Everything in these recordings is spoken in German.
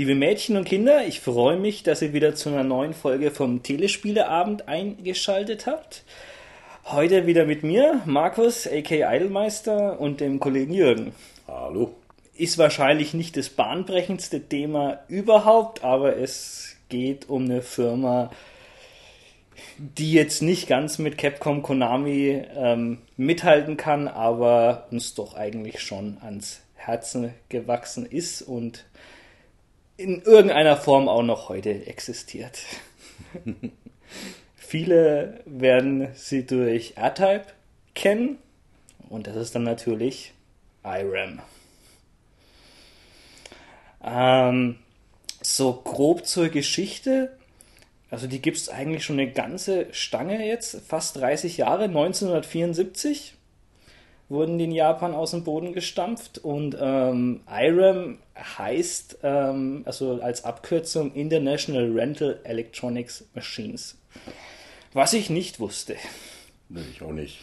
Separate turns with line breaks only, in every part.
Liebe Mädchen und Kinder, ich freue mich, dass ihr wieder zu einer neuen Folge vom Telespieleabend eingeschaltet habt. Heute wieder mit mir, Markus, a.k. Eidelmeister und dem Kollegen Jürgen.
Hallo.
Ist wahrscheinlich nicht das bahnbrechendste Thema überhaupt, aber es geht um eine Firma, die jetzt nicht ganz mit Capcom Konami ähm, mithalten kann, aber uns doch eigentlich schon ans Herzen gewachsen ist und in irgendeiner Form auch noch heute existiert. Viele werden sie durch R-Type kennen und das ist dann natürlich IRAM. Ähm, so grob zur Geschichte. Also die gibt es eigentlich schon eine ganze Stange jetzt, fast 30 Jahre, 1974 wurden die in Japan aus dem Boden gestampft und ähm, IRAM heißt ähm, also als Abkürzung International Rental Electronics Machines. Was ich nicht wusste.
Nee, ich auch nicht.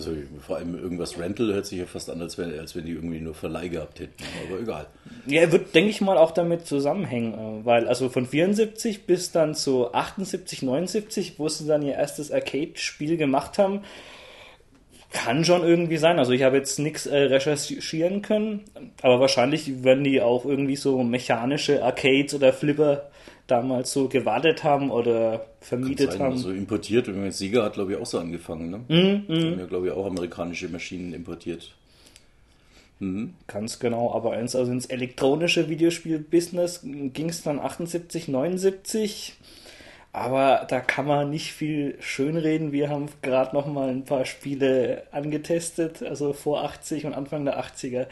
Also vor allem irgendwas Rental hört sich ja fast an, als wenn, als wenn die irgendwie nur Verleih gehabt hätten. Aber egal.
Ja, wird, denke ich mal, auch damit zusammenhängen. äh, Weil also von 74 bis dann zu 78, 79, wo sie dann ihr erstes Arcade-Spiel gemacht haben, kann schon irgendwie sein. Also ich habe jetzt nichts äh, recherchieren können, aber wahrscheinlich werden die auch irgendwie so mechanische Arcades oder Flipper damals so gewartet haben oder vermietet
Sein,
haben.
Also importiert, jetzt Sieger hat, glaube ich, auch so angefangen. Ne?
Mhm,
Die haben ja, glaube ich, auch amerikanische Maschinen importiert.
Ganz genau, aber eins, also ins elektronische Videospiel-Business ging es dann 78, 79. Aber da kann man nicht viel schönreden. Wir haben gerade noch mal ein paar Spiele angetestet, also vor 80 und Anfang der 80er.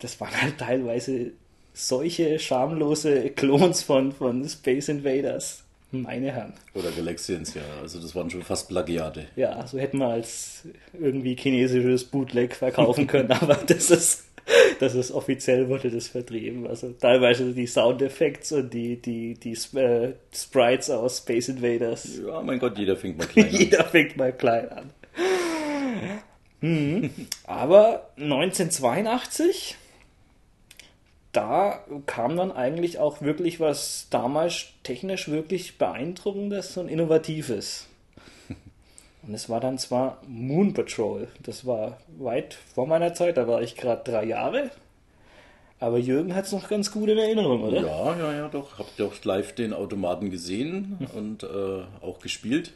Das waren halt teilweise solche schamlose Klons von, von Space Invaders. Meine Herren.
Oder Galaxians, ja. Also das waren schon fast Plagiate.
Ja, so hätten wir als irgendwie chinesisches Bootleg verkaufen können, aber das ist, das ist offiziell wurde das vertrieben. Also teilweise die Soundeffekte und die, die, die äh, Sprites aus Space Invaders.
Ja, mein Gott, jeder fängt mal klein an.
Jeder fängt mal klein an. Hm. Aber 1982, da kam dann eigentlich auch wirklich was damals technisch wirklich beeindruckendes und innovatives. Und es war dann zwar Moon Patrol, das war weit vor meiner Zeit, da war ich gerade drei Jahre. Aber Jürgen hat es noch ganz gut in Erinnerung, oder?
Ja, ja, ja, doch. Hab doch live den Automaten gesehen und äh, auch gespielt.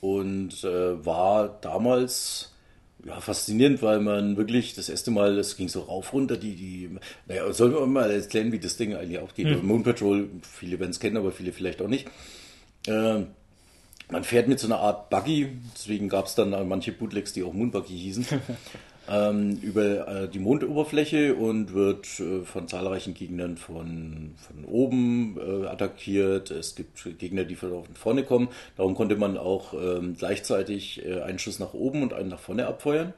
Und äh, war damals ja, faszinierend, weil man wirklich das erste Mal, es ging so rauf runter, die, die, naja, sollen wir mal erklären, wie das Ding eigentlich aufgeht.
Hm.
Moon Patrol, viele werden es kennen, aber viele vielleicht auch nicht. Äh, man fährt mit so einer Art Buggy, deswegen gab es dann manche Bootlegs, die auch Moon Buggy hießen, ähm, über äh, die Mondoberfläche und wird äh, von zahlreichen Gegnern von, von oben äh, attackiert. Es gibt Gegner, die von vorne kommen. Darum konnte man auch ähm, gleichzeitig äh, einen Schuss nach oben und einen nach vorne abfeuern.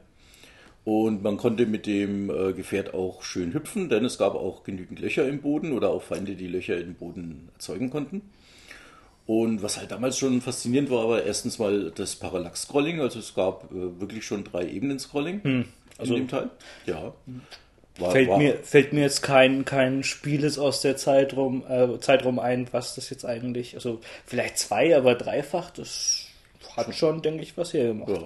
Und man konnte mit dem äh, Gefährt auch schön hüpfen, denn es gab auch genügend Löcher im Boden oder auch Feinde, die Löcher im Boden erzeugen konnten. Und was halt damals schon faszinierend war, war erstens mal das Parallax-Scrolling. Also es gab äh, wirklich schon drei Ebenen-Scrolling
also-
in dem Teil. Ja. War,
Fällt,
war,
mir, fällt mir jetzt kein, kein Spiel ist aus der Zeitraum, äh, Zeitraum ein, was das jetzt eigentlich, also vielleicht zwei, aber dreifach, das hat schon, denke ich, was hergemacht.
Ja.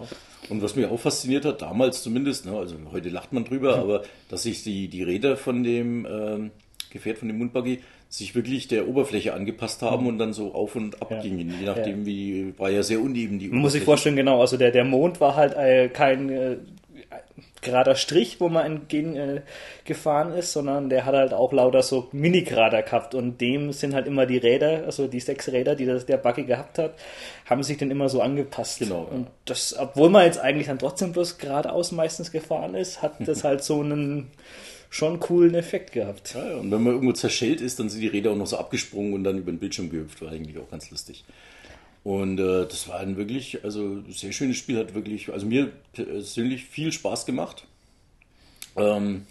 Und was mich auch fasziniert hat, damals zumindest, ne, also heute lacht man drüber, aber dass sich die, die Räder von dem ähm, Gefährt, von dem Mundbuggy, sich wirklich der Oberfläche angepasst haben und dann so auf und ab
Ja.
gingen. Je nachdem, wie, war ja sehr uneben die
Man muss sich
Oberfläche.
vorstellen, genau, also der, der Mond war halt äh, kein äh, gerader Strich, wo man entgegen äh, gefahren ist, sondern der hat halt auch lauter so Mini-Grader gehabt und dem sind halt immer die Räder, also die sechs Räder, die das, der Buggy gehabt hat, haben sich dann immer so angepasst.
Genau, ja.
Und das, obwohl man jetzt eigentlich dann trotzdem bloß geradeaus meistens gefahren ist, hat das halt so einen schon coolen Effekt gehabt.
Ja, ja, und wenn man irgendwo zerschellt ist, dann sind die Räder auch noch so abgesprungen und dann über den Bildschirm gehüpft. War eigentlich auch ganz lustig. Und äh, das war ein wirklich, also sehr schönes Spiel, hat wirklich, also mir persönlich viel Spaß gemacht. Ähm,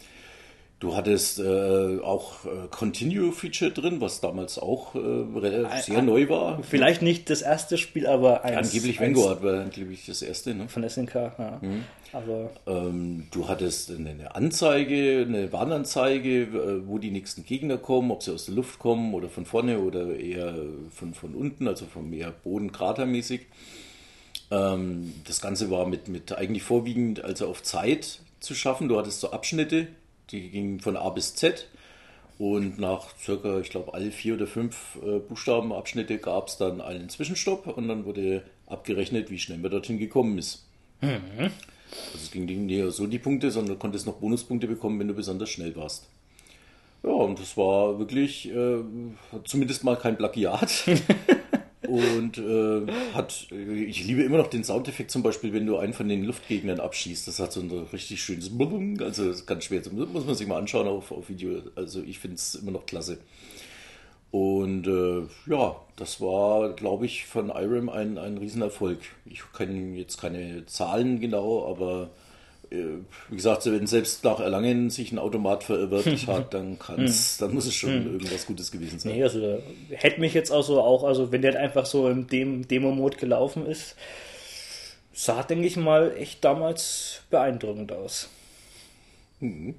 Du hattest äh, auch äh, Continue-Feature drin, was damals auch äh, sehr neu war.
Vielleicht nicht das erste Spiel, aber
eins. Angeblich Vanguard war angeblich das erste. Ne?
Von SNK, ja. Mhm.
Aber ähm, du hattest eine Anzeige, eine Warnanzeige, äh, wo die nächsten Gegner kommen, ob sie aus der Luft kommen oder von vorne oder eher von, von unten, also von mehr Bodenkratermäßig. Ähm, das Ganze war mit, mit eigentlich vorwiegend also auf Zeit zu schaffen. Du hattest so Abschnitte, die gingen von A bis Z. Und nach circa, ich glaube, alle vier oder fünf äh, Buchstabenabschnitte gab es dann einen Zwischenstopp und dann wurde abgerechnet, wie schnell man dorthin gekommen ist. Mhm. Also es ging nicht so die Punkte, sondern du konntest noch Bonuspunkte bekommen, wenn du besonders schnell warst. Ja, und das war wirklich äh, zumindest mal kein Plagiat. und äh, hat, ich liebe immer noch den Soundeffekt zum Beispiel, wenn du einen von den Luftgegnern abschießt. Das hat so ein richtig schönes Bum, also ganz schwer, das muss man sich mal anschauen auf, auf Video. Also ich finde es immer noch klasse. Und äh, ja, das war, glaube ich, von IRAM ein, ein Riesenerfolg. Ich kenne jetzt keine Zahlen genau, aber wie gesagt, wenn selbst nach Erlangen sich ein Automat verirrt hat, dann kann's, hm. dann muss es schon hm. irgendwas Gutes gewesen sein.
Nee, also hätte mich jetzt also auch, also wenn der einfach so im Dem Demo-Mode gelaufen ist, sah, denke ich mal, echt damals beeindruckend aus. Mhm.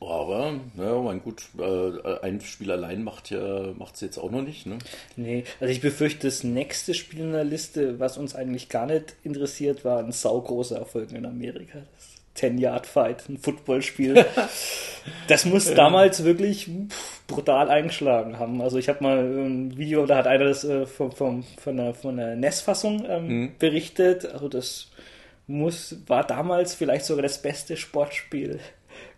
Aber, ja, mein gut, äh, ein Spiel allein macht ja es jetzt auch noch nicht. Ne?
Nee, also ich befürchte, das nächste Spiel in der Liste, was uns eigentlich gar nicht interessiert, war ein saugroßer Erfolg in Amerika. Das 10-Yard-Fight, ein Footballspiel. das muss damals wirklich brutal eingeschlagen haben. Also ich habe mal ein Video, da hat einer das äh, vom, vom, von der, von der NES-Fassung ähm, mhm. berichtet. Also das muss, war damals vielleicht sogar das beste Sportspiel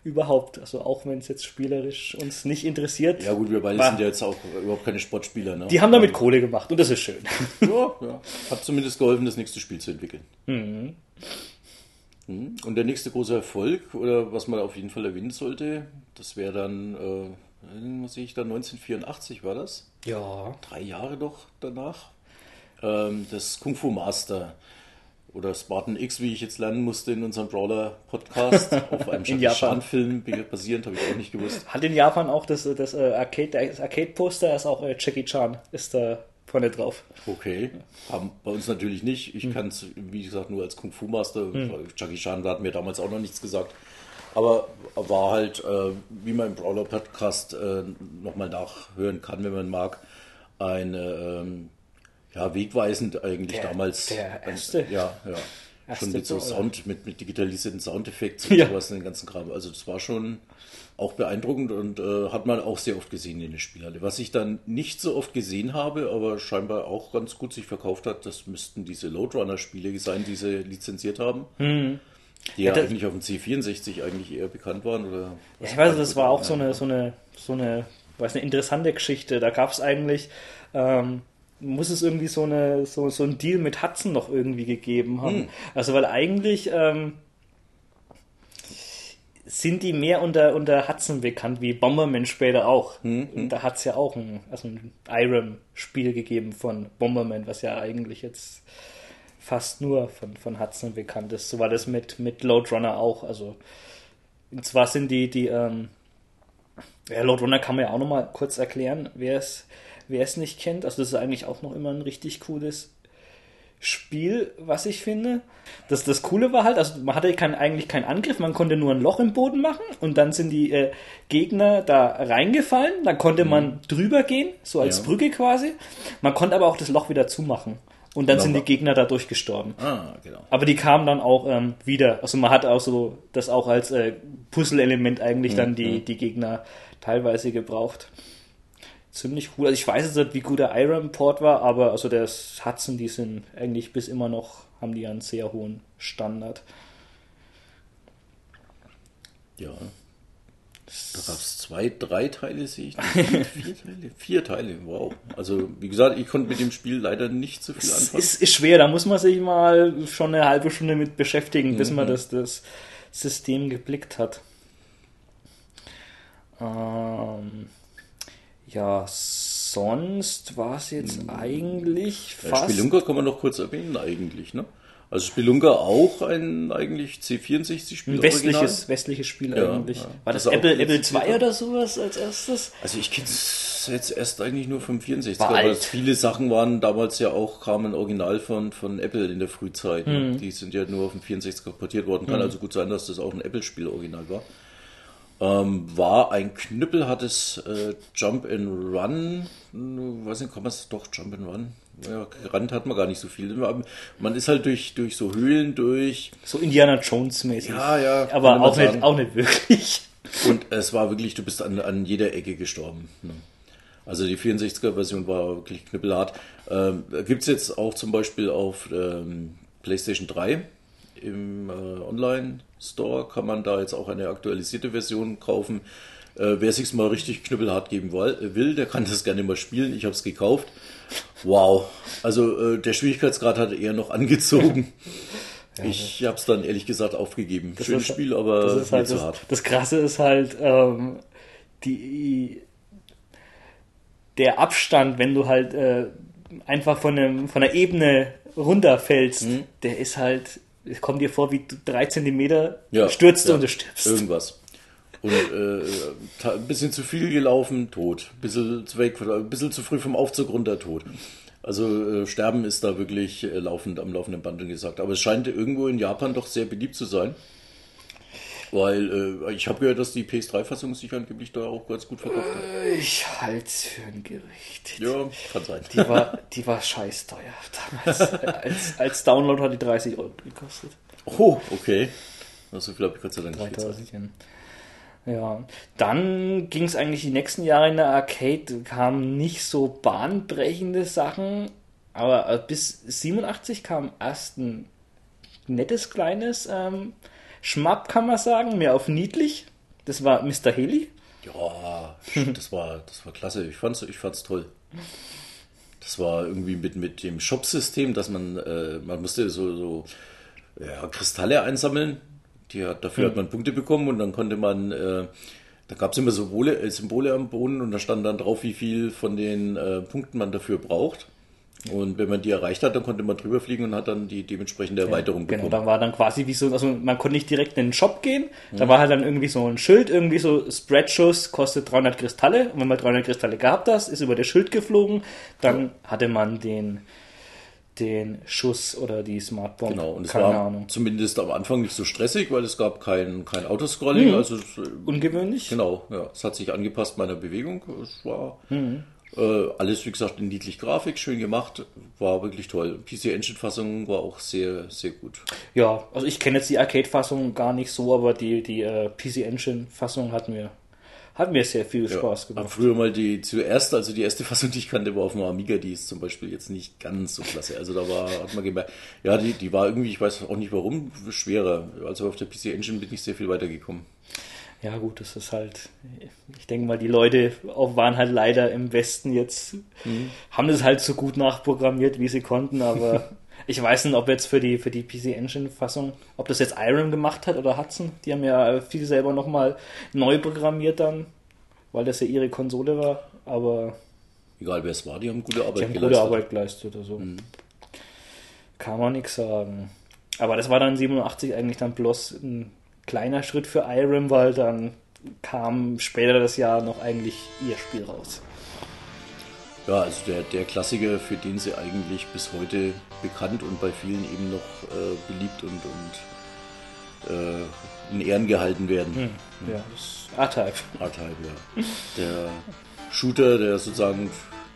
überhaupt. Also auch wenn es jetzt spielerisch uns nicht interessiert.
Ja gut, wir beide war, sind ja jetzt auch überhaupt keine Sportspieler. Ne?
Die haben damit Kohle gemacht und das ist schön.
Ja, ja. Hat zumindest geholfen, das nächste Spiel zu entwickeln. Mhm. mhm. Und der nächste große Erfolg, oder was man auf jeden Fall erwähnen sollte, das wäre dann, äh, was sehe ich da, 1984 war das?
Ja.
Drei Jahre doch danach. Ähm, das Kung Fu Master oder Spartan X, wie ich jetzt lernen musste in unserem Brawler-Podcast, auf einem Jackie Chan-Film basierend, habe ich auch nicht gewusst.
Hat in Japan auch das, das äh, Arcade, Arcade-Poster, ist auch äh, Jackie Chan, ist da vorne drauf.
Okay, haben bei uns natürlich nicht. Ich hm. kann es, wie gesagt, nur als Kung-Fu-Master. Hm. Jackie Chan hat mir damals auch noch nichts gesagt. Aber war halt, äh, wie man im Brawler-Podcast äh, nochmal nachhören kann, wenn man mag, eine ähm, ja, wegweisend eigentlich
der,
damals.
Der erste.
ja, ja. Erste schon mit so Sound, mit, mit digitalisierten Soundeffekten und ja. sowas in den ganzen Kram. Also das war schon auch beeindruckend und äh, hat man auch sehr oft gesehen in der Spielhalle. Was ich dann nicht so oft gesehen habe, aber scheinbar auch ganz gut sich verkauft hat, das müssten diese Loadrunner-Spiele sein, die sie lizenziert haben. Hm. Die ja, ja eigentlich auf dem C64 eigentlich eher bekannt waren. Oder
ja, ich weiß, das war auch so eine, so eine, so eine, weiß eine interessante Geschichte. Da gab es eigentlich ähm, muss es irgendwie so, eine, so, so ein Deal mit Hudson noch irgendwie gegeben haben. Hm. Also weil eigentlich ähm, sind die mehr unter, unter Hudson bekannt, wie Bomberman später auch. Hm, hm. Da hat es ja auch ein, also ein Irem-Spiel gegeben von Bomberman, was ja eigentlich jetzt fast nur von, von Hudson bekannt ist. So war das mit, mit Loadrunner auch. Also und zwar sind die, die ähm, ja, Loadrunner kann man ja auch nochmal kurz erklären, wer es wer es nicht kennt. Also das ist eigentlich auch noch immer ein richtig cooles Spiel, was ich finde. Das, das Coole war halt, also man hatte kein, eigentlich keinen Angriff, man konnte nur ein Loch im Boden machen und dann sind die äh, Gegner da reingefallen, dann konnte mhm. man drüber gehen, so als ja. Brücke quasi. Man konnte aber auch das Loch wieder zumachen. Und dann genau. sind die Gegner dadurch gestorben.
Ah, genau.
Aber die kamen dann auch ähm, wieder. Also man hat auch so das auch als äh, Puzzle-Element eigentlich mhm. dann die, die Gegner teilweise gebraucht ziemlich cool. Also ich weiß jetzt nicht, wie gut der Iron-Port war, aber also der Hudson, die sind eigentlich bis immer noch, haben die einen sehr hohen Standard.
Ja. Da gab es zwei, drei Teile, sehe ich. Vier, vier Teile? Vier Teile, wow. Also, wie gesagt, ich konnte mit dem Spiel leider nicht so viel anfangen.
Es ist schwer, da muss man sich mal schon eine halbe Stunde mit beschäftigen, bis mhm. man das, das System geblickt hat. Ähm, ja, sonst war es jetzt hm. eigentlich
fast. Ja, Spelunker kann man noch kurz erwähnen, eigentlich, ne? Also Spelunker auch ein eigentlich C64-Spiel.
Ein westliches, westliches Spiel ja, eigentlich. Ja. War das, das Apple, Apple II oder sowas als erstes?
Also ich kenne es jetzt erst eigentlich nur vom 64 War aber viele Sachen waren damals ja auch, kamen original von, von Apple in der Frühzeit. Mhm. Die sind ja nur auf dem 64er portiert worden. Kann mhm. also gut sein, dass das auch ein Apple-Spiel original war. Ähm, war ein knüppelhartes äh, Jump and Run. Hm, weiß nicht, kann man es doch Jump and Run? Ja, gerannt hat man gar nicht so viel. Man ist halt durch, durch so Höhlen durch.
So Indiana Jones mäßig.
Ja, ja.
Aber auch nicht, auch nicht wirklich.
Und es war wirklich, du bist an, an jeder Ecke gestorben. Ne? Also die 64er-Version war wirklich knüppelhart. Ähm, Gibt es jetzt auch zum Beispiel auf ähm, PlayStation 3 im äh, Online-Store, kann man da jetzt auch eine aktualisierte Version kaufen. Äh, wer sich mal richtig knüppelhart geben will, der kann das gerne mal spielen. Ich habe es gekauft. Wow. Also äh, der Schwierigkeitsgrad hat eher noch angezogen. Ja, ich habe es dann ehrlich gesagt aufgegeben. Schönes ist, Spiel, aber
das ist halt zu hart. Das Krasse ist halt ähm, die der Abstand, wenn du halt äh, einfach von, einem, von einer Ebene runterfällst, mhm. der ist halt, es kommt dir vor wie drei Zentimeter, ja, stürzt ja, und du stirbst.
Irgendwas. Und äh, ein bisschen zu viel gelaufen, tot. Ein bisschen zu, weg, ein bisschen zu früh vom Aufzug runter, tot. Also äh, Sterben ist da wirklich äh, laufend am laufenden Band gesagt. Aber es scheint irgendwo in Japan doch sehr beliebt zu sein. Weil äh, ich habe gehört, dass die PS3-Fassung sich angeblich da auch ganz gut verkauft hat.
Äh, ich halte es für ein Gerücht.
Ja, kann sein.
Die war, die war scheiß teuer damals. als, als Download hat die 30 Euro gekostet.
Oh, okay. So viel habe ich Gott sei Dank
nicht gezahlt. Ja, dann ging es eigentlich die nächsten Jahre in der Arcade, kamen nicht so bahnbrechende Sachen, aber äh, bis 87 kam erst ein nettes kleines ähm, Schmapp, kann man sagen, mehr auf niedlich. Das war Mr. Haley.
Ja, das war, das war klasse. Ich fand's, ich fand's toll. Das war irgendwie mit, mit dem Shop-System, dass man, äh, man musste so, so ja, Kristalle einsammeln. Die hat, dafür mhm. hat man Punkte bekommen und dann konnte man, äh, da gab es immer Symbole, äh, Symbole am Boden und da stand dann drauf, wie viel von den äh, Punkten man dafür braucht. Und wenn man die erreicht hat, dann konnte man drüber fliegen und hat dann die dementsprechende Erweiterung ja,
genau, bekommen. Genau, da war dann quasi wie so, also man konnte nicht direkt in den Shop gehen, da war halt dann irgendwie so ein Schild, irgendwie so Spreadschuss kostet 300 Kristalle und wenn man 300 Kristalle gehabt hat, ist über das Schild geflogen, dann ja. hatte man den den Schuss oder die Smartbomb.
Genau, und es Keine war Ahnung. zumindest am Anfang nicht so stressig, weil es gab kein, kein Autoscrolling. Mhm. Also
Ungewöhnlich.
Genau, ja. Es hat sich angepasst meiner Bewegung. Es war mhm. Äh, alles, wie gesagt, in niedlich Grafik, schön gemacht, war wirklich toll. PC Engine Fassung war auch sehr, sehr gut.
Ja, also ich kenne jetzt die Arcade-Fassung gar nicht so, aber die, die äh, PC Engine Fassung hat mir, hat mir sehr viel Spaß ja, gemacht.
Früher mal die zuerst, also die erste Fassung, die ich kannte, war auf dem Amiga, die ist zum Beispiel jetzt nicht ganz so klasse. Also da war, hat man gemerkt, ja, die, die war irgendwie, ich weiß auch nicht warum, schwerer. Also auf der PC Engine bin ich sehr viel weitergekommen.
Ja, gut, das ist halt, ich denke mal, die Leute waren halt leider im Westen jetzt, mhm. haben das halt so gut nachprogrammiert, wie sie konnten, aber ich weiß nicht, ob jetzt für die, für die PC Engine Fassung, ob das jetzt Iron gemacht hat oder Hudson, die haben ja viel selber nochmal neu programmiert dann, weil das ja ihre Konsole war, aber.
Egal wer es war, die haben gute Arbeit
die haben geleistet. gute Arbeit geleistet, also. Mhm. Kann man nichts sagen. Aber das war dann 87 eigentlich dann bloß ein kleiner Schritt für Irem, weil dann kam später das Jahr noch eigentlich ihr Spiel raus.
Ja, also der, der Klassiker, für den sie eigentlich bis heute bekannt und bei vielen eben noch äh, beliebt und, und äh, in Ehren gehalten werden.
Hm. Ja, das R-Type.
R-Type, ja. Der Shooter, der sozusagen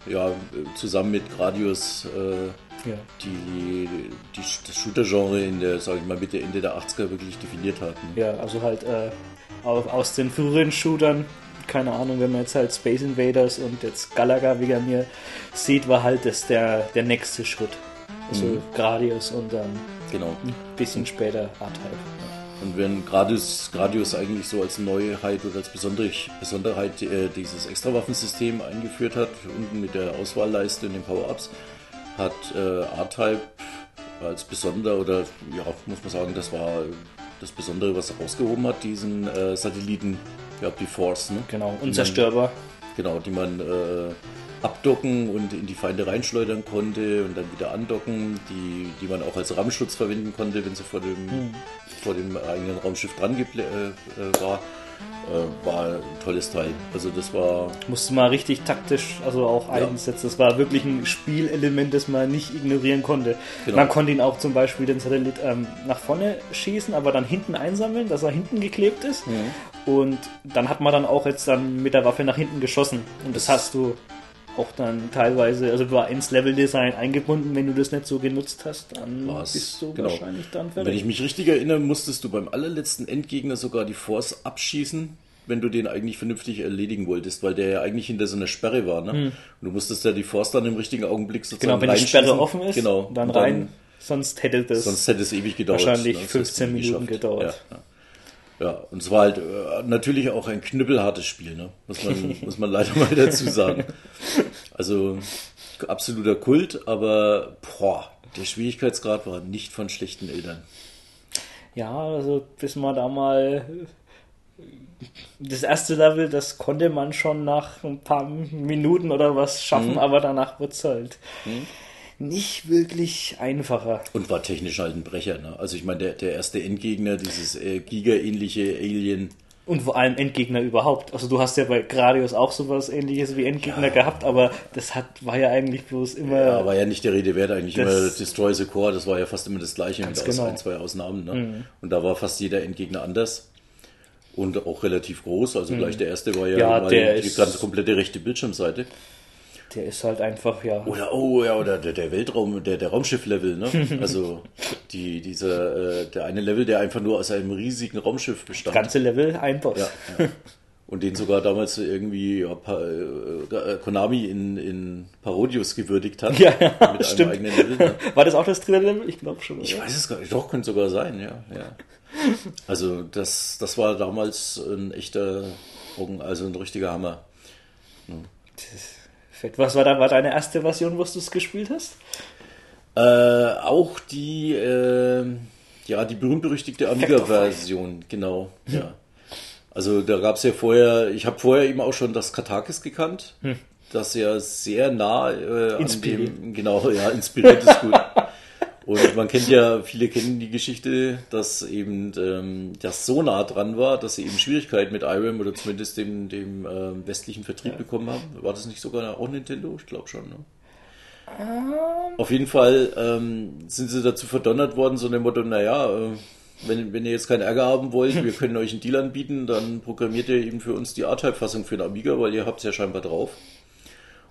ja, zusammen mit Gradius äh, ja. die, die, das Shooter-Genre in der, sag ich mal, Mitte, Ende der 80er wirklich definiert hat.
Ne? Ja, also halt äh, aus den früheren Shootern, keine Ahnung, wenn man jetzt halt Space Invaders und jetzt Galaga wie er mir sieht, war halt das der, der nächste Schritt. Also mhm. Gradius und dann
genau.
ein bisschen später R-Type.
Und wenn Gradius, Gradius eigentlich so als Neuheit oder als Besonderheit äh, dieses Extrawaffensystem eingeführt hat, unten mit der Auswahlleiste und den Power-Ups, hat äh, R-Type als besonder oder ja, muss man sagen, das war das Besondere, was er rausgehoben hat, diesen äh, Satelliten, ja, die Force. Ne?
Genau, unzerstörbar.
genau, die man äh, abdocken und in die Feinde reinschleudern konnte und dann wieder andocken, die, die man auch als Rammschutz verwenden konnte, wenn sie vor dem, mhm. vor dem eigenen Raumschiff dran äh, äh, war war ein tolles Teil. Also das war.
Musste mal richtig taktisch, also auch ja. einsetzen. Das war wirklich ein Spielelement, das man nicht ignorieren konnte. Genau. Man konnte ihn auch zum Beispiel den Satellit ähm, nach vorne schießen, aber dann hinten einsammeln, dass er hinten geklebt ist. Mhm. Und dann hat man dann auch jetzt dann mit der Waffe nach hinten geschossen. Und das, das hast du auch dann teilweise, also war ins Level-Design eingebunden, wenn du das nicht so genutzt hast, dann
Was?
bist du
genau.
wahrscheinlich dann
fertig. Wenn ich mich richtig erinnere, musstest du beim allerletzten Endgegner sogar die Force abschießen, wenn du den eigentlich vernünftig erledigen wolltest, weil der ja eigentlich hinter so einer Sperre war. Ne? Hm. Und du musstest ja die Force dann im richtigen Augenblick
sozusagen Genau, wenn die Sperre offen ist,
genau,
dann rein. sonst hätte das
sonst hätte es ewig gedauert.
Wahrscheinlich 15 Minuten gedauert.
Ja, ja. Ja, und es war halt äh, natürlich auch ein knüppelhartes Spiel, ne? muss, man, muss man leider mal dazu sagen. Also absoluter Kult, aber boah, der Schwierigkeitsgrad war nicht von schlechten Eltern.
Ja, also bis man da mal das erste Level, das konnte man schon nach ein paar Minuten oder was schaffen, mhm. aber danach wird es halt. Mhm nicht wirklich einfacher.
Und war technisch halt ein Brecher. Ne? Also ich meine, der, der erste Endgegner, dieses äh, Giga-ähnliche Alien.
Und vor allem Endgegner überhaupt. Also du hast ja bei Gradius auch sowas ähnliches wie Endgegner ja. gehabt, aber das hat, war ja eigentlich bloß immer...
Ja, war ja nicht der Rede wert, eigentlich immer Destroy the Core, das war ja fast immer das gleiche mit genau. ein, zwei Ausnahmen. Ne? Mhm. Und da war fast jeder Endgegner anders. Und auch relativ groß, also mhm. gleich der erste war ja,
ja
die ganze komplette rechte Bildschirmseite.
Der ist halt einfach, ja.
Oder, oh ja, oder der, der Weltraum, der, der Raumschiff-Level, ne? Also die, diese, äh, der eine Level, der einfach nur aus einem riesigen Raumschiff bestand.
Das ganze Level, ein Boss.
Ja, ja. Und den sogar damals irgendwie ja, pa, äh, Konami in, in Parodius gewürdigt hat.
Ja, ja mit stimmt. einem eigenen Level. Ne? War das auch das dritte Level? Ich glaube schon.
Ich oder? weiß es gar nicht. Doch, könnte sogar sein, ja. ja. Also das, das war damals ein echter, also ein richtiger Hammer.
Das Fett. Was war da war deine erste Version, wo du es gespielt hast?
Äh, auch die, äh, ja, die berühmt-berüchtigte Amiga-Version, genau. Ja. Also da gab es ja vorher, ich habe vorher eben auch schon das Katakis gekannt, hm. das ja sehr nah äh, an dem, genau, ja, inspiriert ist gut. Und man kennt ja, viele kennen die Geschichte, dass eben ähm, das so nah dran war, dass sie eben Schwierigkeiten mit IRAM oder zumindest dem, dem äh, westlichen Vertrieb ja. bekommen haben. War das nicht sogar auch Nintendo? Ich glaube schon. Ne? Um. Ähm. Auf jeden Fall ähm, sind sie dazu verdonnert worden, so dem Motto, naja, äh, wenn, wenn ihr jetzt keinen Ärger haben wollt, wir können euch einen Deal anbieten, dann programmiert ihr eben für uns die R-Type-Fassung für den Amiga, weil ihr habt es ja scheinbar drauf.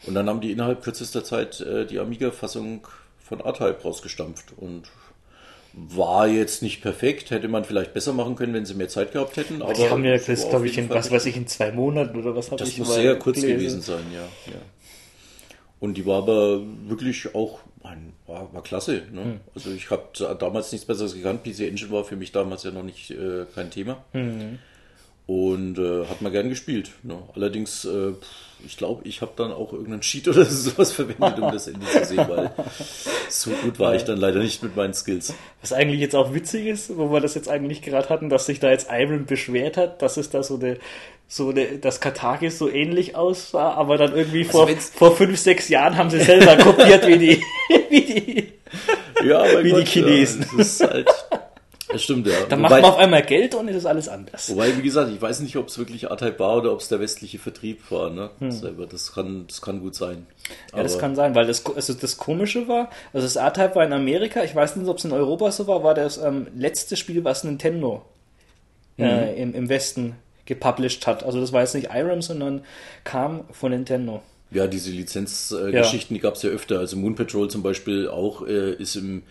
Und dann haben die innerhalb kürzester Zeit äh, die Amiga-Fassung von R-Type rausgestampft und war jetzt nicht perfekt, hätte man vielleicht besser machen können, wenn sie mehr Zeit gehabt hätten.
Aber die haben ja das, glaube ich, in, was weiß ich, in zwei Monaten oder was habe
ich Das muss sehr kurz gelesen. gewesen sein, ja, ja. Und die war aber wirklich auch, war, war klasse. Ne? Hm. Also ich habe damals nichts Besseres gekannt. PC Engine war für mich damals ja noch nicht äh, kein Thema. Hm. Und äh, hat man gern gespielt. Ne? Allerdings, äh, ich glaube, ich habe dann auch irgendeinen Cheat oder sowas verwendet, um das Ende zu sehen, weil so gut war ich dann leider nicht mit meinen Skills.
Was eigentlich jetzt auch witzig ist, wo wir das jetzt eigentlich gerade hatten, dass sich da jetzt Iron beschwert hat, dass es da so eine so eine, das Katakis so ähnlich aussah, aber dann irgendwie also vor, vor fünf, sechs Jahren haben sie selber kopiert wie die, wie die,
ja,
wie Gott, die Chinesen.
Ja, das ist halt, das stimmt, ja.
Dann macht man auf einmal Geld und ist alles anders.
Wobei, wie gesagt, ich weiß nicht, ob es wirklich A-Type war oder ob es der westliche Vertrieb war. Ne? Hm. Selber. Das, kann, das kann gut sein.
Ja, das kann sein, weil das, also das Komische war, also das A-Type war in Amerika, ich weiß nicht, ob es in Europa so war, war das ähm, letzte Spiel, was Nintendo äh, mhm. äh, im, im Westen gepublished hat. Also das war jetzt nicht IRAM, sondern kam von Nintendo.
Ja, diese Lizenzgeschichten, äh, ja. die gab es ja öfter. Also Moon Patrol zum Beispiel auch äh, ist im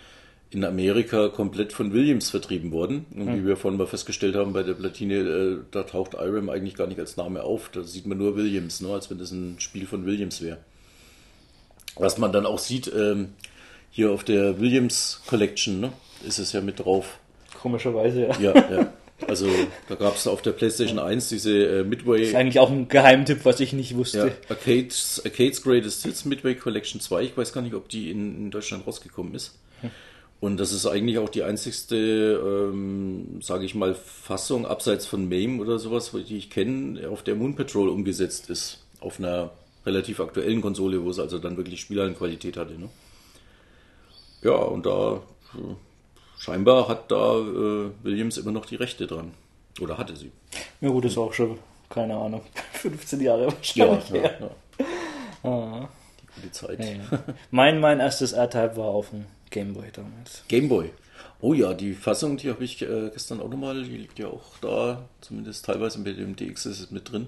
in Amerika komplett von Williams vertrieben worden. Und wie hm. wir vorhin mal festgestellt haben bei der Platine, äh, da taucht IRAM eigentlich gar nicht als Name auf. Da sieht man nur Williams, ne, als wenn das ein Spiel von Williams wäre. Was man dann auch sieht, ähm, hier auf der Williams Collection, ne, ist es ja mit drauf.
Komischerweise,
ja. Ja, ja. Also da gab es auf der PlayStation 1 diese äh, Midway. Das
ist eigentlich auch ein Geheimtipp, was ich nicht wusste. Ja,
Arcades, Arcades Greatest Hits Midway Collection 2. Ich weiß gar nicht, ob die in, in Deutschland rausgekommen ist. Und das ist eigentlich auch die einzigste, ähm, sage ich mal, Fassung abseits von MAME oder sowas, die ich kenne, auf der Moon Patrol umgesetzt ist. Auf einer relativ aktuellen Konsole, wo es also dann wirklich Spielerqualität hatte. Ne? Ja, und da äh, scheinbar hat da äh, Williams immer noch die Rechte dran. Oder hatte sie.
Ja gut, ist auch schon, keine Ahnung, 15 Jahre wahrscheinlich.
Ja, ja,
her.
ja.
Ah.
Die gute Zeit.
Mein, mein erstes R-Type war auf dem Gameboy damals.
Gameboy. Oh ja, die Fassung, die habe ich äh, gestern auch nochmal, die liegt ja auch da, zumindest teilweise mit dem DX ist es mit drin.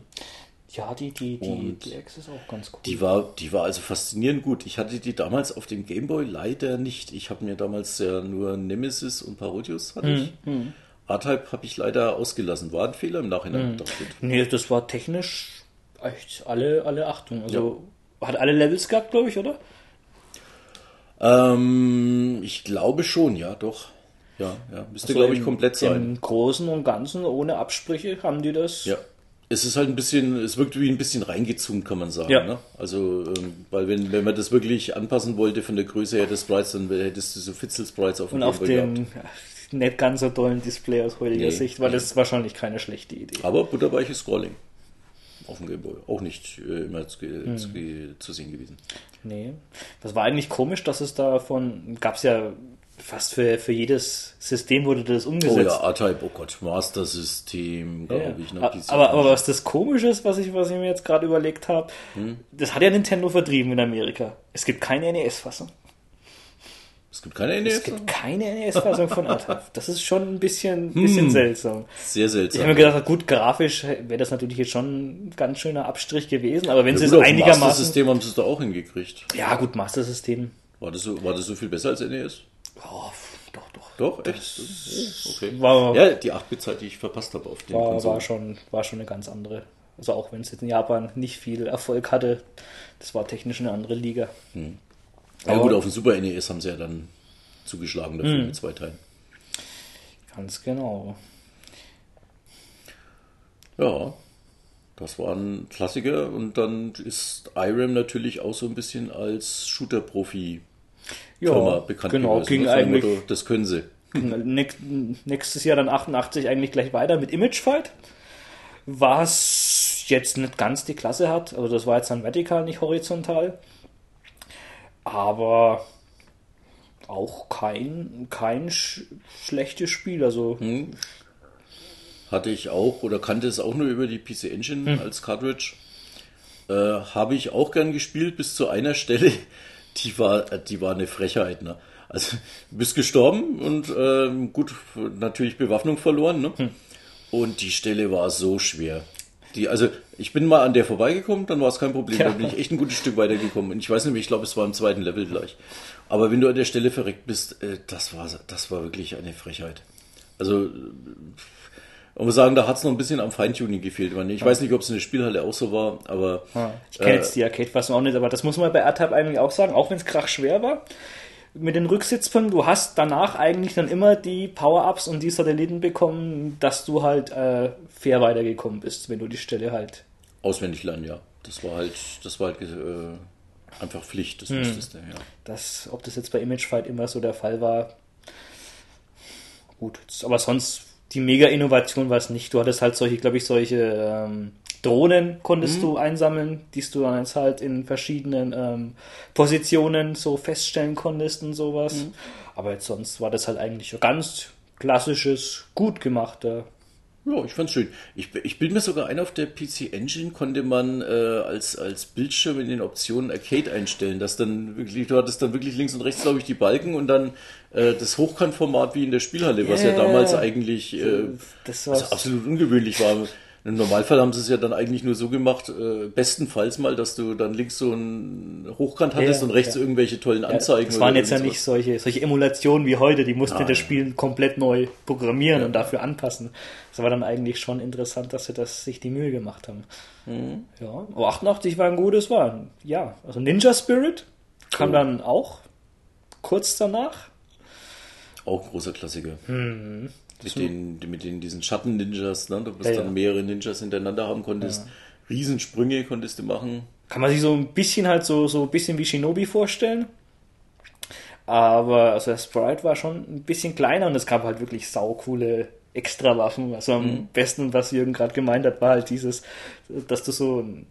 Ja, die, die, die, die X ist auch ganz cool.
Die war, die war also faszinierend gut. Ich hatte die damals auf dem Gameboy leider nicht. Ich habe mir damals ja nur Nemesis und Parodius hatte ich.
Hm,
R-Type habe ich leider ausgelassen. War ein Fehler im Nachhinein.
Hm.
betrachtet.
Nee, das war technisch echt alle, alle Achtung. Also hat alle Levels gehabt, glaube ich, oder?
Ähm, ich glaube schon, ja, doch. Ja, ja. Müsste, glaube ich, komplett sein.
Im Großen und Ganzen, ohne Absprüche, haben die das.
Ja. Es ist halt ein bisschen, es wirkt wie ein bisschen reingezoomt, kann man sagen.
Ja.
Ne? Also, ähm, weil wenn, wenn man das wirklich anpassen wollte von der Größe her des Sprites, dann hättest du so Fitzel-Sprites auf dem
Und auf dem ja, nicht ganz so tollen Display aus heutiger
Nee.
Sicht, weil das ist wahrscheinlich keine schlechte Idee.
Aber butterweiches Scrolling. Auf dem Gameboy. Auch nicht äh, immer zu,
Hm.
zu, zu sehen gewesen.
Nee. Das war eigentlich komisch, dass es davon, gab es ja fast für, für jedes System wurde das
Oh
umgesetzt.
ja, R-Type, oh Gott, Master-System, glaube
Ja.
ich. PC.
aber, aber was das Komische ist, was ich, was ich mir jetzt gerade überlegt habe,
Hm.
das hat ja Nintendo vertrieben in Amerika. Es gibt keine NES-Fassung.
Es gibt keine
Es
NES.
gibt keine NES-Fassung von R-Type. Das ist schon ein bisschen, bisschen seltsam.
Sehr
Ich
seltsam.
habe mir gedacht, gut, grafisch wäre das natürlich jetzt schon ein ganz schöner Abstrich gewesen, aber wenn
ja,
sie es
dem
einigermaßen.
Master-System haben sie es da auch hingekriegt.
Ja, gut, Master-System.
War das, so, war das so viel besser als NES?
Oh, doch, doch.
Doch, echt? Okay.
War,
Ja, die 8-Bit-Zeit, die ich verpasst habe auf den
war,
Konsolen.
war, schon, war schon eine ganz andere. Also auch wenn es jetzt in Japan nicht viel Erfolg hatte, das war technisch eine andere Liga.
Ja gut, auf dem Super NES haben sie ja dann zugeschlagen dafür
Hm.
mit zwei Teilen.
Ganz genau.
Ja, das war ein Klassiker und dann ist IRAM natürlich auch so ein bisschen als Shooter-Profi Firma bekannt
genau,
gewesen.
ging eigentlich
Motto, das können sie.
Nächst, nächstes Jahr dann 88 eigentlich gleich weiter mit Image Fight. Was jetzt nicht ganz die Klasse hat. Also das war jetzt dann vertikal, nicht horizontal. Aber auch kein, kein sch schlechtes Spiel. Also
Hm. Hatte ich auch oder kannte es auch nur über die PC Engine
Hm.
als Cartridge. Äh, Habe ich auch gern gespielt bis zu einer Stelle, die war, die war eine Frechheit. Ne? Also du bist gestorben und ähm, gut, natürlich Bewaffnung verloren. Ne?
Hm.
Und die Stelle war so schwer. Die, also ich bin mal an der vorbeigekommen, dann war es kein Problem.
Ja.
Da bin ich echt ein gutes Stück weitergekommen. Und ich weiß nicht, ich glaube, es war im zweiten Level gleich. Aber wenn du an der Stelle verreckt bist, äh, das war, das war wirklich eine Frechheit. Also man muss sagen, da hat es noch ein bisschen am Feintuning gefehlt. Ich, ich weiß nicht, ob es in der Spielhalle auch so war, aber
ich kenne
Äh,
jetzt die Arcade-Fassung auch nicht, aber das muss man bei R-Type eigentlich auch sagen, auch wenn es krach schwer war. Mit den Rücksitzpunkten, du hast danach eigentlich dann immer die Power-Ups und die Satelliten bekommen, dass du halt äh, fair weitergekommen bist, wenn du die Stelle halt
auswendig lernen, ja. Das war halt, das war halt äh, einfach Pflicht,
Hm.
das musstest du, ja.
Das, ob das jetzt bei Image Fight immer so der Fall war, gut. Aber sonst, die Mega-Innovation war es nicht. Du hattest halt solche, glaube ich, solche ähm, Drohnen konntest du einsammeln, die du dann jetzt halt in verschiedenen ähm, Positionen so feststellen konntest und sowas. Aber jetzt sonst war das halt eigentlich ganz klassisches, gut gemachter.
Ja, ich fand's schön. Ich, ich bin mir sogar ein, auf der PC Engine konnte man äh, als, als Bildschirm in den Optionen Arcade einstellen, dass dann wirklich, du hattest dann wirklich links und rechts, glaube ich, die Balken und dann äh, das Hochkantformat wie in der Spielhalle, was ja
Yeah.
damals eigentlich äh,
Das
also absolut ungewöhnlich war. Im Normalfall haben sie es ja dann eigentlich nur so gemacht, äh, bestenfalls mal, dass du dann links so einen Hochkant hattest
Ja,
und rechts
ja.
irgendwelche tollen Anzeigen.
Das waren jetzt ja nicht solche, solche Emulationen wie heute, die mussten
Nein.
das Spiel komplett neu programmieren und dafür anpassen. Das war dann eigentlich schon interessant, dass sie das sich die Mühe gemacht haben.
Mhm.
Ja, aber 88 war ein gutes war. Ja, also Ninja Spirit kam dann auch kurz danach.
Auch großer Klassiker.
Hm.
Mit den, mit den, diesen Schatten-Ninjas, ne? Du bist
Ja, ja.
dann mehrere Ninjas hintereinander haben konntest. Riesensprünge konntest du machen.
Kann man sich so ein bisschen halt so, so ein bisschen wie Shinobi vorstellen. Aber also der Sprite war schon ein bisschen kleiner und es gab halt wirklich saukoole Extrawaffen. Also am
Mhm.
besten, was Jürgen gerade gemeint hat, war halt dieses, dass du so ein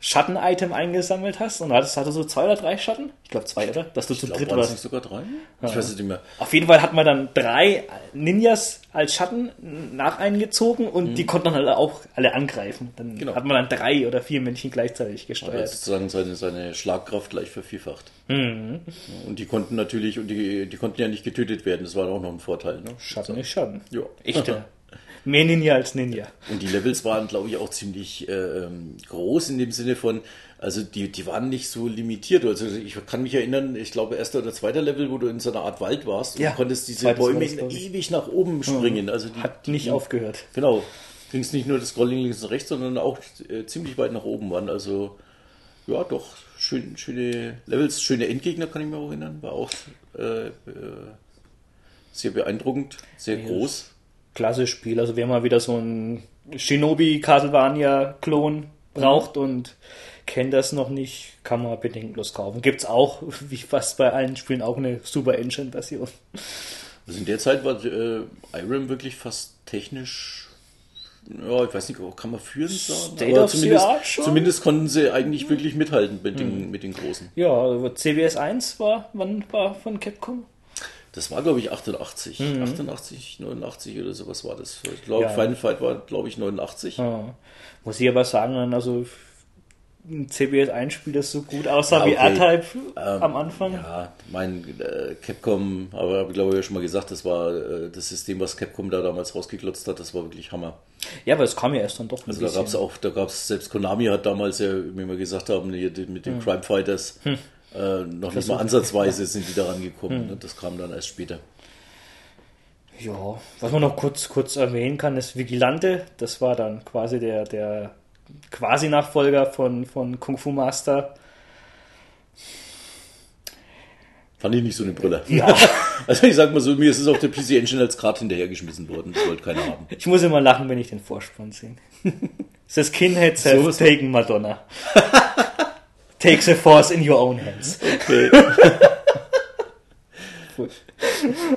Schatten-Item eingesammelt hast und hattest, hattest du zwei oder drei Schatten? Ich glaube zwei, oder? Dass du zu
glaub,
dritt warst.
nicht sogar drei?
Ja.
Ich weiß es nicht mehr.
Auf jeden Fall hat man dann drei Ninjas als Schatten nach eingezogen und die konnten dann halt auch alle angreifen. Dann
Mhm. Genau.
hat man dann drei oder vier Männchen gleichzeitig gesteuert.
sozusagen seine, seine Schlagkraft gleich vervierfacht.
Mhm.
Und die konnten natürlich, und die, die konnten ja nicht getötet werden, das war auch noch ein Vorteil. Ne?
Schatten ist Schatten.
Ja.
Echter. Mehr Ninja als Ninja.
Und die Levels waren, glaube ich, auch ziemlich äh, ähm, groß in dem Sinne von, also die, die waren nicht so limitiert. Also ich kann mich erinnern, ich glaube, erster oder zweiter Level, wo du in so einer Art Wald warst und
Ja,
du konntest diese Bäume ewig nach oben springen. Also die,
Hat nicht
die,
aufgehört.
Genau. Ging es nicht nur das Scrolling links und rechts, sondern auch äh, ziemlich weit nach oben waren. Also ja, doch, schön, schöne Levels, schöne Endgegner kann ich mir auch erinnern. War auch äh, äh, sehr beeindruckend, sehr groß.
Klasse Spiel. Also wer mal wieder so ein Shinobi Castlevania-Klon braucht und kennt das noch nicht, kann man bedenkenlos kaufen. Gibt's auch, wie fast bei allen Spielen, auch eine Super Engine-Version.
Also in der Zeit war äh, Irem wirklich fast technisch, ja, ich weiß nicht, kann man führend sagen,
State the
zumindest, zumindest konnten sie eigentlich wirklich mithalten mit, den, mit den Großen.
Ja, also CBS 1 war, wann war von Capcom?
Das war, glaube ich, 88, 88, 89 oder sowas war das. Ich glaube,
Ja.
Final Fight war, glaube ich, 89.
Ja. Muss ich aber sagen, also ein CBS 1 Spiel, das so gut aussah
Ja,
wie
okay.
R-Type
Ähm,
am Anfang.
Ja, mein äh, Capcom, aber habe ich glaube ich ja schon mal gesagt, das war äh, das System, was Capcom da damals rausgeklotzt hat, das war wirklich Hammer.
Ja, aber es kam ja erst dann doch ein
Also da
bisschen.
gab es auch, da gab es, selbst Konami hat damals ja, wie wir gesagt haben, mit
Hm.
den Crime Fighters äh, noch nicht mal ansatzweise sind die da rangekommen.
Hm.
Ne? Das kam dann erst später.
Ja, was man noch kurz, kurz erwähnen kann, ist Vigilante. Das war dann quasi der, der quasi Nachfolger von, von Kung Fu Master.
Fand ich nicht so eine Brille.
Ja.
Also ich sag mal so, mir ist es auf der PC Engine als Grad hinterhergeschmissen worden. Das wollte keiner haben.
Ich muss immer lachen, wenn ich den Vorspann sehe. Das Skinheads have
So ist
taken Madonna. Take the force in your own hands.
Okay.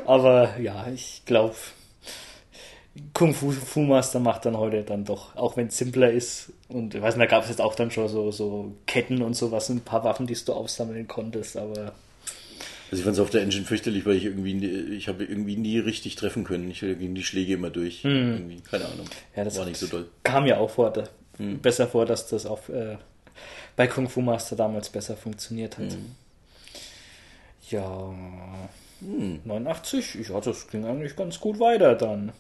Aber ja, ich glaube, Kung Fu, Fu Master macht dann heute dann doch, auch wenn es simpler ist. Und ich weiß nicht, da gab es jetzt auch dann schon so, so Ketten und sowas, ein paar Waffen, die du aufsammeln konntest, aber
Also ich fand es auf der Engine fürchterlich, weil ich irgendwie, nie- ich habe irgendwie nie richtig treffen können. Ich ging die Schläge immer durch. Irgendwie, keine Ahnung.
Hm. Ja, das
war nicht so doll.
kam mir auch vor, da, besser vor, dass das auf, äh, bei Kung Fu Master damals besser funktioniert hat. Ja, 89, ja, das ging eigentlich ganz gut weiter dann.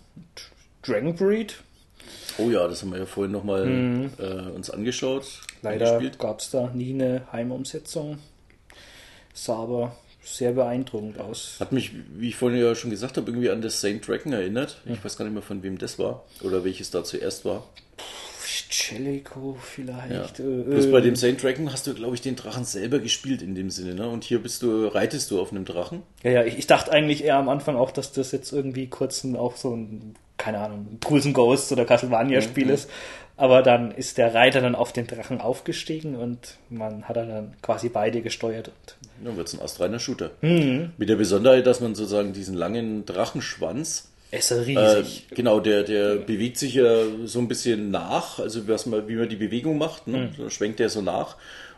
Dragon Breed,
Oh ja, das haben wir ja vorhin nochmal äh, uns angeschaut.
Leider gab es da nie eine Heimumsetzung. Sah aber sehr beeindruckend aus.
Hat mich, wie ich vorhin ja schon gesagt habe, irgendwie an das Saint Dragon erinnert. Ich weiß gar nicht mehr, von wem das war oder welches da zuerst war.
Jellico vielleicht.
Ja.
Äh,
Bloß
äh,
bei dem Saint Dragon hast du, glaube ich, den Drachen selber gespielt in dem Sinne. Ne? Und hier bist du, reitest du auf einem Drachen.
Ja, ja, ich, ich dachte eigentlich eher am Anfang auch, dass das jetzt irgendwie kurz ein, auch so ein, keine Ahnung, Ghouls and Ghosts oder Castlevania-Spiel ist. Aber dann ist der Reiter dann auf den Drachen aufgestiegen und man hat dann quasi beide gesteuert. Und
Dann wird es ein astreiner Shooter.
Mhm.
Mit der Besonderheit, dass man sozusagen diesen langen Drachenschwanz
es ist
Äh,
riesig.
genau, der, der bewegt sich ja so ein bisschen nach, also was man, wie man die Bewegung macht, ne?
Hm.
da schwenkt der so nach.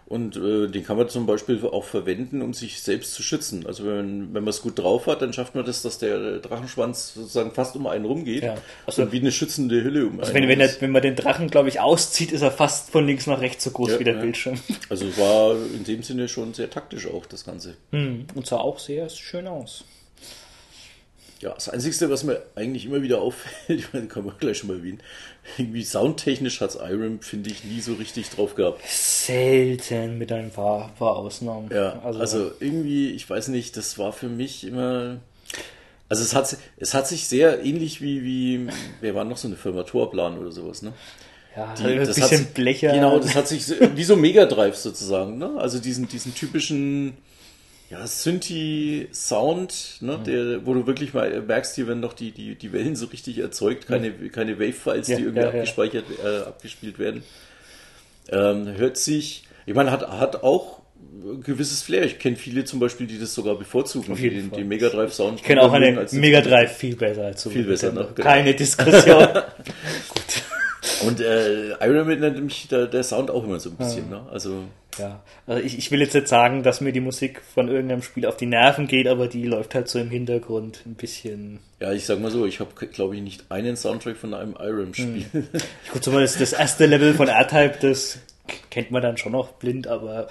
Und äh, den kann man zum Beispiel auch verwenden, um sich selbst zu schützen. Also wenn, wenn man es gut drauf hat, dann schafft man das, dass der Drachenschwanz sozusagen fast um einen rumgeht.
Ja. Also-
und wie eine schützende Hülle um
Also
einen
wenn, wenn,
ist.
er, wenn man den Drachen, glaube ich, auszieht, ist er fast von links nach rechts so groß
Ja,
wie der
ja.
Bildschirm.
Also es war in dem Sinne schon sehr taktisch auch, das Ganze.
Hm, Und sah auch sehr schön aus.
Ja, das Einzige, was mir eigentlich immer wieder auffällt, ich meine, kann man gleich schon mal erwähnen, irgendwie soundtechnisch hat Irem, finde ich, nie so richtig drauf gehabt.
Selten mit ein paar, paar Ausnahmen.
Ja, also, irgendwie, ich weiß nicht, das war für mich immer. Also es hat, es hat sich sehr ähnlich wie, wie, wer war noch so eine Firma, Torplan oder sowas, ne?
ja,
Die-
ein
das
bisschen
hat,
Blecher.
Genau, das hat sich wie so Mega Drive sozusagen, ne? Also diesen, diesen typischen, ja, Synthi-Sound, ne?
Mhm.
Der, wo du wirklich mal merkst, hier werden noch die, die, die Wellen so richtig erzeugt, keine, keine Wave-Files,
Ja,
die irgendwie
ja,
abgespeichert, äh, abgespielt werden. Ähm, hört sich, ich meine, hat, hat auch ein gewisses Flair. Ich kenne viele zum Beispiel, die das sogar bevorzugen, die den, den Mega Drive Sound.
Ich kenne auch eine Mega Drive viel besser als Super
Viel besser, ne? Genau.
Keine Diskussion. Gut.
Und äh, Iron Man nennt mich der, der Sound auch immer so ein bisschen, ja. ne? Also.
Ja, also ich, ich will jetzt nicht sagen, dass mir die Musik von irgendeinem Spiel auf die Nerven geht, aber die läuft halt so im Hintergrund ein bisschen.
Ja, ich sag mal so, ich habe, glaube ich, nicht einen Soundtrack von einem Iron-Spiel. Hm.
Ich gucke mal, das, das erste Level von R-Type, das kennt man dann schon noch blind, aber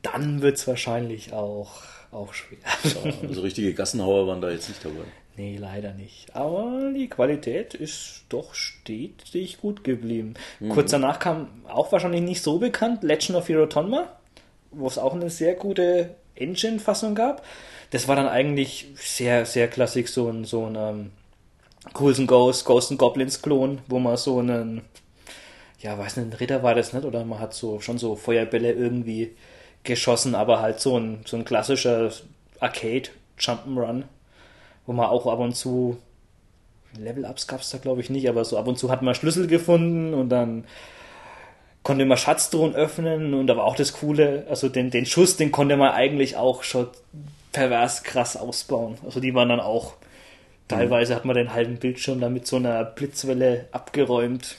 dann wird es wahrscheinlich auch, auch schwer.
Ja, also richtige Gassenhauer waren da jetzt nicht dabei.
Nee, leider nicht. Aber die Qualität ist doch stetig gut geblieben. Mhm. Kurz danach kam auch wahrscheinlich nicht so bekannt Legend of Hero Tonma, wo es auch eine sehr gute Engine-Fassung gab. Das war dann eigentlich sehr, sehr klassisch, so ein, so ein um, ähm, Ghouls and Ghosts, Ghosts and Goblins Klon, wo man so einen, ja, weiß nicht, ein Ritter war das nicht, oder man hat so schon so Feuerbälle irgendwie geschossen, aber halt so ein, so ein klassischer Arcade Jump'n'Run wo man auch ab und zu Level-Ups gab es da glaube ich nicht, aber so ab und zu hat man Schlüssel gefunden und dann konnte man Schatztruhen öffnen und da war auch das Coole, also den, den Schuss, den konnte man eigentlich auch schon pervers krass ausbauen. Also die waren dann auch, teilweise hat man den halben Bildschirm dann mit so einer Blitzwelle abgeräumt.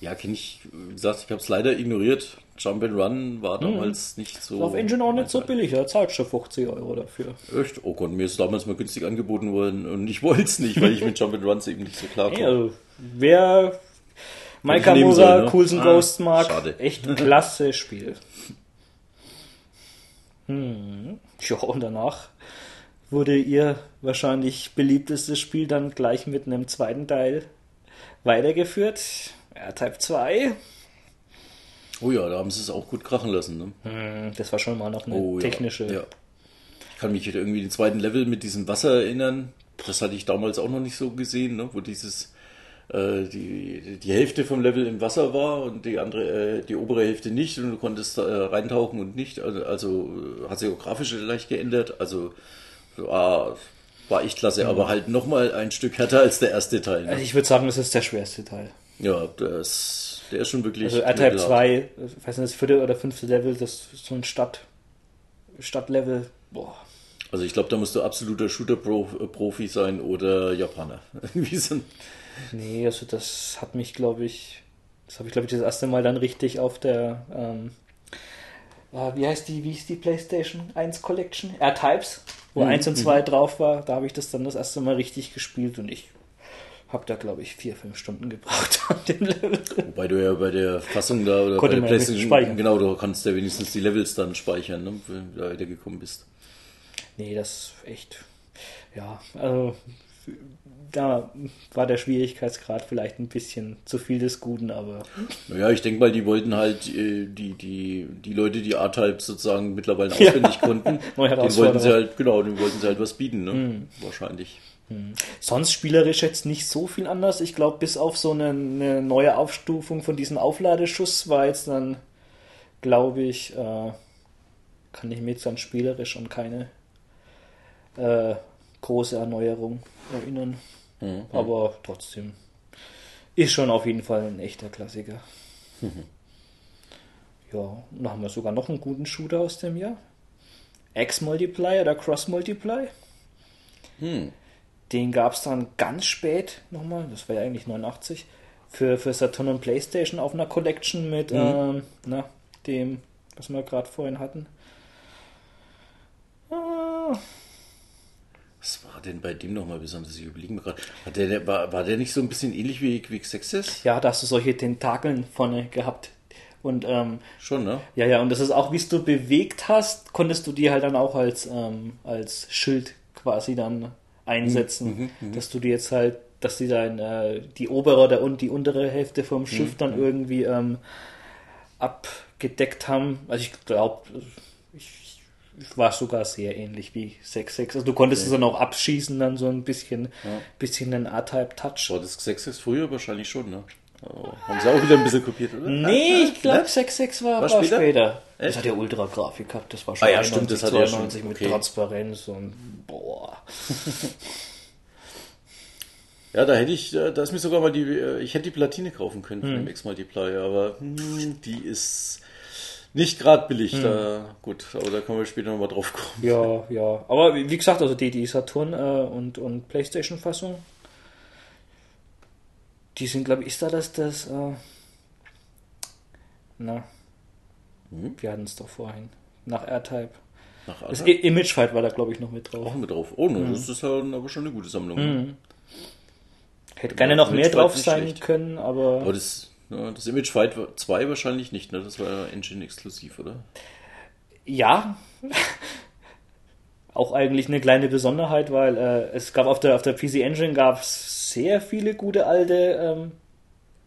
Ja, kenne ich, wie gesagt, ich habe es leider ignoriert. Jump Run war mhm. damals mhm. nicht so.
Auf Engine auch nicht so billig, er zahlt schon 50 Euro dafür.
Echt? Oh Gott, mir ist damals mal günstig angeboten worden und ich wollte es nicht, weil ich mit Jump Runs eben nicht so klar komme.
also, wer Maikamura, ne? Cools ah, Ghosts mag, schade. echt klasse Spiel. Hm. Ja, und danach wurde ihr wahrscheinlich beliebtestes Spiel dann gleich mit einem zweiten Teil weitergeführt. Ja, Type 2.
Oh ja, da haben sie es auch gut krachen lassen. Ne?
Hm, das war schon mal noch eine oh, technische. Ja, ja.
Ich kann mich irgendwie den zweiten Level mit diesem Wasser erinnern. Das hatte ich damals auch noch nicht so gesehen, ne? wo dieses äh, die, die Hälfte vom Level im Wasser war und die andere, äh, die obere Hälfte nicht und du konntest äh, reintauchen und nicht. Also, also hat sich auch grafisch leicht geändert. Also war, war echt klasse, mhm. aber halt nochmal ein Stück härter als der erste Teil.
Ne? Also ich würde sagen, das ist der schwerste Teil.
Ja, das der ist schon wirklich.
Also R-Type 2, ich weiß nicht, das vierte oder fünfte Level, das ist so ein Stadt, Stadtlevel. Boah.
Also ich glaube, da musst du absoluter Shooter-Profi sein oder Japaner.
Nee, also das hat mich, glaube ich, das habe ich, glaube ich, das erste Mal dann richtig auf der, ähm, äh, wie heißt die, wie ist die PlayStation 1 Collection? R-Types, wo mhm. 1 und 2 mhm. drauf war, da habe ich das dann das erste Mal richtig gespielt und ich habe da, glaube ich, vier, fünf Stunden gebraucht an dem Level.
Wobei du ja bei der Fassung da oder Konnte bei der PlayStation, speichern. genau, du kannst ja wenigstens die Levels dann speichern, ne, wenn du da weitergekommen bist.
Nee, das ist echt, ja, also da war der Schwierigkeitsgrad vielleicht ein bisschen zu viel des Guten, aber.
Naja, ich denke mal, die wollten halt äh, die, die, die Leute, die A-Type sozusagen mittlerweile auswendig ja. konnten, den wollten sie halt, genau, den wollten sie halt was bieten, ne? Mhm. Wahrscheinlich.
Sonst spielerisch jetzt nicht so viel anders. Ich glaube, bis auf so eine, eine, neue Aufstufung von diesem Aufladeschuss war jetzt dann, glaube ich, äh, kann ich mir jetzt dann spielerisch an keine äh, große Erneuerung erinnern. Mhm. Aber trotzdem ist schon auf jeden Fall ein echter Klassiker. Mhm. Ja, dann haben wir sogar noch einen guten Shooter aus dem Jahr. X-Multiply oder Cross-Multiply. Hm. Den gab es dann ganz spät nochmal, das war ja eigentlich 89, für, für Saturn und Playstation auf einer Collection mit mhm. ähm, na, dem, was wir gerade vorhin hatten.
Ah. Was war denn bei dem nochmal besonders? Ich überlege mir gerade. War der, war, der nicht so ein bisschen ähnlich wie Quick Success?
Ja, da hast du solche Tentakeln vorne gehabt. Und ähm,
schon, ne?
Ja, ja, und das ist auch, wie du bewegt hast, konntest du die halt dann auch als, ähm, als Schild quasi dann einsetzen, mhm, mhm, mhm, dass du die jetzt halt, dass die dann äh, die obere oder und die untere Hälfte vom Schiff mhm, dann mhm. irgendwie ähm, abgedeckt haben. Also ich glaube, ich, ich, war sogar sehr ähnlich wie 6.6. Also du konntest okay. es dann auch abschießen, dann so ein bisschen, ja. bisschen einen A-Type-Touch.
War das 6.6 früher wahrscheinlich schon, ne? Oh, haben sie auch wieder ein bisschen kopiert, oder?
Nee, ich glaube 6.6 war, war, war später. später. Das hat ja Ultra-Grafik gehabt, das war
schon ah, ja, stimmt, das hat ja schon,
mit okay. Transparenz und boah.
ja, da hätte ich, da ist mir sogar mal die, äh, ich hätte die Platine kaufen können hm. für den X-Multiplier, aber hm, die ist nicht gerade billig. Hm. Da, gut, aber da kommen wir später nochmal drauf kommen.
Ja, ja. Aber wie gesagt, also die, die Saturn äh, und, und Playstation-Fassung Die sind, glaube ich, ist da das, das, äh, na,
Hm?
wir hatten es doch vorhin, nach R-Type.
Nach
Das
Alter.
I- Image Fight war da, glaube ich, noch mit drauf.
auch mit drauf. Oh,
Mhm.
ne, das ist ja aber schon eine gute Sammlung. ne?
Hätte gerne noch
Image
mehr drauf sein
schlecht.
können, aber
Aber das, ja, das Image Fight 2 wahrscheinlich nicht, ne? Das war ja Engine-exklusiv, oder?
ja. Auch eigentlich eine kleine Besonderheit, weil äh, es gab auf der, auf der PC Engine gab es sehr viele gute alte ähm,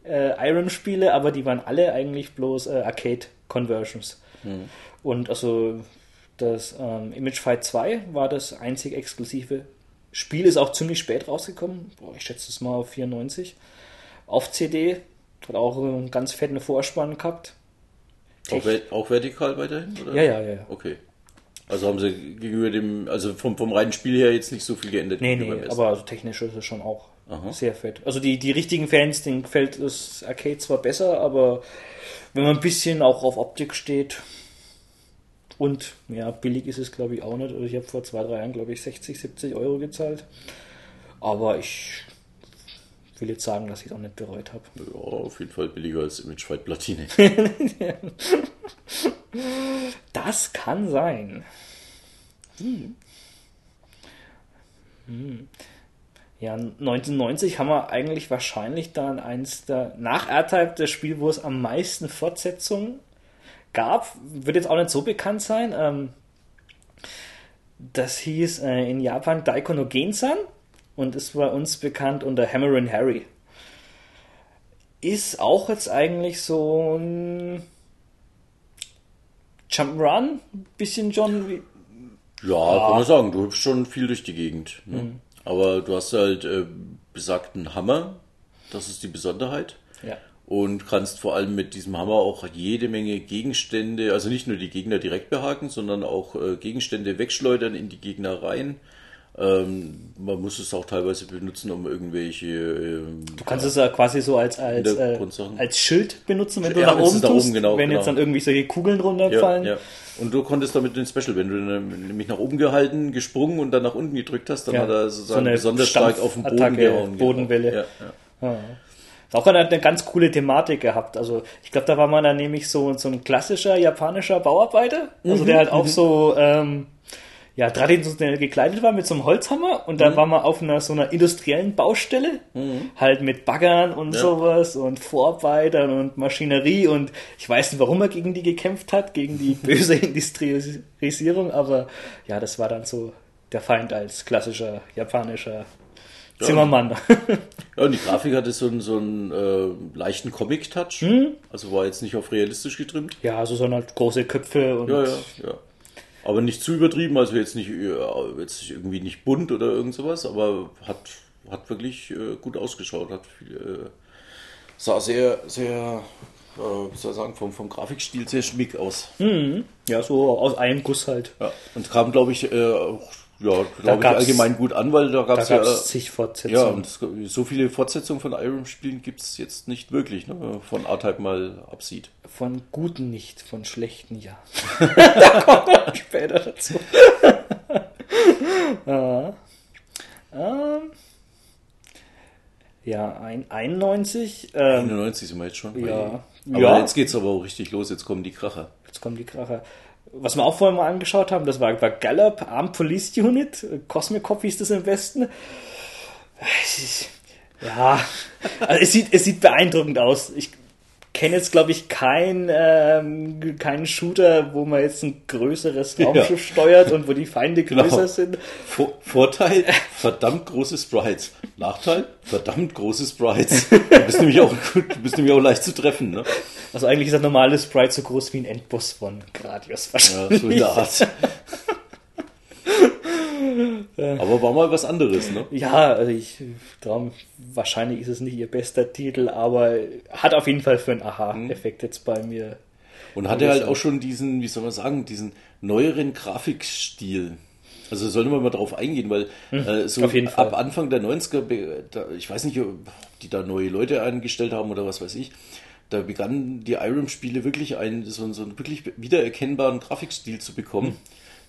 äh, Irem-Spiele, aber die waren alle eigentlich bloß äh, Arcade-Conversions. Und also das ähm, Image Fight 2 war das einzig exklusive Spiel, ist auch ziemlich spät rausgekommen. Boah, ich schätze es mal auf 94. Auf CD. Hat auch einen ganz fetten Vorspann gehabt.
Auch, auch vertikal weiterhin, oder?
Ja, ja, ja, ja.
Okay. Also haben sie gegenüber dem, also vom, vom reinen Spiel her jetzt nicht so viel geändert.
Nee, nee, aber also technisch ist es schon auch
Aha.
sehr fett. Also die, die richtigen Fans, denen gefällt das Arcade zwar besser, aber wenn man ein bisschen auch auf Optik steht und ja, billig ist es glaube ich auch nicht. Also ich habe vor zwei, drei Jahren glaube ich 60, 70 Euro gezahlt. Aber ich will jetzt sagen, dass ich es auch nicht bereut habe.
Ja, auf jeden Fall billiger als Image Fight Platine.
Das kann sein. Hm. Ja, 1990 haben wir eigentlich wahrscheinlich dann eins der, nach R-Type das Spiel, wo es am meisten Fortsetzungen gab. Wird jetzt auch nicht so bekannt sein. Ähm, das hieß äh, in Japan Daiko no Gensan und ist bei uns bekannt unter Hammer and Harry. Ist auch jetzt eigentlich so ein Jump'n'Run, bisschen John wie.
Ja, kann man sagen, du hüpfst schon viel durch die Gegend. Ne?
Mhm.
Aber du hast halt äh, besagten Hammer, das ist die Besonderheit.
Ja.
Und kannst vor allem mit diesem Hammer auch jede Menge Gegenstände, also nicht nur die Gegner direkt behaken, sondern auch äh, Gegenstände wegschleudern in die Gegner rein. Ähm, man muss es auch teilweise benutzen, um irgendwelche. ähm,
Du kannst es ja quasi so als, als, äh, als Schild benutzen, wenn du
Ja,
nach oben tust.
oben, genau,
wenn jetzt
genau.
dann irgendwie solche Kugeln
Ja,
runterfallen.
ja. Und du konntest damit den Special, wenn du nämlich nach oben gehalten, gesprungen und dann nach unten gedrückt hast, dann
Ja.
hat er
So
sozusagen
eine
besonders stark auf den Boden
Stampfattacke,
gehauen. genau.
Bodenwelle.
Ja, ja.
Auch eine, eine ganz coole Thematik gehabt. Also ich glaube, da war man dann nämlich so, so ein klassischer japanischer Bauarbeiter, also
Mhm,
der halt auch so ähm, ja, traditionell gekleidet war mit so einem Holzhammer und
Mhm.
dann war man auf einer so einer industriellen Baustelle, halt mit Baggern und
Ja.
sowas und Vorarbeitern und Maschinerie und ich weiß nicht, warum er gegen die gekämpft hat, gegen die böse Industrialisierung, aber ja, das war dann so der Feind als klassischer japanischer Zimmermann.
Ja, und die Grafik hatte so einen, so einen äh, leichten Comic-Touch.
Mhm.
Also war jetzt nicht auf realistisch getrimmt.
Ja, also so halt große Köpfe und
Ja, ja, ja. Aber nicht zu übertrieben, also jetzt nicht äh, jetzt irgendwie nicht bunt oder irgend sowas, aber hat, hat wirklich äh, gut ausgeschaut. Hat viel, äh, sah sehr, sehr, äh, wie soll ich sagen, vom, vom Grafikstil sehr schmick aus.
ja, so aus einem Guss halt.
Ja, und kam, glaube ich, auch, ja, glaube ich, allgemein gut an, weil da gab es ja.
zig
Ja,
Fortsetzungen.
und es, so viele Fortsetzungen von Irem-Spielen gibt es jetzt nicht wirklich, ne? man von R-Type mal absieht.
Von guten nicht, von schlechten ja. da kommen wir später dazu. ja. Ähm, ja, ein, 91. Ähm,
91 sind wir jetzt schon. bei-
Ja.
Aber
Ja.
jetzt geht's aber auch richtig los, jetzt kommen die Kracher.
jetzt kommen die Kracher. Was wir auch vorhin mal angeschaut haben, das war, war Gallop Armed Police Unit. Cosmic hieß das im Westen. Es ist- Ja, also es sieht, es sieht beeindruckend aus. Ich kenne jetzt, glaube ich, kein, ähm, keinen Shooter, wo man jetzt ein größeres Raumschiff steuert und wo die Feinde größer
Genau.
sind.
Vor Vorteil, verdammt große Sprites. Nachteil, verdammt große Sprites. Du bist nämlich auch du bist nämlich auch leicht zu treffen, ne?
Also eigentlich ist das normale Sprite so groß wie ein Endboss von Gradius
Ja,
wahrscheinlich.
so in der Art. Aber war mal was anderes, ne?
Ja, also ich traum, wahrscheinlich ist es nicht ihr bester Titel, aber hat auf jeden Fall für einen Aha-Effekt jetzt bei mir.
Und hatte halt auch schon diesen, wie soll man sagen, diesen neueren Grafikstil. Also sollen wir mal drauf eingehen, weil äh, so
Hm, auf jeden Fall.
ab Anfang der 90er, be- da, ich weiß nicht, ob die da neue Leute eingestellt haben oder was weiß ich, da begannen die Irem-Spiele wirklich einen, so, einen- so einen wirklich wiedererkennbaren Grafikstil zu bekommen,
Hm.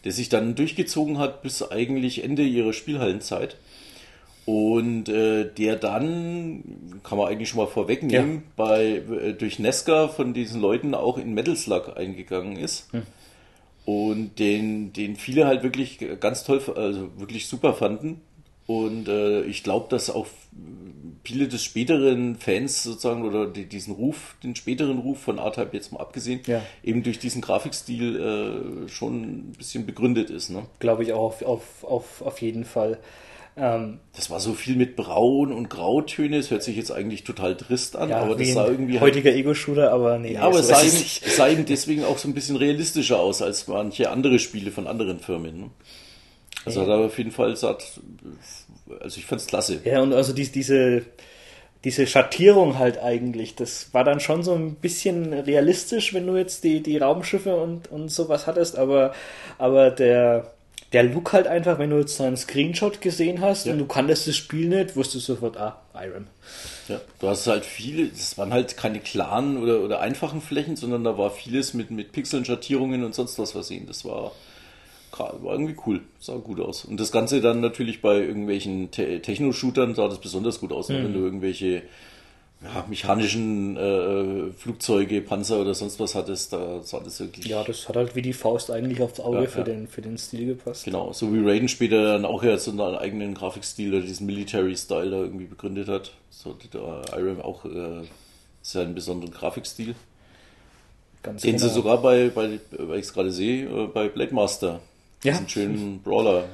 Der sich dann durchgezogen hat bis eigentlich Ende ihrer Spielhallenzeit. Und äh, der dann, kann man eigentlich schon mal vorwegnehmen, ja. bei, äh, durch Nesca von diesen Leuten auch in Metal Slug eingegangen ist. Hm. Und den, den viele halt wirklich ganz toll, also wirklich super fanden. Und äh, ich glaube, dass auch viele des späteren Fans sozusagen oder die, diesen Ruf, den späteren Ruf von R-Type jetzt mal abgesehen, ja. eben durch diesen Grafikstil äh, schon ein bisschen begründet ist. Ne?
Glaube ich auch auf, auf, auf, auf jeden Fall.
Ähm, das war so viel mit Braun und Grautöne, es hört sich jetzt eigentlich total trist an, ja, aber das sah irgendwie.
Halt heutiger halt, Ego-Shooter, aber nee.
Ja, aber es sah, eben, sah eben deswegen auch so ein bisschen realistischer aus als manche andere Spiele von anderen Firmen. Ne? Also hat er auf jeden Fall satt, also ich fand's klasse.
Ja, und also die, diese, diese Schattierung halt eigentlich, das war dann schon so ein bisschen realistisch, wenn du jetzt die, die Raumschiffe und, und sowas hattest, aber, aber der, der Look halt einfach, wenn du jetzt einen Screenshot gesehen hast ja. und du kanntest das Spiel nicht, wusstest du sofort, ah, Irem.
Ja, du hast halt viele, das waren halt keine klaren oder, oder einfachen Flächen, sondern da war vieles mit, mit Pixeln, Schattierungen und sonst was versehen. Das war, war irgendwie cool, sah gut aus. Und das Ganze dann natürlich bei irgendwelchen Te Techno-Shootern sah das besonders gut aus, mhm. wenn du irgendwelche ja, mechanischen äh, Flugzeuge, Panzer oder sonst was hattest, da sah das wirklich.
Ja, das hat halt wie die Faust eigentlich aufs Auge ja, für, ja. Den, für den Stil gepasst.
Genau, so wie Raiden später dann auch ja so einen eigenen Grafikstil oder diesen Military-Style da irgendwie begründet hat. So der Iron auch äh, ist einen besonderen Grafikstil. Ganz den genau. sie sogar bei, bei weil ich es gerade sehe, äh, bei Blade Master ja. Diesen schönen Brawler.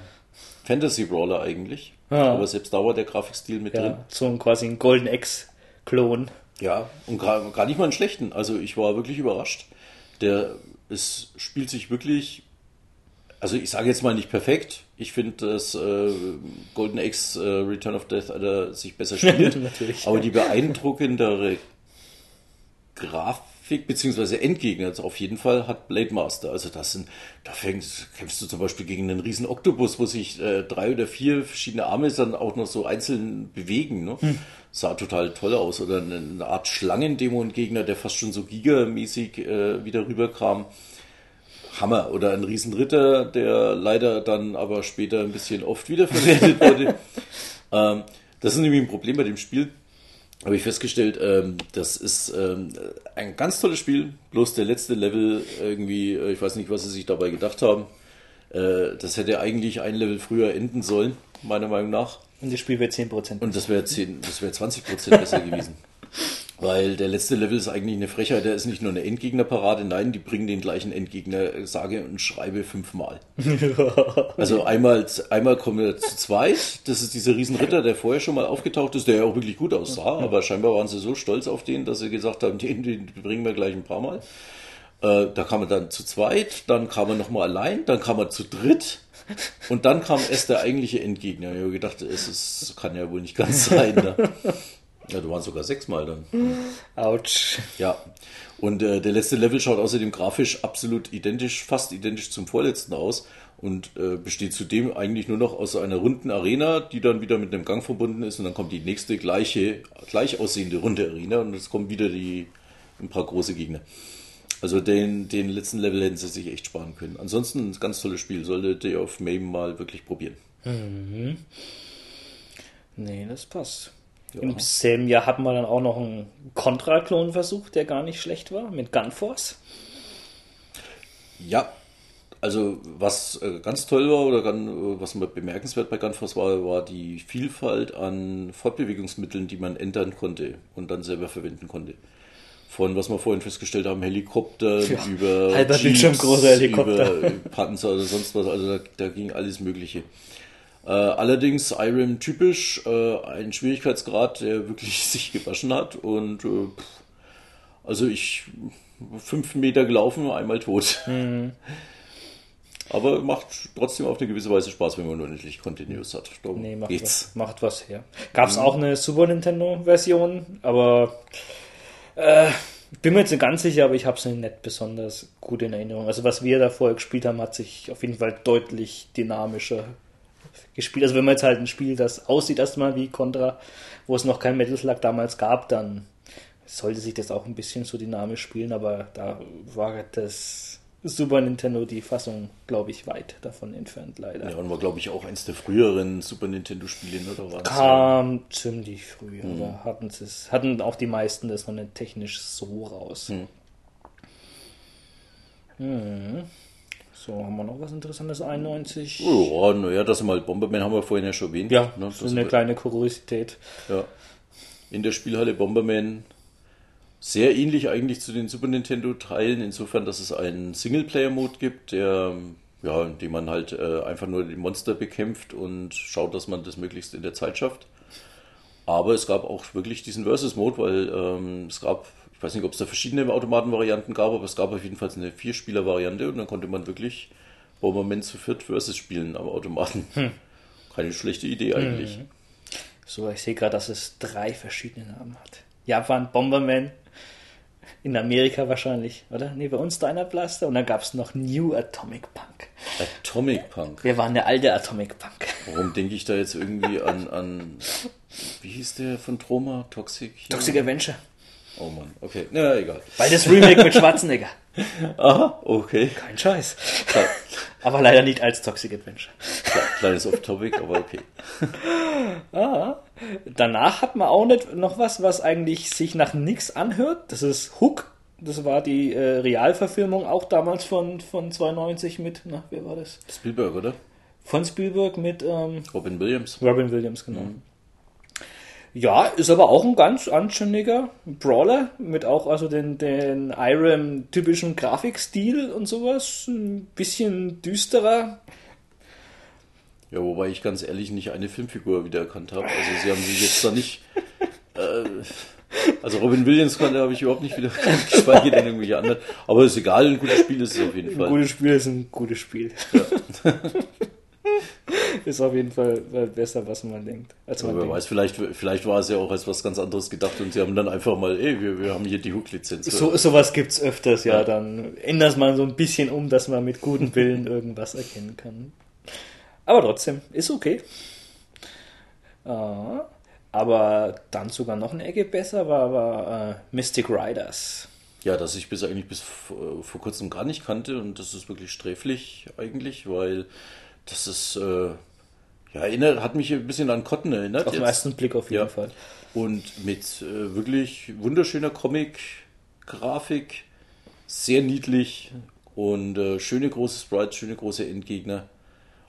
Fantasy-Brawler eigentlich. Ja. Aber selbst da war der Grafikstil mit ja, drin.
So ein quasi ein Golden X-Klon.
Ja, und gar, gar nicht mal einen schlechten. Also ich war wirklich überrascht. Der es spielt sich wirklich, also ich sage jetzt mal nicht perfekt. Ich finde, dass äh, Golden X äh, Return of Death äh, sich besser spielt. aber die beeindruckendere Grafik Gegnerfig bzw. Endgegner auf jeden Fall hat Blade Master. Also das sind, da fängst, kämpfst du zum Beispiel gegen einen riesen Oktopus, wo sich äh, drei oder vier verschiedene Arme dann auch noch so einzeln bewegen. Ne? Hm. Sah total toll aus. Oder eine Art Schlangendämon-Gegner, der fast schon so gigamäßig äh, wieder rüberkam. Hammer. Oder ein Riesenritter, der leider dann aber später ein bisschen oft wiederverwertet wurde. ähm, das ist nämlich ein Problem bei dem Spiel habe ich festgestellt, ähm, das ist ähm, ein ganz tolles Spiel, bloß der letzte Level irgendwie, äh, ich weiß nicht, was sie sich dabei gedacht haben. Äh, das hätte eigentlich ein Level früher enden sollen, meiner Meinung nach.
Und das Spiel wäre 10%.
Und das wäre 10, das wäre 20% besser gewesen. Weil der letzte Level ist eigentlich eine Frechheit, der ist nicht nur eine Endgegnerparade, nein, die bringen den gleichen Endgegner, sage und schreibe fünfmal. also einmal, einmal kommen wir zu zweit, das ist dieser Riesenritter, der vorher schon mal aufgetaucht ist, der ja auch wirklich gut aussah, aber scheinbar waren sie so stolz auf den, dass sie gesagt haben, den, den bringen wir gleich ein paar Mal. Äh, da kam er dann zu zweit, dann kam er nochmal allein, dann kam er zu dritt. Und dann kam erst der eigentliche Endgegner. Ich habe gedacht, es ist, kann ja wohl nicht ganz sein. Ne? Ja, du warst sogar sechsmal dann.
Autsch.
Ja. Und äh, der letzte Level schaut außerdem grafisch absolut identisch, fast identisch zum vorletzten aus und äh, besteht zudem eigentlich nur noch aus einer runden Arena, die dann wieder mit einem Gang verbunden ist und dann kommt die nächste gleiche, gleich aussehende runde Arena und es kommen wieder die ein paar große Gegner. Also den, den letzten Level hätten sie sich echt sparen können. Ansonsten ein ganz tolles Spiel, sollte Day of Mame mal wirklich probieren. Mhm.
Nee, das passt. Ja. Im selben Jahr hatten wir dann auch noch einen Contra-Klon-Versuch, der gar nicht schlecht war, mit Gunforce.
Ja, also was äh, ganz toll war oder was bemerkenswert bei Gunforce war, war die Vielfalt an Fortbewegungsmitteln, die man ändern konnte und dann selber verwenden konnte. Von was wir vorhin festgestellt haben, Helikopter ja, über
halber Jeeps, große Helikopter,
über Panzer oder sonst was. Also da, da ging alles Mögliche. Äh, allerdings Irem typisch, äh, ein Schwierigkeitsgrad, der wirklich sich gewaschen hat und äh, also ich fünf Meter gelaufen, einmal tot. Mhm. Aber macht trotzdem auf eine gewisse Weise Spaß, wenn man nur endlich Continuous hat.
Darum nee, macht geht's. Was, macht was her. Gab es mhm. auch eine Super Nintendo-Version, aber äh, bin mir jetzt nicht ganz sicher, aber ich habe es nicht besonders gut in Erinnerung. Also was wir da vorher gespielt haben, hat sich auf jeden Fall deutlich dynamischer gespielt. Also wenn man jetzt halt ein Spiel, das aussieht erstmal wie Contra, wo es noch kein Metal Slug damals gab, dann sollte sich das auch ein bisschen so dynamisch spielen, aber da war das Super Nintendo die Fassung, glaube ich, weit davon entfernt, leider.
Ja, und war, glaube ich, auch eins der früheren Super Nintendo-Spiele, ne? oder war
Kam ziemlich früh, mhm. aber hatten, es, hatten auch die meisten das noch nicht technisch so raus. Mhm. Hm. So, haben wir noch was Interessantes? 91?
Ja, naja, das mal Bomberman haben wir vorhin ja schon erwähnt.
Ja, ne? das ist eine kleine Kuriosität.
Ja. In der Spielhalle Bomberman sehr ähnlich eigentlich zu den Super Nintendo-Teilen, insofern, dass es einen Singleplayer-Mode gibt, der, ja, in dem man halt äh, einfach nur die Monster bekämpft und schaut, dass man das möglichst in der Zeit schafft. Aber es gab auch wirklich diesen Versus-Mode, weil ähm, es gab, ich weiß nicht, ob es da verschiedene Automatenvarianten gab, aber es gab auf jeden Fall eine Vierspieler-Variante und dann konnte man wirklich Bomberman zu viert Versus spielen am Automaten. Hm. Keine schlechte Idee eigentlich. Hm.
So, ich sehe gerade, dass es drei verschiedene Namen hat. Japan Bomberman, in Amerika wahrscheinlich, oder? Nee, bei uns Deiner Blaster und dann gab es noch New Atomic Punk.
Atomic Punk?
Wir waren der alte Atomic Punk.
Warum denke ich da jetzt irgendwie an, an wie hieß der von Troma? Toxic?
Toxic Adventure.
Oh Mann, okay. Na, egal.
Weil das Remake mit Schwarzenegger.
Aha, okay.
Kein Scheiß. Klar. Aber leider nicht als Toxic Adventure.
Kleines Off-Topic, aber okay.
ah, danach hat man auch nicht noch was, was eigentlich sich nach nichts anhört. Das ist Hook. Das war die äh, Realverfilmung auch damals von, von 92 mit, na, wer war das?
Spielberg, oder?
Von Spielberg mit ähm,
Robin Williams.
Robin Williams, genau. Mhm. Ja, ist aber auch ein ganz anständiger Brawler mit auch also den, den Irem typischen Grafikstil und sowas. Ein bisschen düsterer.
Ja, wobei ich ganz ehrlich nicht eine Filmfigur wiedererkannt habe. Also sie haben sich jetzt da nicht. Äh, also Robin Williams habe ich überhaupt nicht wieder geschweige denn irgendwelche anderen. Aber ist egal, ein gutes Spiel ist es auf jeden Fall.
Ein gutes Spiel ist ein gutes Spiel. Ja. ist auf jeden Fall besser, was man denkt.
Als
man
wer denkt. weiß, vielleicht, vielleicht war es ja auch als was ganz anderes gedacht und sie haben dann einfach mal, ey, wir, wir haben hier die Hook-Lizenz.
So, sowas gibt es öfters, ja, ja. Dann ändert man so ein bisschen um, dass man mit gutem Willen irgendwas erkennen kann. Aber trotzdem, ist okay. Uh, aber dann sogar noch eine Ecke besser war, war uh, Mystic Riders.
Ja, das ich bis eigentlich bis vor kurzem gar nicht kannte und das ist wirklich sträflich eigentlich, weil das ist, äh, ja, erinnert, hat mich ein bisschen an Cotton erinnert.
Auf den ersten Blick auf jeden ja. Fall.
Und mit äh, wirklich wunderschöner Comic-Grafik, sehr niedlich und äh, schöne große Sprites, schöne große Endgegner.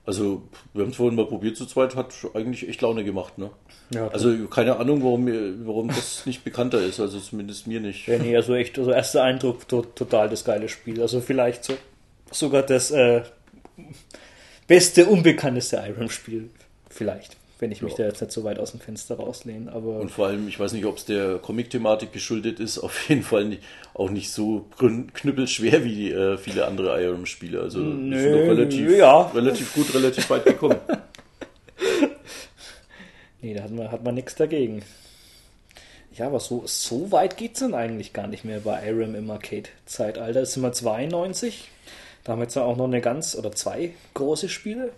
Also, wir haben es vorhin mal probiert zu zweit, hat eigentlich echt Laune gemacht, ne? Ja, also keine Ahnung, warum, warum das nicht bekannter ist, also zumindest mir nicht.
Ja, nee, also echt, also erster Eindruck, to total das geile Spiel. Also vielleicht so, sogar das äh, beste, unbekannteste Irem-Spiel. Vielleicht, wenn ich mich ja. da jetzt nicht so weit aus dem Fenster rauslehne. Aber
Und vor allem, ich weiß nicht, ob es der Comic-Thematik geschuldet ist, auf jeden Fall nicht, auch nicht so knüppelschwer wie äh, viele andere Irem-Spiele. Also Nö, sind doch relativ, ja. relativ gut, relativ weit gekommen.
nee, da hat man, hat man nichts dagegen. Ja, aber so, so weit geht es dann eigentlich gar nicht mehr bei Irem im Arcade-Zeitalter. Das sind wir 92. Da haben wir jetzt auch noch eine ganz oder zwei große Spiele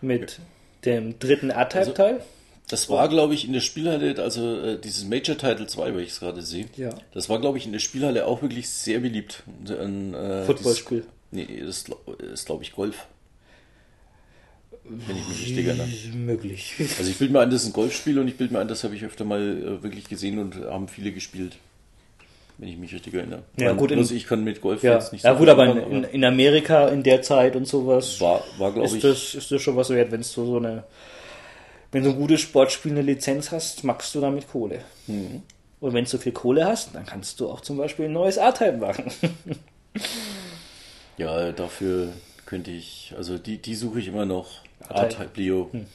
mit dem dritten R-Type-Teil. Also,
das war, glaube ich, in der Spielhalle, also äh, dieses Major Title 2, weil ich es gerade sehe.
Ja.
Das war, glaube ich, in der Spielhalle auch wirklich sehr beliebt.
Ein äh, Footballspiel.
Nee, das ist, glaube ich, Golf. Wenn ich mich richtig erinnere.
Möglich.
Also ich bilde mir ein, das ist ein Golfspiel und ich bilde mir ein, das habe ich öfter mal äh, wirklich gesehen und haben viele gespielt wenn ich mich richtig erinnere.
Ja, gut, in,
ich kann mit Golf
ja, jetzt nicht so Ja, gut, aber in, in, Amerika in der Zeit und sowas
war, war glaube ich.
Das, ist das schon was wert, wenn du so eine, wenn du ein gutes Sportspiel eine Lizenz hast, machst du damit Kohle. Mhm. Und wenn du so viel Kohle hast, dann kannst du auch zum Beispiel ein neues A-Type machen.
ja, dafür könnte ich, also die, die suche ich immer noch. A-Type Leo. Hm.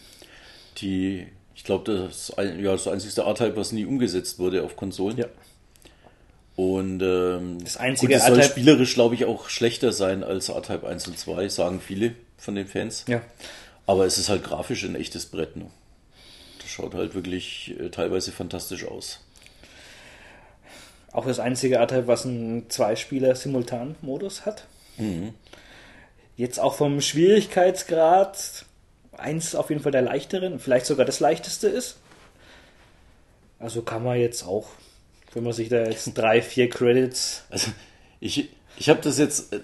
Die, ich glaube, das, ja, das einzige A-Type, was nie umgesetzt wurde auf Konsolen.
Ja.
Und ähm,
das einzige
gut, es soll spielerisch, glaube ich, auch schlechter sein als A-Type 1 und 2, sagen viele von den Fans.
Ja.
Aber es ist halt grafisch ein echtes Brett. Ne? Das schaut halt wirklich äh, teilweise fantastisch aus.
Auch das einzige A-Type, was einen Zwei-Spieler-Simultan-Modus hat. Mhm. Jetzt auch vom Schwierigkeitsgrad eins auf jeden Fall der leichteren, vielleicht sogar das leichteste ist. Also kann man jetzt auch wenn man sich da jetzt drei, vier Credits.
Also ich, Ich habe das jetzt, äh,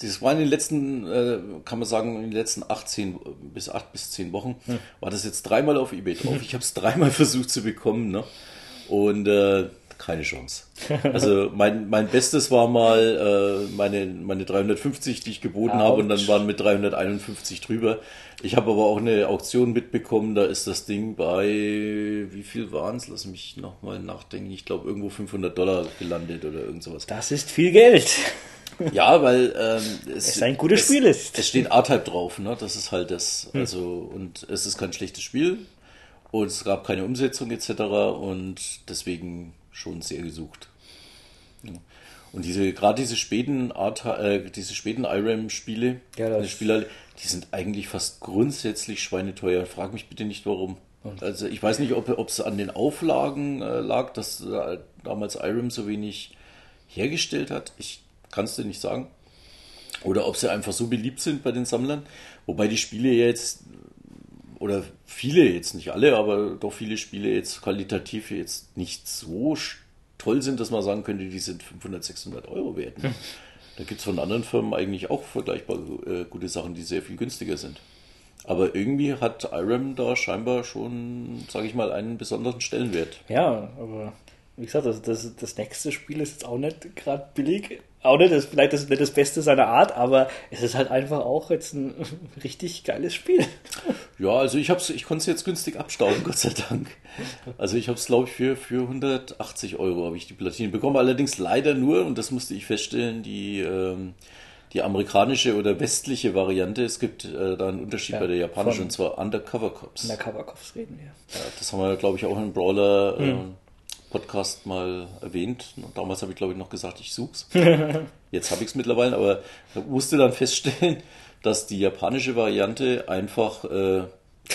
das war in den letzten, äh, kann man sagen, in den letzten 18 bis 8 bis 10 Wochen, hm. war das jetzt dreimal auf Ebay drauf. Ich habe es dreimal versucht zu bekommen, ne? Und äh, keine Chance. Also mein, mein Bestes war mal äh, meine, meine 350, die ich geboten habe und dann waren mit 351 drüber. Ich habe aber auch eine Auktion mitbekommen, da ist das Ding bei, wie viel waren es? Lass mich nochmal nachdenken. Ich glaube irgendwo 500 Dollar gelandet oder irgend sowas.
Das ist viel Geld.
Ja, weil ähm,
es, es ein gutes es, Spiel ist.
Es steht A-Type drauf, ne? Das ist halt das. Hm. Also, und es ist kein schlechtes Spiel. Und es gab keine Umsetzung etc. Und deswegen schon sehr gesucht. Ja. Und diese, gerade diese späten Art, äh, diese späten IRAM-Spiele, ja, Spieler, die sind eigentlich fast grundsätzlich schweineteuer. Frag mich bitte nicht warum. Also ich weiß nicht, ob es an den Auflagen äh, lag, dass äh, damals IRAM so wenig hergestellt hat. Ich kann es dir nicht sagen. Oder ob sie einfach so beliebt sind bei den Sammlern. Wobei die Spiele jetzt, oder viele jetzt, nicht alle, aber doch viele Spiele jetzt qualitativ jetzt nicht so toll sind, dass man sagen könnte, die sind 500, 600 Euro wert. Hm. Da gibt es von anderen Firmen eigentlich auch vergleichbar äh, gute Sachen, die sehr viel günstiger sind. Aber irgendwie hat IRAM da scheinbar schon, sage ich mal, einen besonderen Stellenwert.
Ja, aber wie gesagt, das, das, das nächste Spiel ist jetzt auch nicht gerade billig auch nicht das, vielleicht das, nicht das Beste seiner Art, aber es ist halt einfach auch jetzt ein richtig geiles Spiel.
Ja, also ich hab's, ich konnte es jetzt günstig abstauben, Gott sei Dank. Also ich habe es, glaube ich, für, für 180 Euro habe ich die Platine bekommen. Allerdings leider nur, und das musste ich feststellen, die, ähm, die amerikanische oder westliche Variante. Es gibt äh, da einen Unterschied ja, bei der japanischen, und zwar Undercover Cops.
Undercover Cops reden wir.
Ja, das haben wir, glaube ich, auch in Brawler. Hm. Podcast mal erwähnt. Damals habe ich, glaube ich, noch gesagt, ich such's. Jetzt habe ich es mittlerweile, aber musste dann feststellen, dass die japanische Variante einfach äh,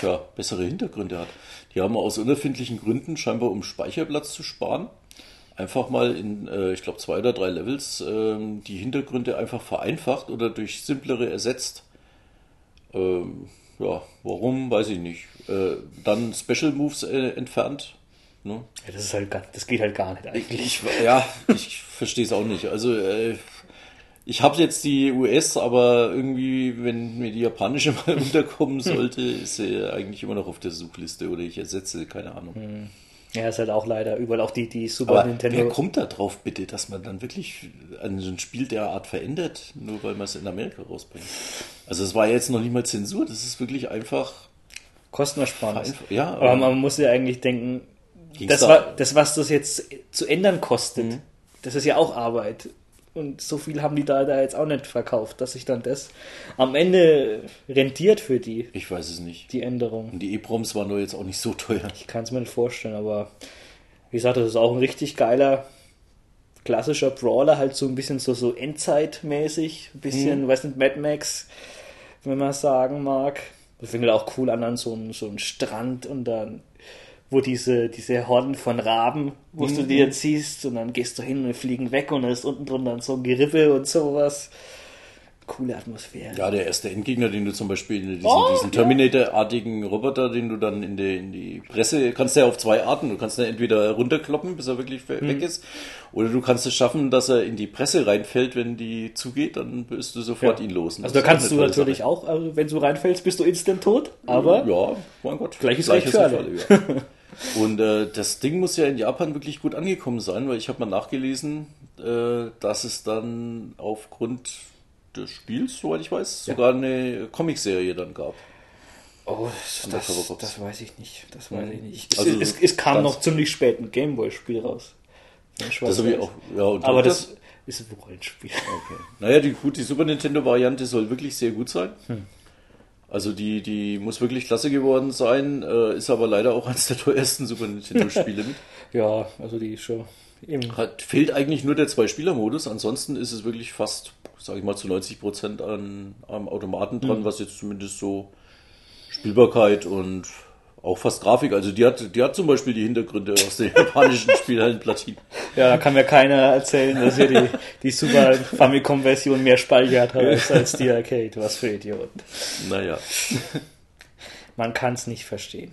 ja, bessere Hintergründe hat. Die haben aus unerfindlichen Gründen, scheinbar um Speicherplatz zu sparen, einfach mal in, äh, ich glaube, zwei oder drei Levels äh, die Hintergründe einfach vereinfacht oder durch simplere ersetzt. Ähm, ja, warum, weiß ich nicht. Äh, dann Special Moves äh, entfernt,
Ne? Ja, das ist halt gar, das geht halt gar nicht eigentlich.
Ich, ja, ich verstehe es auch nicht. Also äh, ich habe jetzt die US, aber irgendwie, wenn mir die japanische mal unterkommen sollte, ist sie eigentlich immer noch auf der Suchliste oder ich ersetze, keine Ahnung. Hm.
Ja, ist halt auch leider überall auch die, die Super
aber Nintendo. Wer kommt da drauf bitte, dass man dann wirklich ein, Spiel derart verändert, nur weil man es in Amerika rausbringt? Also es war jetzt noch nicht mal Zensur, das ist wirklich einfach
Kostenersparnis.
Ja,
aber, aber man muss ja eigentlich denken, das, da? war, das, was das jetzt zu ändern kostet, mhm. das ist ja auch Arbeit. Und so viel haben die da, da jetzt auch nicht verkauft, dass sich dann das am Ende rentiert für die.
Ich weiß es nicht.
Die Änderung.
Und die E-Proms waren nur jetzt auch nicht so teuer.
Ich kann es mir nicht vorstellen, aber wie gesagt, das ist auch ein richtig geiler, klassischer Brawler, halt so ein bisschen so, so Endzeitmäßig, ein bisschen, mhm. weiß nicht, Mad Max, wenn man sagen mag. Das finde ich auch cool an, an so einem so Strand und dann wo diese, diese Horden von Raben, wo mhm. du dir ziehst und dann gehst du hin und fliegen weg und da ist unten dann so ein Gerippe und sowas. Coole Atmosphäre.
Ja, der erste Endgegner, den du zum Beispiel, diesen, oh, diesen Terminator-artigen Roboter, den du dann in die, in die Presse, kannst du ja auf zwei Arten. Du kannst ihn entweder runterkloppen, bis er wirklich mhm. weg ist, oder du kannst es schaffen, dass er in die Presse reinfällt, wenn die zugeht, dann bist du sofort ja. ihn los.
Also da kannst du natürlich Sache. auch, also wenn du reinfällst, bist du instant tot, aber.
Ja, mein Gott.
Gleiches Recht für alle.
Und äh, das Ding muss ja in Japan wirklich gut angekommen sein, weil ich habe mal nachgelesen, äh, dass es dann aufgrund des Spiels, soweit ich weiß, ja. sogar eine Comicserie dann gab.
Oh, das, das, weiß ich nicht. Das weiß ich nicht. Also, es, es, es kam noch ziemlich spät ein Gameboy-Spiel raus.
Das habe ich auch. Ja,
Aber das, das, ist ein Rollenspiel.
Okay. Naja, die, gut, die Super Nintendo-Variante soll wirklich sehr gut sein. Hm. Also die, die muss wirklich klasse geworden sein, äh, ist aber leider auch eines der teuersten Super Nintendo-Spiele mit.
Ja, also die ist schon.
Hat, fehlt eigentlich nur der Zwei-Spieler-Modus, ansonsten ist es wirklich fast, sage ich mal, zu 90 Prozent an, am Automaten dran, mhm. was jetzt zumindest so Spielbarkeit und auch fast Grafik. Also die hat, die hat zum Beispiel die Hintergründe aus den japanischen Spielhallenplatinen.
Ja, da kann mir keiner erzählen, dass hier die, die Super Famicom-Version mehr speichert hat als die Arcade. Was für Idioten.
Naja.
Man kann es nicht verstehen.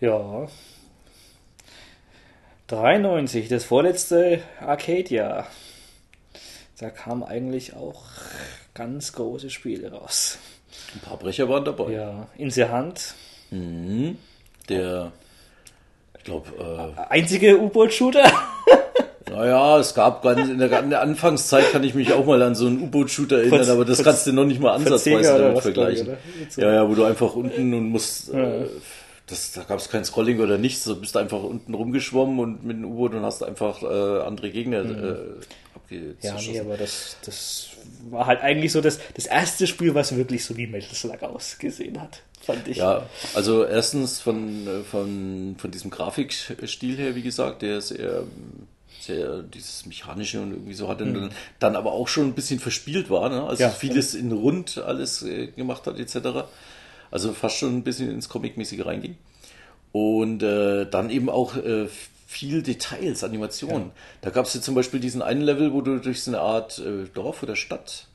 Ja. 93, das vorletzte Arcade-Jahr. da kamen eigentlich auch ganz große Spiele raus.
Ein paar Brecher waren dabei.
Ja, in der Hand.
Mhm. Der, ich glaube, äh,
Einzige U-Boot-Shooter.
naja, es gab ganz in der, in der Anfangszeit kann ich mich auch mal an so einen U-Boot-Shooter erinnern, aber das kannst du noch nicht mal ansatzweise damit vergleichen.
ich,
Ja, ja, wo du einfach unten und musst, äh, das, da gab es kein Scrolling oder nichts, du bist einfach unten rumgeschwommen und mit dem U-Boot und hast einfach äh, andere Gegner äh,
Ja,
abgeschossen.
nee, aber das, das war halt eigentlich so das, das erste Spiel, was wirklich so wie Metal Slug ausgesehen hat, fand ich.
Ja, also erstens von, äh, von, von diesem Grafikstil her, wie gesagt, der sehr, sehr dieses mechanische und irgendwie so hatte, und dann, dann aber auch schon ein bisschen verspielt war, ne? also
Ja.
vieles in rund alles äh, gemacht hat etc. Also fast schon ein bisschen ins Comic-mäßige reinging. Und äh, dann eben auch äh, viel Details, Animationen. Da gab es ja zum Beispiel diesen einen Level, wo du durch so eine Art äh, Dorf oder Stadt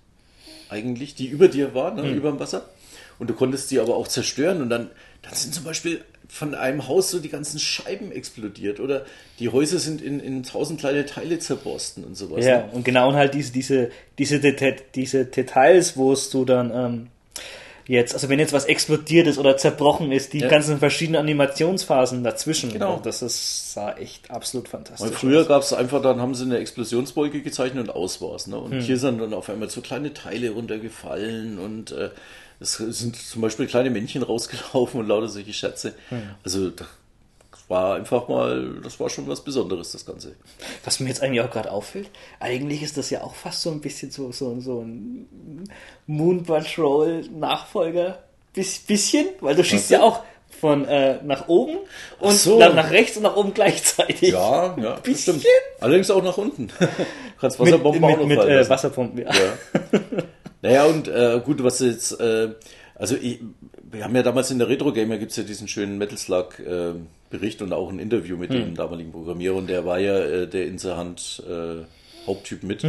eigentlich, die über dir war, ne, über dem Wasser. Und du konntest sie aber auch zerstören und dann, dann sind zum Beispiel von einem Haus so die ganzen Scheiben explodiert oder die Häuser sind in, in tausend kleine Teile zerborsten und sowas.
Ja,
ne?
und genau und halt diese, diese, diese, Deta diese Details, wo es du dann ähm, jetzt, also wenn jetzt was explodiert ist oder zerbrochen ist, die
Ja.
ganzen verschiedenen Animationsphasen dazwischen,
Genau.
das ist, sah echt absolut fantastisch
Weil früher gab es einfach, dann haben sie eine Explosionswolke gezeichnet und aus war's. Ne? Und
Hm.
hier sind dann auf einmal so kleine Teile runtergefallen und äh, es sind zum Beispiel kleine Männchen rausgelaufen und lauter solche Schätze.
Hm.
Also war einfach mal, das war schon was Besonderes, das Ganze.
Was mir jetzt eigentlich auch gerade auffällt, eigentlich ist das ja auch fast so ein bisschen so, so, so ein Moon Patrol Nachfolger. Bis, bisschen, weil du schießt
du?
ja auch von äh, nach oben und
so.
dann nach rechts und nach oben gleichzeitig.
Ja, ja,
Bisschen.
stimmt. Allerdings auch nach unten. Kannst
mit,
Wasserbomben auch
mit,
noch
mit
fallen
äh. Wasserpumpen, ja.
Ja. naja, und äh, gut, was jetzt, äh, also ich, wir haben ja damals in der Retro Gamer gibt's ja diesen schönen Metal Slug äh, Bericht und auch ein Interview mit dem damaligen Programmierer und der war ja äh, der Inserhand äh, Haupttyp mit.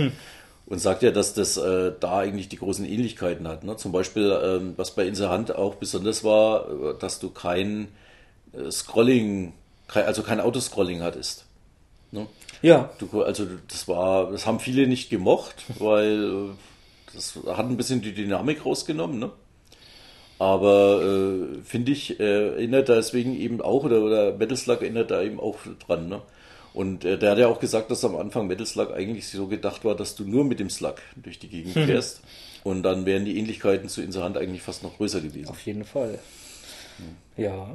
Und sagt ja, dass das äh, da eigentlich die großen Ähnlichkeiten hat. Ne? Zum Beispiel, ähm, was bei Inserhand auch besonders war, äh, dass du kein äh, Scrolling, kein, also kein Autoscrolling hattest. Ne?
Ja,
Du, also das war, das haben viele nicht gemocht, weil äh, das hat ein bisschen die Dynamik rausgenommen, ne? Aber äh, finde ich, äh, erinnert da deswegen eben auch, oder, oder Metal Slug erinnert da eben auch dran, ne? Und äh, der hat ja auch gesagt, dass am Anfang Metal Slug eigentlich so gedacht war, dass du nur mit dem Slug durch die Gegend fährst. Und dann wären die Ähnlichkeiten zu Inserhand eigentlich fast noch größer gewesen.
auf jeden Fall. Ja,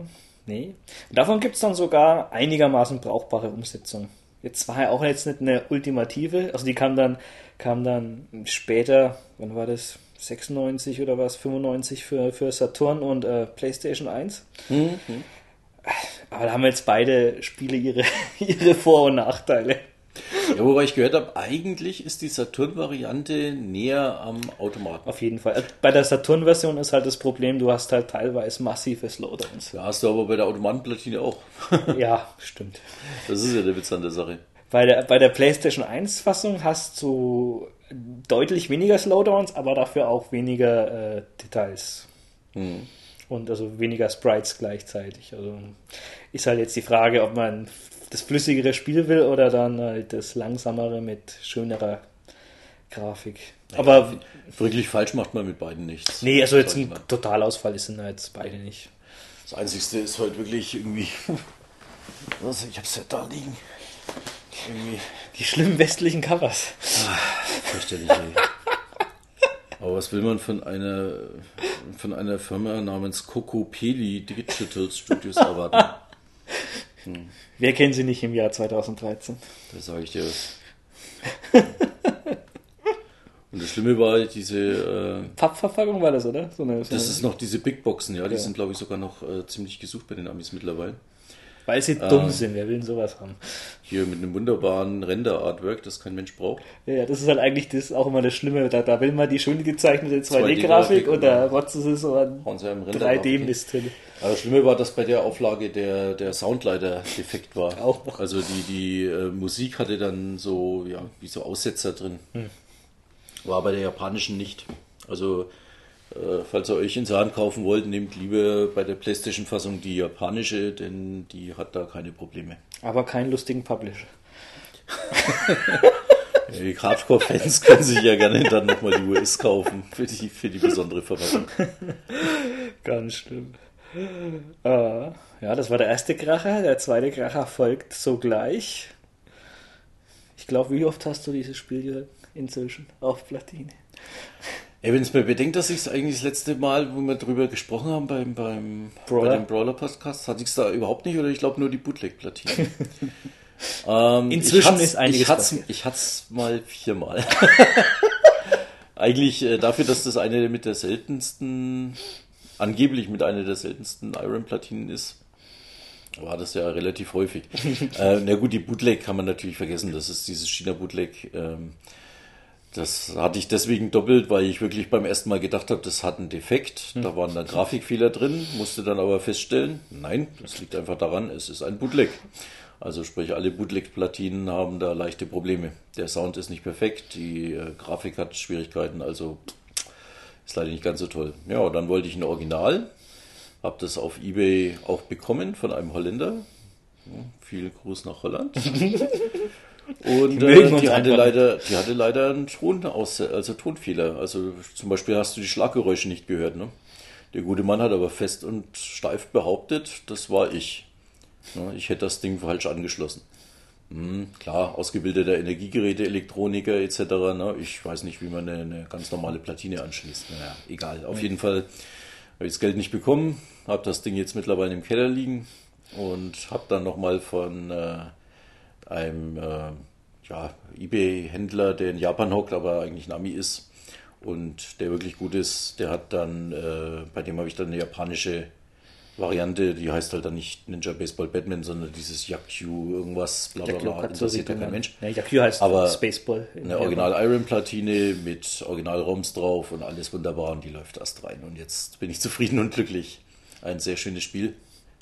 nee. Davon gibt es dann sogar einigermaßen brauchbare Umsetzungen. Jetzt war ja auch jetzt nicht eine ultimative, also die kam dann, kam dann später, wann war das? 96 oder was? 95 für, für Saturn und äh, PlayStation 1. Aber da haben jetzt beide Spiele ihre, ihre Vor- und Nachteile.
Ja, wobei ich gehört habe, eigentlich ist die Saturn-Variante näher am Automaten.
Auf jeden Fall. Bei der Saturn-Version ist halt das Problem, du hast halt teilweise massive Slowdowns.
Ja, hast du aber bei der Automatenplatine auch.
ja, stimmt.
Das ist ja der Witz an der Sache.
Bei der, bei der PlayStation 1-Fassung hast du deutlich weniger Slowdowns, aber dafür auch weniger äh, Details. Und also weniger Sprites gleichzeitig. Also ist halt jetzt die Frage, ob man das flüssigere Spiel will oder dann halt das langsamere mit schönerer Grafik. Aber
Wirklich falsch macht man mit beiden nichts.
nee, also jetzt ein. Totalausfall ist sind jetzt beide nicht.
Das Einzigste ist halt wirklich irgendwie. Ich hab's ja da liegen. Irgendwie
Die schlimmen westlichen Covers.
fürchterlich. ey. Aber was will man von einer von einer Firma namens Cocopeli Digital Studios erwarten?
Wer kennt sie nicht im Jahr 2013?
Da sage ich dir was. Und das Schlimme war diese, äh,
Pappverpackung war das, oder? So eine, so
das
eine,
ist noch diese Big Boxen, ja, die
Ja.
sind glaube ich sogar noch äh, ziemlich gesucht bei den Amis mittlerweile.
Weil sie
Ah.
dumm sind. Wer will denn sowas haben?
Hier mit einem wunderbaren Render-Artwork, das kein Mensch braucht.
Ja, ja, das ist halt eigentlich das auch immer das Schlimme. Da, da will man die schön gezeichnete
2D-Grafik
2D-Grafik und da rotzt es so an
Hauen sie einem Render
3D-Mist hin.
Aber das Schlimme war, dass bei der Auflage der, der Soundleiter defekt war.
Auch noch.
Also die, die äh, Musik hatte dann so, ja, wie so Aussetzer drin.
Hm.
War bei der japanischen nicht. Also, äh, falls ihr euch ins Hand kaufen wollt, nehmt lieber bei der PlayStation-Fassung die japanische, denn die hat da keine Probleme.
Aber keinen lustigen Publisher.
Die Hardcore-Fans können sich ja gerne dann nochmal die US kaufen für die, für die besondere Verpackung.
Ganz schlimm. Uh, ja, das war der erste Kracher. Der zweite Kracher folgt sogleich. Ich glaube, wie oft hast du dieses Spiel inzwischen auf Platine?
Ja, wenn es mir bedenkt, dass ich es eigentlich das letzte Mal, wo wir drüber gesprochen haben beim, beim Brawler. bei dem Brawler-Podcast, hatte ich es da überhaupt nicht oder ich glaube nur die Bootleg-Platine. ähm,
Inzwischen ist einiges
ich hat's, ich hatte es mal viermal. eigentlich äh, dafür, dass das eine mit der seltensten, angeblich mit einer der seltensten Iron-Platinen ist, war das ja relativ häufig. äh, na gut, die Bootleg kann man natürlich vergessen. Das ist dieses China-Bootleg. Ähm, das hatte ich deswegen doppelt, weil ich wirklich beim ersten Mal gedacht habe, das hat einen Defekt. Da hm. waren dann Grafikfehler drin, musste dann aber feststellen, nein, das liegt einfach daran, es ist ein Bootleg. Also sprich, alle Bootleg-Platinen haben da leichte Probleme. Der Sound ist nicht perfekt, die äh, Grafik hat Schwierigkeiten, also ist leider nicht ganz so toll. Ja, und dann wollte ich ein Original, habe das auf Ebay auch bekommen von einem Holländer. Ja, viel Gruß nach Holland. Und die, äh, die hatte leider, die hatte leider einen Ton aus, also Tonfehler. Also zum Beispiel hast du die Schlaggeräusche nicht gehört. Ne? Der gute Mann hat aber fest und steif behauptet, das war ich. Ne? Ich hätte das Ding falsch angeschlossen. Hm, klar, ausgebildeter Energiegeräte, Elektroniker etc. Ne? Ich weiß nicht, wie man eine, eine ganz normale Platine anschließt. Naja, egal. Auf jeden Fall habe ich das Geld nicht bekommen, habe das Ding jetzt mittlerweile im Keller liegen und habe dann nochmal von äh, einem äh, ja, eBay-Händler, der in Japan hockt, aber eigentlich ein Ami ist und der wirklich gut ist, der hat dann, äh, bei dem habe ich dann eine japanische Variante, die heißt halt dann nicht Ninja Baseball Batman, sondern dieses Yakyu irgendwas, bla bla bla, interessiert ja kein Mensch.
Ja, Yakyu heißt
aber
Spaceball.
Eine Original Iron Platine mit Original ROMs drauf und alles wunderbar und die läuft erst rein und jetzt bin ich zufrieden und glücklich. Ein sehr schönes Spiel.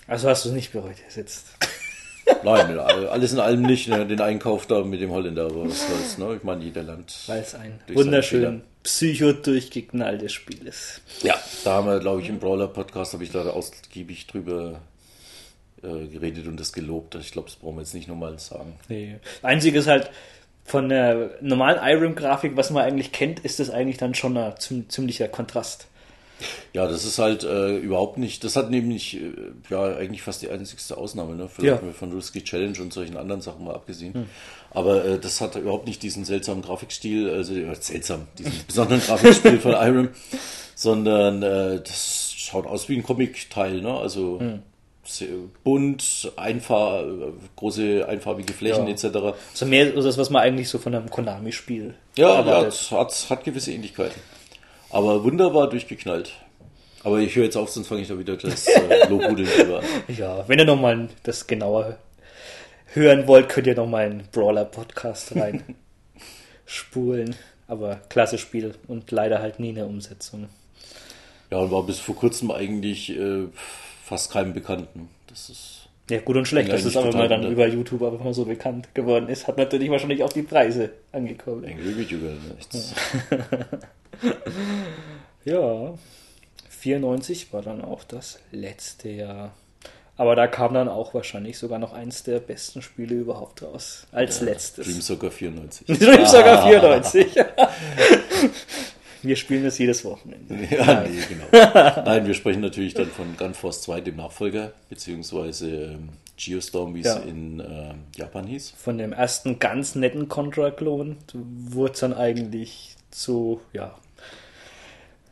Also hast du es nicht bereut jetzt.
Nein, alles in allem nicht. Ne? Den Einkauf da mit dem Holländer, aber was soll's, ne? Ich meine, jeder Land.
Weil es ein wunderschön psycho durchgeknalltes Spiel ist.
Ja, da haben wir, glaube ich, im Brawler-Podcast habe ich da ausgiebig drüber äh, geredet und das gelobt. Ich glaube, das brauchen wir jetzt nicht nochmal sagen.
Nee. Einzige ist halt, von der normalen Irem-Grafik, was man eigentlich kennt, ist das eigentlich dann schon ein ziemlicher Kontrast.
Ja, das ist halt äh, überhaupt nicht, das hat nämlich äh, ja eigentlich fast die einzigste Ausnahme, ne?
Vielleicht
ja. von Risky Challenge und solchen anderen Sachen mal abgesehen. Hm. Aber äh, das hat überhaupt nicht diesen seltsamen Grafikstil, also äh, seltsam, diesen besonderen Grafikstil von Irem, sondern äh, das schaut aus wie ein Comic-Teil, ne? Also hm bunt, einfach, große einfarbige Flächen ja. etc.
So mehr das, was man eigentlich so von einem Konami-Spiel
Ja, erwartet. ja, hat, hat gewisse Ähnlichkeiten. Aber wunderbar durchgeknallt. Aber ich höre jetzt auf, sonst fange ich da wieder das äh, Lobhudeln drüber
Ja, wenn ihr nochmal das genauer hören wollt, könnt ihr nochmal einen Brawler-Podcast rein spulen. Aber klasse Spiel und leider halt nie eine Umsetzung.
Ja, und war bis vor kurzem eigentlich äh, fast keinem Bekannten. Das ist.
Ja, gut und schlecht, dass es aber mal dann über YouTube aber mal so bekannt geworden ist, hat natürlich wahrscheinlich auch die Preise angekommen.
Angry Video nichts.
ja, 94 war dann auch das letzte Jahr. Aber da kam dann auch wahrscheinlich sogar noch eins der besten Spiele überhaupt raus. Als ja, letztes.
Dream Soccer 94.
Dream Soccer 94. wir spielen das jedes Wochenende.
Ja, Nein. nee, genau. Nein, wir sprechen natürlich dann von Gun Force 2, dem Nachfolger, beziehungsweise ähm, Geostorm, wie ja. es in äh, Japan hieß.
Von dem ersten ganz netten Contra-Klon wurde es dann eigentlich zu, ja,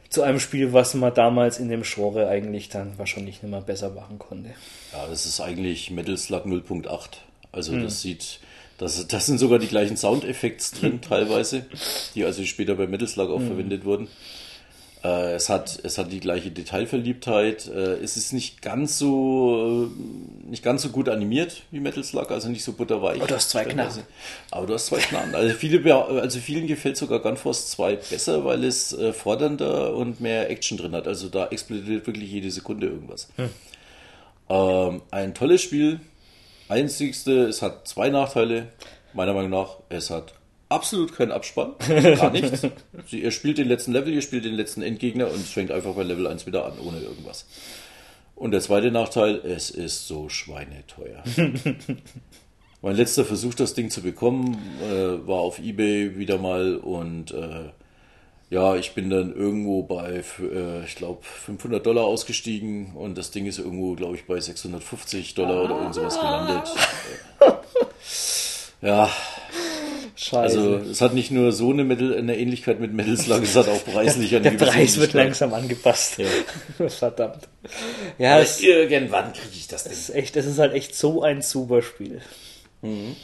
zu einem Spiel, was man damals in dem Genre eigentlich dann wahrscheinlich nicht mehr besser machen konnte.
Ja, das ist eigentlich Metal Slug 0.8. Also hm. das sieht, das, das sind sogar die gleichen Soundeffekte drin teilweise, die also später bei Metal Slug auch hm. verwendet wurden. Äh, es, hat, es hat die gleiche Detailverliebtheit. Äh, es ist nicht ganz so äh, nicht ganz so gut animiert wie Metal Slug, also nicht so butterweich.
Aber du hast zwei Knarren.
Aber du hast zwei Knarren. Also, viele, also vielen gefällt sogar Gunforce 2 besser, weil es äh, fordernder und mehr Action drin hat. Also da explodiert wirklich jede Sekunde irgendwas. Hm. Ähm, ein tolles Spiel. Einzigste, es hat zwei Nachteile. Meiner Meinung nach, es hat absolut keinen Abspann, gar nichts. ihr spielt den letzten Level, ihr spielt den letzten Endgegner und es fängt einfach bei Level 1 wieder an, ohne irgendwas. Und der zweite Nachteil, es ist so schweineteuer. Mein letzter Versuch, das Ding zu bekommen, äh, war auf Ebay wieder mal und äh, ja, ich bin dann irgendwo bei, äh, ich glaube, 500 Dollar ausgestiegen und das Ding ist irgendwo, glaube ich, bei 650 Dollar oder irgend sowas gelandet. ja. Scheiße. Also es hat nicht nur so eine, Metal, eine Ähnlichkeit mit Metal Slug, es hat auch preislich
eine Der Preis wird langsam angepasst. Ja. Verdammt.
Ja, es, irgendwann kriege ich das Ding.
Es ist, echt, es ist halt echt so ein super Spiel. Mhm.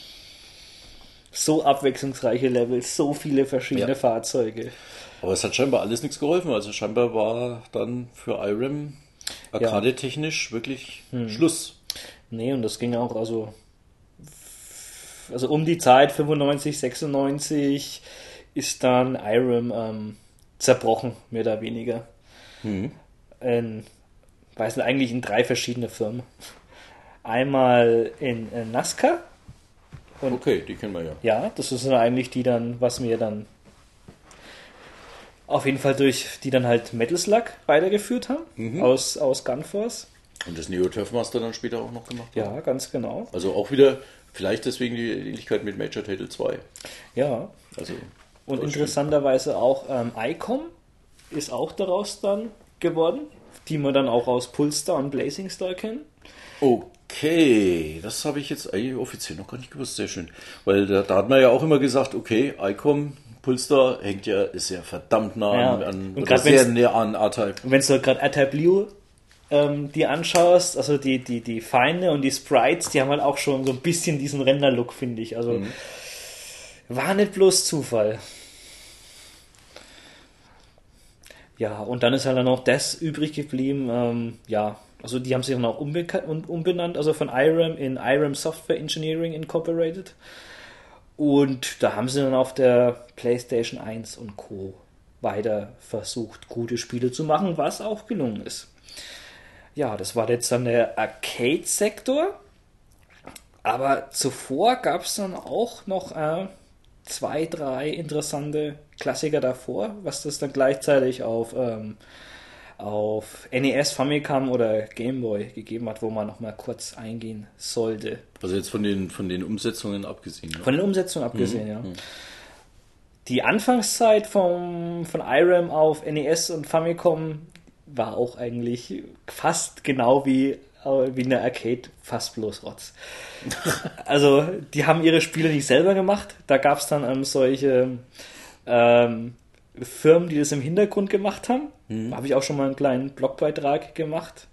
So abwechslungsreiche Levels, so viele verschiedene ja. Fahrzeuge.
Aber es hat scheinbar alles nichts geholfen. Also scheinbar war dann für IRAM arcade-technisch wirklich hm. Schluss.
Nee, und das ging auch, also, also um die Zeit, 95, 96, ist dann IRAM ähm, zerbrochen, mehr oder weniger. Hm. In, weiß nicht, eigentlich in drei verschiedene Firmen. Einmal in, in NASCAR.
Und, okay, die kennen wir ja.
Ja, das ist eigentlich die dann, was mir dann auf jeden Fall durch, die dann halt Metal Slug weitergeführt haben, mhm. aus, aus Gunforce.
Und das Neo Turf Master dann später auch noch gemacht
haben. Ja, ganz genau.
Also auch wieder, vielleicht deswegen die Ähnlichkeit mit Major Title 2.
Ja. Also, und interessanterweise auch ähm, ICOM ist auch daraus dann geworden, die man dann auch aus Pulstar und Blazing Star kennen.
Okay, das habe ich jetzt eigentlich offiziell noch gar nicht gewusst. Sehr schön. Weil da, da hat man ja auch immer gesagt, okay, ICOM Pulster hängt ja, ist ja verdammt nah ja. an,
und oder sehr näher an R-Type. Und wenn du gerade R-Type Blue ähm, die anschaust, also die, die, die Feinde und die Sprites, die haben halt auch schon so ein bisschen diesen Render-Look, finde ich. Also mhm. war nicht bloß Zufall. Ja, und dann ist halt dann noch das übrig geblieben. Ähm, ja, also die haben sich dann auch umbenannt, also von IRAM in IRAM Software Engineering Incorporated. Und da haben sie dann auf der PlayStation 1 und Co. weiter versucht, gute Spiele zu machen, was auch gelungen ist. Ja, das war jetzt dann der Arcade-Sektor. Aber zuvor gab es dann auch noch äh, zwei, drei interessante Klassiker davor, was das dann gleichzeitig auf ähm, auf NES, Famicom oder Game Boy gegeben hat, wo man noch mal kurz eingehen sollte.
Also jetzt von den, von den Umsetzungen abgesehen.
Ne? Von den Umsetzungen abgesehen, mhm. ja. Mhm. Die Anfangszeit vom, von IRAM auf NES und Famicom war auch eigentlich fast genau wie, äh, wie in der Arcade, fast bloß Rotz. also, die haben ihre Spiele nicht selber gemacht. Da gab es dann ähm, solche ähm, Firmen, die das im Hintergrund gemacht haben. Mhm. Habe ich auch schon mal einen kleinen Blogbeitrag gemacht.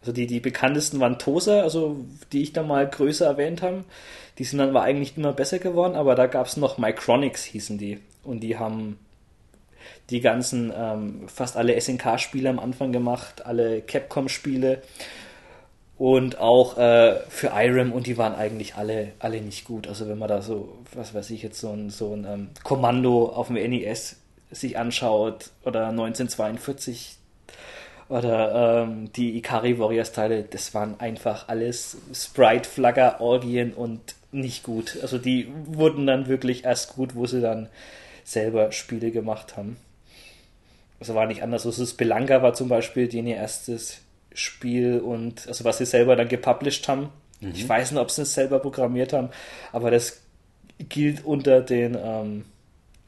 Also die, die bekanntesten waren Tosa, also die ich da mal größer erwähnt habe. Die sind dann aber eigentlich immer besser geworden, aber da gab es noch Micronics, hießen die. Und die haben die ganzen, ähm, fast alle SNK-Spiele am Anfang gemacht, alle Capcom-Spiele und auch äh, für IRAM und die waren eigentlich alle, alle nicht gut. Also wenn man da so, was weiß ich jetzt, so ein, so ein ähm, Kommando auf dem NES sich anschaut oder 1942 oder ähm, die Ikari Warriors Teile, das waren einfach alles Sprite, Flagger, Orgien und nicht gut. Also die wurden dann wirklich erst gut, wo sie dann selber Spiele gemacht haben. Also war nicht anders. Also Spelunker war zum Beispiel ihr erstes Spiel und also was sie selber dann gepublished haben. Mhm. Ich weiß nicht, ob sie es selber programmiert haben, aber das gilt unter den ähm,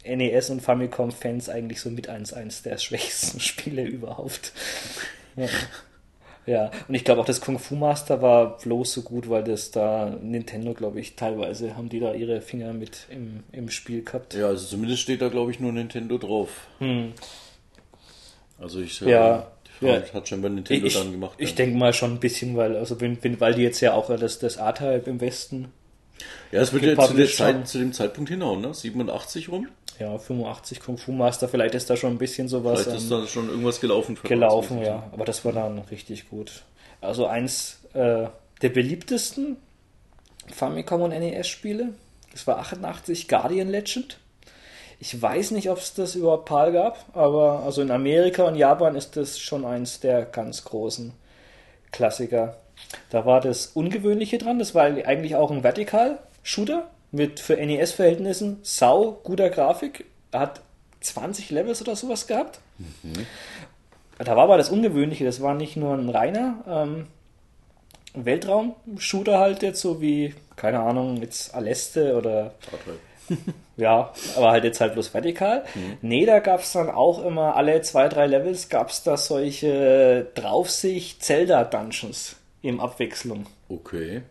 NES und Famicom-Fans eigentlich so mit eins, eins der schwächsten Spiele überhaupt. Ja. Ja. und ich glaube auch das Kung Fu Master war bloß so gut, weil das da Nintendo, glaube ich, teilweise haben die da ihre Finger mit im, im Spiel gehabt.
Ja, also zumindest steht da, glaube ich, nur Nintendo drauf. Hm. Also ich
ja,
ja. hat schon bei Nintendo
ich,
dann gemacht.
Ich ja. denke mal schon ein bisschen, weil, also wenn, wenn, weil die jetzt ja auch das, das A-Type im Westen.
Ja, es wird ja zu, der Zeit, zu dem Zeitpunkt hinhauen, ne? 87 rum
ja, 85 Kung Fu Master, vielleicht ist da schon ein bisschen sowas.
Vielleicht ist ähm, da schon irgendwas gelaufen.
gelaufen, uns, ja. Aber das war dann richtig gut. Also eins äh, der beliebtesten Famicom und NES-Spiele. Das war 88 Guardian Legend. Ich weiß nicht, ob es das überhaupt PAL gab, aber also in Amerika und Japan ist das schon eins der ganz großen Klassiker. Da war das Ungewöhnliche dran, das war eigentlich auch ein Vertikal-Shooter mit für NES-Verhältnissen sau guter Grafik. Er hat 20 Levels oder sowas gehabt. Mhm. Da war aber das Ungewöhnliche, das war nicht nur ein reiner ähm, Weltraum-Shooter halt jetzt, so wie, keine Ahnung, jetzt Aleste oder ja, aber halt jetzt halt bloß vertikal. Mhm. Nee, da gab es dann auch immer alle zwei, drei Levels gab es da solche Draufsicht-Zelda-Dungeons in Abwechslung.
Okay.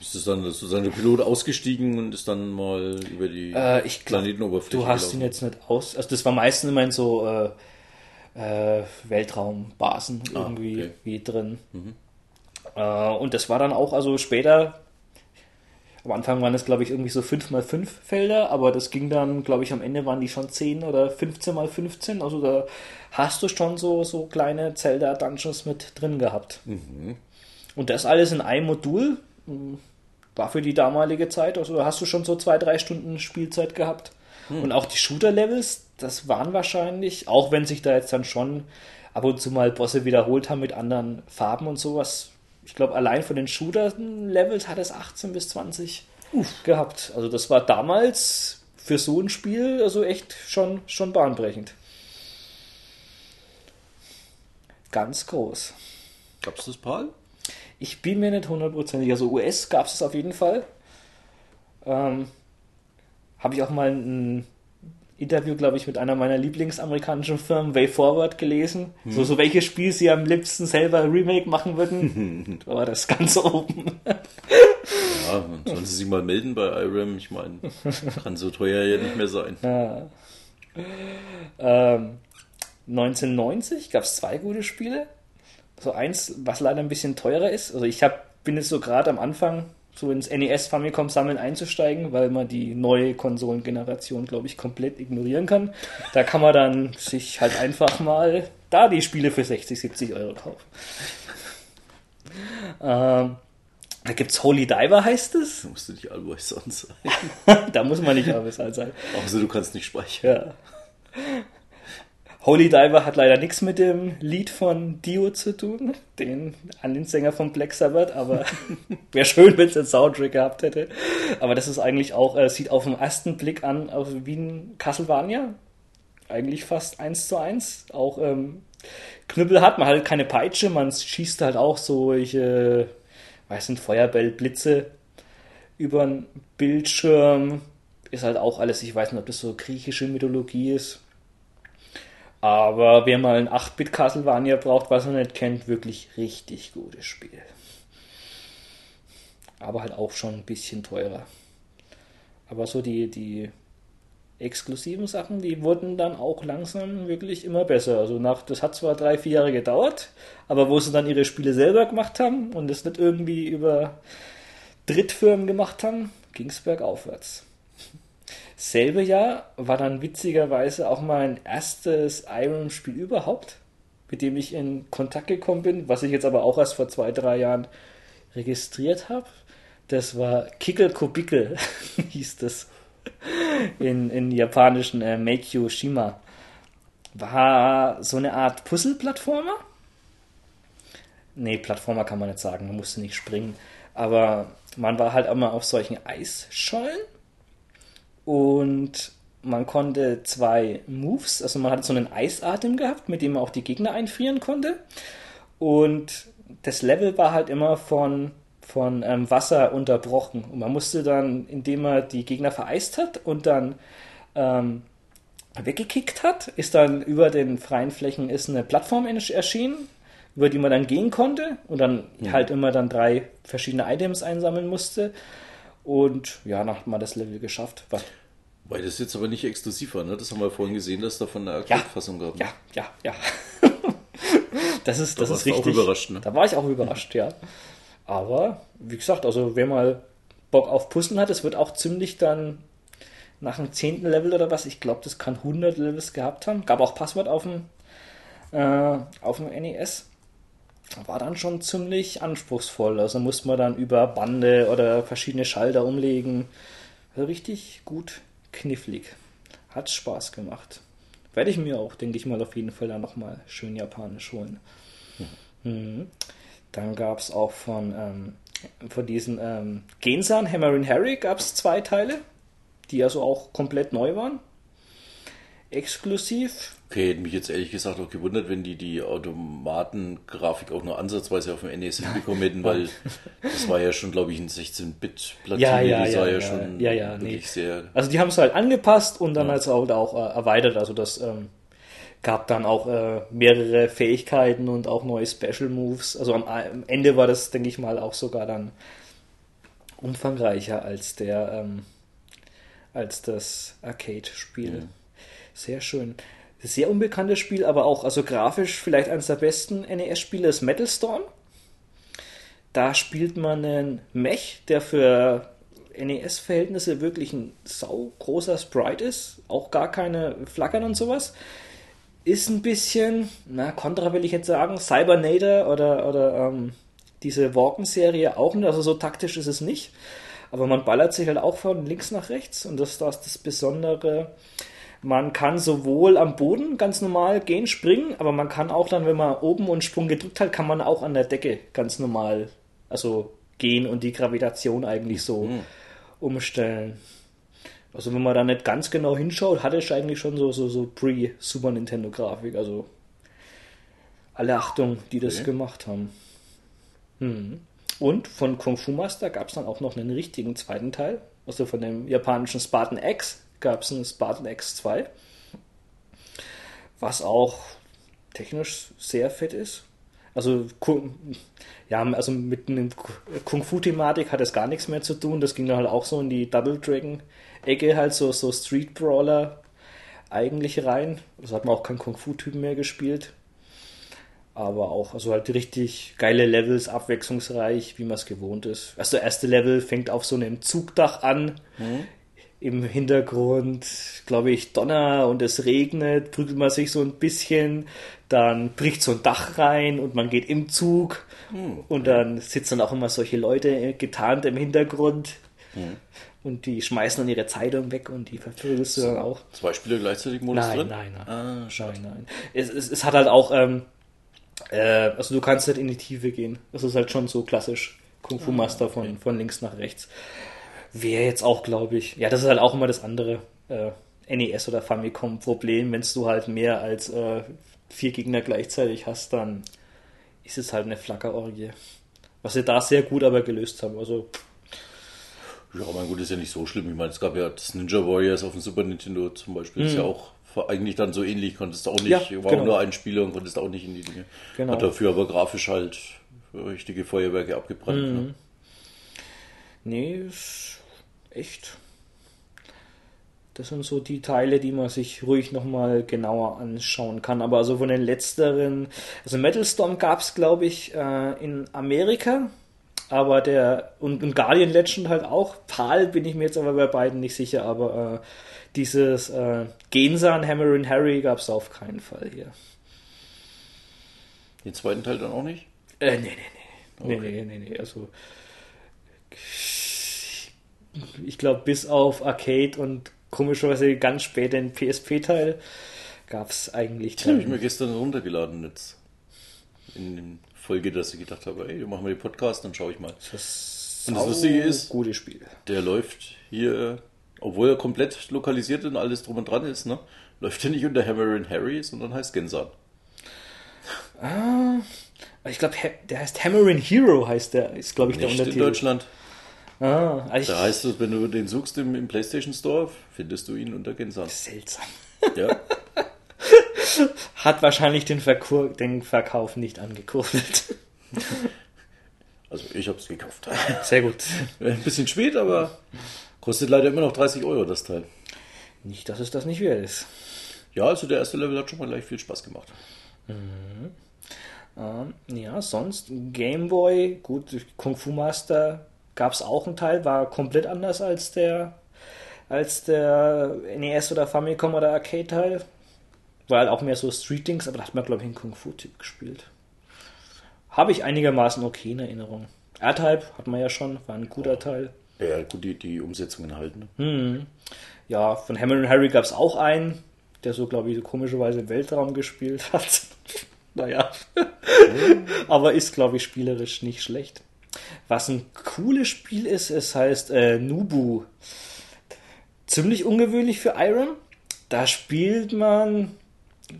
Ist das dann sozusagen der Pilot ausgestiegen und ist dann mal über die
äh, ich glaub, Planetenoberfläche Du hast gelaufen. ihn jetzt nicht aus. Also das war meistens immer in so äh, äh, Weltraumbasen ah, irgendwie okay. wie drin. Mhm. Äh, und das war dann auch, also später, am Anfang waren es glaube ich irgendwie so 5x5 Felder, aber das ging dann, glaube ich, am Ende waren die schon 10 oder 15x15. Also da hast du schon so, so kleine Zelda-Dungeons mit drin gehabt. Mhm. Und das alles in einem Modul hm, war für die damalige Zeit, also hast du schon so zwei, drei Stunden Spielzeit gehabt. Hm. Und auch die Shooter-Levels, das waren wahrscheinlich, auch wenn sich da jetzt dann schon ab und zu mal Bosse wiederholt haben mit anderen Farben und sowas. Ich glaube, allein von den Shooter-Levels hat es 18 bis 20 Uff. gehabt. Also das war damals für so ein Spiel also echt schon, schon bahnbrechend. Ganz groß.
Gab es das, Paul?
Ich bin mir nicht hundertprozentig. Also US gab es auf jeden Fall. Ähm, Habe ich auch mal ein Interview, glaube ich, mit einer meiner Lieblingsamerikanischen Firmen, Way Forward, gelesen. Hm. So, so welches Spiel sie am liebsten selber Remake machen würden. da war das ganz oben.
ja, sollen sie sich mal melden bei IRAM. Ich meine, kann so teuer ja nicht mehr sein. Ja.
Ähm, 1990 gab es zwei gute Spiele. So eins, was leider ein bisschen teurer ist. Also ich hab, bin jetzt so gerade am Anfang so ins NES Famicom Sammeln einzusteigen, weil man die neue Konsolengeneration, glaube ich, komplett ignorieren kann. Da kann man dann sich halt einfach mal da die Spiele für 60, 70 Euro kaufen. Ähm, da gibt's Holy Diver, heißt es.
Da musst du nicht Always sein.
da muss man nicht Always sein.
Außer du kannst nicht speichern.
Ja. Holy Diver hat leider nichts mit dem Lied von Dio zu tun, den an den Sänger von Black Sabbath, aber wäre schön, wenn es einen Soundtrack gehabt hätte. Aber das ist eigentlich auch, äh, sieht auf den ersten Blick an aus wie ein Castlevania. Eigentlich fast eins zu eins. Auch ähm, Knüppel hat man halt keine Peitsche, man schießt halt auch solche, weiß nicht, Feuerbell, Blitze über den Bildschirm. Ist halt auch alles, ich weiß nicht, ob das so griechische Mythologie ist aber wer mal ein 8-Bit Castlevania braucht, was er nicht kennt, wirklich richtig gutes Spiel. Aber halt auch schon ein bisschen teurer. Aber so die, die exklusiven Sachen, die wurden dann auch langsam wirklich immer besser. Also nach, das hat zwar drei, vier Jahre gedauert, aber wo sie dann ihre Spiele selber gemacht haben und es nicht irgendwie über Drittfirmen gemacht haben, ging es bergaufwärts. Selbe Jahr war dann witzigerweise auch mein erstes Iron-Spiel überhaupt, mit dem ich in Kontakt gekommen bin, was ich jetzt aber auch erst vor zwei, drei Jahren registriert habe. Das war Kickel Kobikel, hieß das. In, in japanischen äh, Meikyo Shima. War so eine Art Puzzle-Plattformer. Nee, Plattformer kann man nicht sagen, man musste nicht springen. Aber man war halt immer auf solchen Eisschollen und man konnte zwei Moves, also man hatte so einen Eisatem gehabt, mit dem man auch die Gegner einfrieren konnte. Und das Level war halt immer von, von ähm, Wasser unterbrochen. Und man musste dann, indem man die Gegner vereist hat und dann ähm, weggekickt hat, ist dann über den freien Flächen ist eine Plattform erschienen, über die man dann gehen konnte und dann ja. halt immer dann drei verschiedene Items einsammeln musste. Und ja, dann hat man das Level geschafft.
Weil das jetzt aber nicht exklusiv war, ne? Das haben wir vorhin gesehen, dass da von der Arcade-Fassung
ja,
gab.
Ne? Ja, ja, ja. das ist,
da
das ist richtig.
Auch überrascht, ne?
Da war ich auch überrascht, ja. Aber, wie gesagt, also wer mal Bock auf Puzzeln hat, es wird auch ziemlich dann nach dem zehnten Level oder was, ich glaube, das kann 100 Levels gehabt haben. Gab auch Passwort auf dem, äh, auf dem NES war dann schon ziemlich anspruchsvoll. Also musste man dann über Bande oder verschiedene Schalter umlegen. Richtig gut knifflig. Hat Spaß gemacht. Werde ich mir auch, denke ich mal, auf jeden Fall dann nochmal schön japanisch holen. Mhm. Mhm. Dann gab es auch von, ähm, von diesen ähm, Gensan, Hammer Harry, gab es zwei Teile, die also auch komplett neu waren. exklusiv.
Okay, hätte mich jetzt ehrlich gesagt auch gewundert, wenn die die Automatengrafik auch nur ansatzweise auf dem NES hinbekommen hätten, weil das war ja schon, glaube ich, ein 16-Bit-Platine,
Ja, ja,
die sah
ja,
ja,
ja,
schon
ja, ja,
wirklich
nee.
sehr...
Also die haben es halt angepasst und dann halt auch, auch äh, erweitert. Also das ähm, gab dann auch äh, mehrere Fähigkeiten und auch neue Special Moves. Also am, am Ende war das, denke ich mal, auch sogar dann umfangreicher als der ähm, als das Arcade-Spiel.
Ja.
Sehr schön. Sehr unbekanntes Spiel, aber auch also grafisch vielleicht eines der besten NES-Spiele ist Metal Storm. Da spielt man einen Mech, der für NES-Verhältnisse wirklich ein sau großer Sprite ist. Auch gar keine Flackern und sowas. Ist ein bisschen, na, Contra will ich jetzt sagen, Cybernator oder, oder ähm, diese Walken-Serie auch nicht. Also so taktisch ist es nicht. Aber man ballert sich halt auch von links nach rechts. Und das, das ist das Besondere. Man kann sowohl am Boden ganz normal gehen, springen, aber man kann auch dann, wenn man oben und Sprung gedrückt hat, kann man auch an der Decke ganz normal, also gehen und die Gravitation eigentlich so umstellen. Also wenn man da nicht ganz genau hinschaut, hatte ich eigentlich schon so, so, so Pre-Super Nintendo Grafik. Also alle Achtung, die das
Okay.
gemacht haben. Mhm. Und von Kung Fu Master gab es dann auch noch einen richtigen zweiten Teil. Also von dem japanischen Spartan X gab es einen Spartan X 2. Was auch technisch sehr fett ist. Also, ja, also mit einem Kung-Fu-Thematik hat es gar nichts mehr zu tun. Das ging dann halt auch so in die Double Dragon-Ecke, halt so, so Street Brawler eigentlich rein. Also hat man auch keinen Kung-Fu-Typen mehr gespielt. Aber auch, also halt richtig geile Levels, abwechslungsreich, wie man es gewohnt ist. Also der erste Level fängt auf so einem Zugdach an. Im Hintergrund, glaube ich, Donner und es regnet, prügelt man sich so ein bisschen, dann bricht so ein Dach rein und man geht im Zug und dann sitzen dann auch immer solche Leute äh, getarnt im Hintergrund und die schmeißen dann ihre Zeitung weg und die verprügelst du dann auch.
Zwei Spieler gleichzeitig Modus
Nein,
drin?
nein, nein.
Ah, schade.
Nein, nein. Es, es, es hat halt auch, ähm, äh, also du kannst nicht in die Tiefe gehen. Das ist halt schon so klassisch Kung Fu Master von, von links nach rechts. Wäre jetzt auch, glaube ich, ja, das ist halt auch immer das andere äh, NES oder Famicom-Problem. Wenn du halt mehr als äh, vier Gegner gleichzeitig hast, dann ist es halt eine Flackerorgie. Was sie da sehr gut aber gelöst haben. Also,
Ja, mein Gut, ist ja nicht so schlimm. Ich meine, es gab ja das Ninja Warriors auf dem Super Nintendo zum Beispiel. Ist ja auch eigentlich dann so ähnlich. Konntest du auch nicht,
Mhm. Ja,
war
genau.
nur ein Spieler und konntest auch nicht in die Dinge.
Genau.
Hat dafür aber grafisch halt richtige Feuerwerke abgebrannt.
Mhm.
Ne?
Nee, ist echt. Das sind so die Teile, die man sich ruhig nochmal genauer anschauen kann. Aber also von den letzteren, also Metal Storm gab es, glaube ich, äh, in Amerika. Aber der, und, und Guardian Legend halt auch. PAL bin ich mir jetzt aber bei beiden nicht sicher. Aber äh, dieses äh, Gensan Hammerin Harry gab es auf keinen Fall hier.
Den zweiten Teil dann auch nicht?
Äh, nee, nee, nee. Nee, nee, nee, nee. Also. Ich glaube, bis auf Arcade und komischerweise ganz spät den PSP-Teil gab es eigentlich
Den habe ich mir gestern runtergeladen jetzt. In der Folge, dass ich gedacht habe, ey, wir machen mal den Podcast, dann schaue ich mal.
Das
Und das Lustige ist-
Gutes Spiel.
Der läuft hier, obwohl er komplett lokalisiert und alles drum und dran ist, ne? Läuft er nicht unter Hammer and Harry, sondern heißt Gensan.
Ich glaube, der heißt Hammerin Hero, heißt der, ist glaube ich der
Nicht in
Untertitel.
Deutschland.
Ah, also
Da heißt es, wenn du den suchst im, im PlayStation Store, findest du ihn unter Gensan.
seltsam.
Ja,
Hat wahrscheinlich den, Verkur den Verkauf nicht angekurbelt.
also ich habe es gekauft.
Sehr gut.
Ein bisschen spät, aber kostet leider immer noch 30 Euro das Teil.
Nicht, dass es das nicht wert ist.
Ja, also der erste Level hat schon mal gleich viel Spaß gemacht.
Ähm, ja, sonst Game Boy, gut, Kung Fu Master gab es auch einen Teil, war komplett anders als der als der NES oder Famicom oder Arcade Teil. War halt auch mehr so Street Dings, aber da hat man glaube ich einen Kung Fu Typ gespielt. Habe ich einigermaßen okay in Erinnerung. R-Type hat man ja schon, war ein guter Teil.
Ja, gut, die, die Umsetzungen halt. Ne?
Ja, von Hammer and Harry gab es auch einen, der so, glaube ich, so komischerweise im Weltraum gespielt hat. naja. Aber ist, glaube ich, spielerisch nicht schlecht. Was ein cooles Spiel ist, es heißt äh, Nubu. Ziemlich ungewöhnlich für Iron. da spielt man,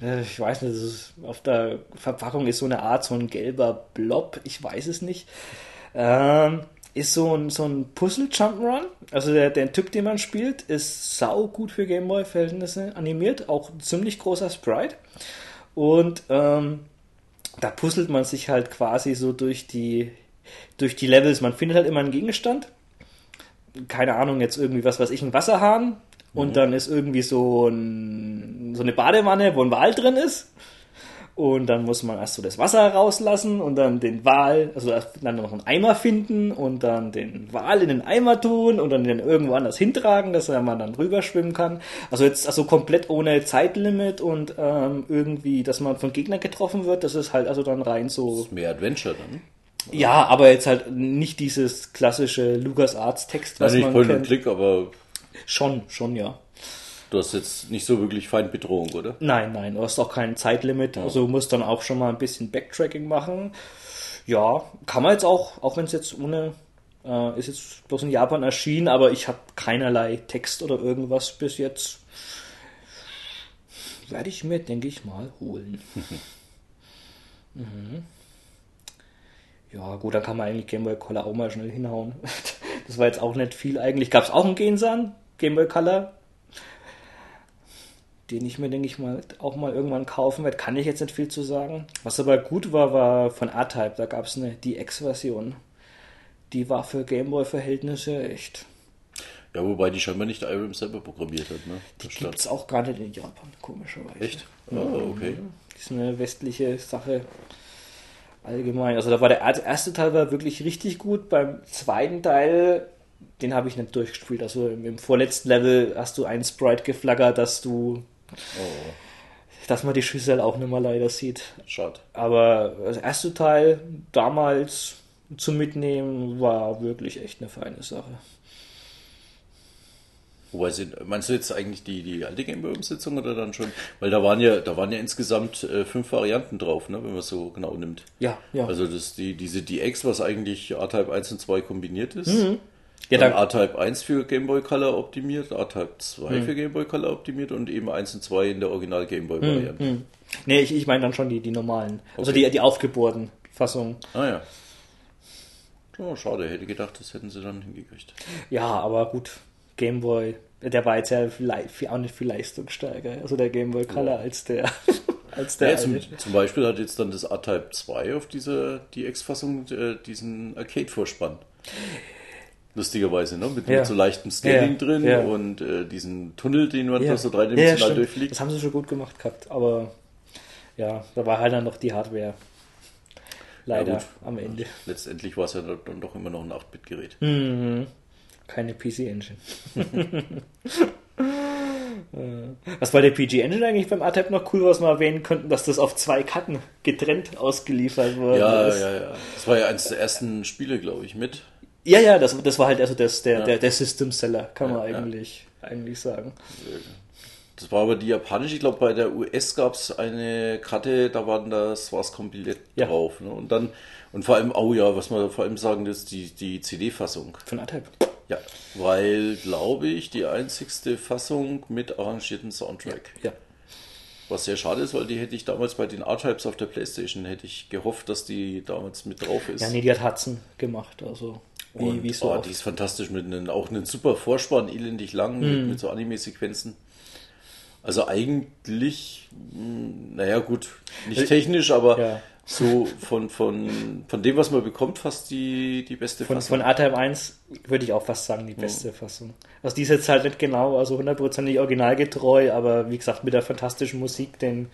äh, ich weiß nicht, ist, auf der Verpackung ist so eine Art, so ein gelber Blob, ich weiß es nicht. Ähm, ist so ein, so ein Puzzle-Jump'n'Run. Also der, der Typ, den man spielt, ist sau gut für Gameboy-Verhältnisse animiert, auch ein ziemlich großer Sprite. Und ähm, da puzzelt man sich halt quasi so durch die, durch die Levels. Man findet halt immer einen Gegenstand. Keine Ahnung, jetzt irgendwie was weiß ich, ein Wasserhahn. Und mhm. dann ist irgendwie so, ein, so eine Badewanne, wo ein Wal drin ist. Und dann muss man erst so das Wasser rauslassen und dann den Wal, also dann noch einen Eimer finden und dann den Wal in den Eimer tun und dann den irgendwo anders hintragen, dass man dann rüber schwimmen kann. Also jetzt also komplett ohne Zeitlimit und ähm, irgendwie, dass man von Gegnern getroffen wird, das ist halt also dann rein so. Das ist
mehr Adventure dann.
Ja, aber jetzt halt nicht dieses klassische Lucas Arts Text,
was ja, nicht man kennt. Klick, aber
schon, schon ja.
Du hast jetzt nicht so wirklich Feindbedrohung, oder?
Nein, nein, du hast auch kein Zeitlimit. Ja. Also du musst dann auch schon mal ein bisschen Backtracking machen. Ja, kann man jetzt auch, auch wenn es jetzt ohne, äh, ist jetzt bloß in Japan erschienen, aber ich habe keinerlei Text oder irgendwas bis jetzt. Werde ich mir, denke ich mal, holen. mhm. Ja, gut, dann kann man eigentlich Game Boy Color auch mal schnell hinhauen. Das war jetzt auch nicht viel eigentlich. Gab es auch einen Gensan, Game Boy Color, den ich mir, denke ich mal, auch mal irgendwann kaufen werde. Kann ich jetzt nicht viel zu sagen. Was aber gut war, war von A-Type. Da gab es eine DX-Version. Die war für Gameboy-Verhältnisse echt.
Ja, wobei die scheinbar nicht Irem selber programmiert hat. Ne?
Die gibt es auch gar nicht in Japan, komischerweise.
Echt? Oh, okay.
Das ist eine westliche Sache allgemein. Also da war der erste Teil war wirklich richtig gut. Beim zweiten Teil, den habe ich nicht durchgespielt. Also im, im, vorletzten Level hast du ein Sprite geflaggert, dass du Oh. Dass man die Schüssel auch nicht mehr leider sieht.
Schade.
Aber das erste Teil damals zum Mitnehmen war wirklich echt eine feine Sache.
Wobei sind, meinst du jetzt eigentlich die, die alte Gameboy-Umsetzung oder dann schon? Weil da waren ja, da waren ja insgesamt äh, fünf Varianten drauf, ne, wenn man es so genau nimmt.
Ja, ja.
Also das, die, diese DX, was eigentlich A-Type 1 und 2 kombiniert ist. Mhm. Ja, dann A-Type 1 für Game Boy Color optimiert, A-Type 2 hm. für Game Boy Color optimiert und eben 1 und 2 in der Original Game Boy hm, Variante. Hm, hm.
Nee, ich, ich meine dann schon die, die normalen. Also okay. Also die, die aufgebohrten Fassungen.
Ah ja. Oh, schade, hätte gedacht, das hätten sie dann hingekriegt.
Ja, aber gut, Game Boy, der war jetzt ja auch nicht viel leistungsstärker, also der Game Boy Color ja. als der. als der
ja, zum, zum, Beispiel hat jetzt dann das A-Type 2 auf dieser DX-Fassung äh, diesen Arcade-Vorspann. Lustigerweise, ne? Mit, ja. mit so leichtem Scaling ja, drin ja. und äh, diesen Tunnel, den man ja. so dreidimensional durchfliegt.
Das haben sie schon gut gemacht gehabt, aber ja, da war halt dann noch die Hardware. Leider am Ende.
Letztendlich war es ja dann doch immer noch ein 8-Bit-Gerät.
Mhm. Keine PC-Engine. Was war der PG-Engine eigentlich beim ATEP noch cool, was wir erwähnen könnten, dass das auf zwei Karten getrennt ausgeliefert wurde?
Ja, ja, ja. Das war ja eines der ersten Spiele, glaube ich, mit.
Ja, ja, das, das war halt also das, der, ja. der, der System Seller, kann man eigentlich, ja. eigentlich sagen.
Das war aber die japanische, ich glaube bei der US gab es eine Karte, da war das was komplett ja. drauf. Ne? Und dann, und vor allem, oh ja, was man vor allem sagen, das ist die, die CD-Fassung.
Von A-Type.
Ja, weil, glaube ich, die einzigste Fassung mit arrangierten Soundtrack.
Ja.
Was sehr schade ist, weil die hätte ich damals bei den R-Types auf der Playstation, hätte ich gehofft, dass die damals mit drauf ist.
Ja, nee, die hat Hudson gemacht, also.
Wie, und, wie so oh, die ist fantastisch mit einem, auch einem super Vorspann, elendig lang, mm. mit, hm. mit so Anime-Sequenzen. Also eigentlich, hm, naja gut, nicht äh, technisch, aber ja. So von, von, von dem, was man bekommt, fast die, die beste
von, Fassung. Von A-Type 1 würde ich auch fast sagen, die beste ja. Fassung. Also die ist jetzt halt nicht genau, also hundertprozentig originalgetreu, aber wie gesagt, mit der fantastischen Musik, den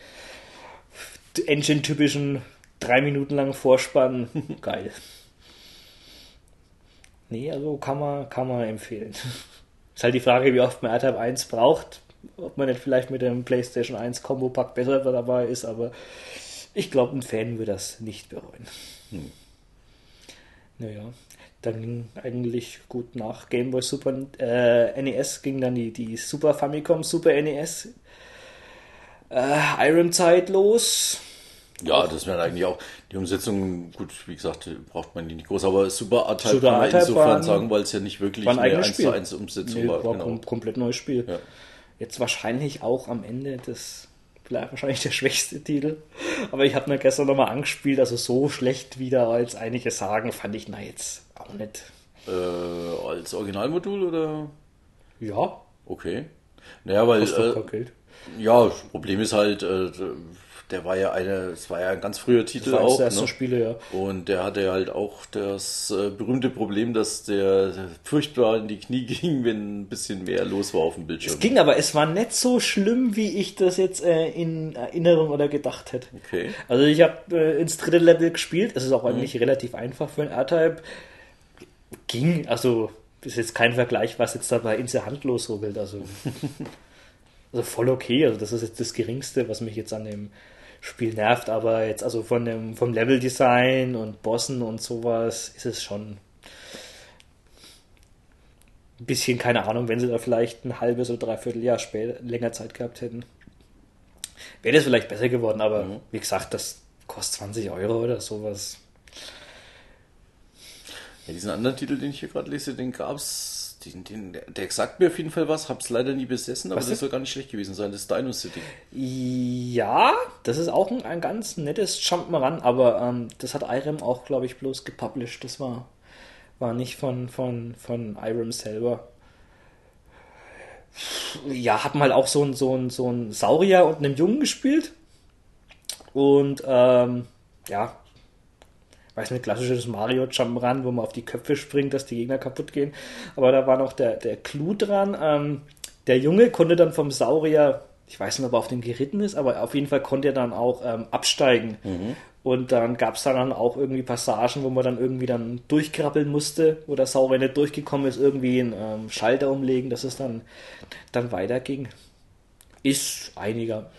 Engine-typischen drei Minuten langen Vorspann, geil. Nee, also kann man, kann man empfehlen. Ist halt die Frage, wie oft man AirType 1 braucht. Ob man nicht vielleicht mit dem PlayStation 1 Combo Pack besser dabei ist, aber ich glaube, ein Fan würde das nicht bereuen. Hm. Naja, dann ging eigentlich gut nach Game Boy Super äh, NES ging dann die, die Super Famicom Super NES äh, Iron Zeit los.
Ja, das wäre eigentlich auch die Umsetzung, gut, wie gesagt, braucht man die nicht groß, aber super A-Type kann man insofern sagen, weil es ja nicht wirklich
eine 1
zu 1 Umsetzung
nee, war. war genau. kom komplett neues Spiel. Ja. Jetzt wahrscheinlich auch am Ende des, vielleicht wahrscheinlich der schwächste Titel. Aber ich habe mir gestern nochmal angespielt, also so schlecht wieder als einige sagen, fand ich na jetzt auch nicht.
Äh, als Originalmodul oder?
Ja.
Okay. Naja, weil.
Äh,
ja, das Problem ist halt, äh, der war ja eine, es war ja ein ganz früher Titel das war auch. Der
erste ne? Spiele, ja.
Und der hatte halt auch das äh, berühmte Problem, dass der furchtbar in die Knie ging, wenn ein bisschen mehr los war auf dem Bildschirm.
Es ging, aber es war nicht so schlimm, wie ich das jetzt äh, in Erinnerung oder gedacht hätte.
Okay.
Also ich habe äh, ins dritte Level gespielt. Es ist auch eigentlich mhm. relativ einfach für ein R-Type. Ging, also ist jetzt kein Vergleich, was jetzt dabei in der Hand losruckelt. Also, also voll okay. Also das ist jetzt das Geringste, was mich jetzt an dem Spiel nervt, aber jetzt also von dem vom Leveldesign und Bossen und sowas ist es schon ein bisschen keine Ahnung, wenn sie da vielleicht ein halbes oder dreiviertel Jahr später länger Zeit gehabt hätten. Wäre das vielleicht besser geworden, aber mhm. wie gesagt, das kostet 20 Euro oder sowas.
Ja, diesen anderen Titel, den ich hier gerade lese, den gab es den, den, der sagt mir auf jeden Fall was, hab's leider nie besessen, aber was das soll gar nicht schlecht gewesen sein, das ist Dino City.
Ja, das ist auch ein, ein ganz nettes Jump'n'Run, aber ähm, das hat Irem auch, glaube ich, bloß gepublished. Das war, war nicht von, von, von Irem selber. Ja, hat mal auch so ein, so ein, so ein Saurier und einem Jungen gespielt. Und ähm, ja, weiß nicht, klassisches Mario Jump'n'Run, wo man auf die Köpfe springt, dass die Gegner kaputt gehen. Aber da war noch der, der Clou dran. Ähm, der Junge konnte dann vom Saurier, ich weiß nicht, ob er auf dem geritten ist, aber auf jeden Fall konnte er dann auch ähm, absteigen. Mhm. Und dann gab es dann auch irgendwie Passagen, wo man dann irgendwie dann durchkrabbeln musste, wo der Saurier nicht durchgekommen ist, irgendwie einen ähm, Schalter umlegen, dass es dann, dann weiterging. Ist einiger.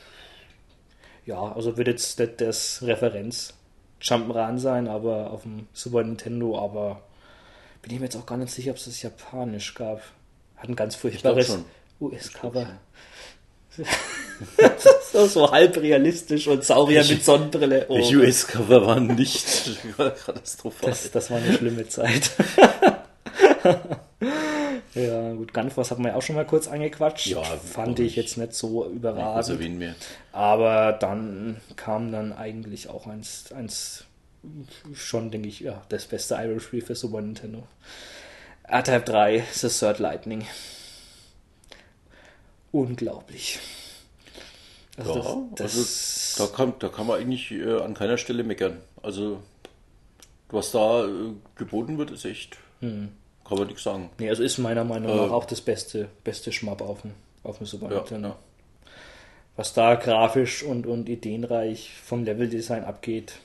Ja, also wird jetzt das, das Referenz Jump'n'Run sein, aber auf dem Super Nintendo, aber bin ich mir jetzt auch gar nicht sicher, ob es das japanisch gab. Hat ein ganz furchtbares US-Cover. so, so halb realistisch und Saurier mit Sonnenbrille.
Oh. Die US-Cover waren nicht katastrophal.
Das, das war eine schlimme Zeit. Ja, gut, Gunforce hat man ja auch schon mal kurz angequatscht. Ja, fand ich jetzt nicht so überragend.
Nicht mehr.
Aber dann kam dann eigentlich auch eins, eins schon, denke ich, ja, das beste Irish-Spiel für Super Nintendo. R-Type 3, The Third Lightning. Unglaublich.
Also ja, das, das also da, kann, da kann man eigentlich äh, an keiner Stelle meckern. Also, was da äh, geboten wird, ist echt. Hm kann man nichts sagen.
Nee, also ist meiner Meinung nach äh, auch das beste, beste Schmapp auf dem, auf dem Super ja, Nintendo. Ja. Was da grafisch und, und ideenreich vom Leveldesign abgeht,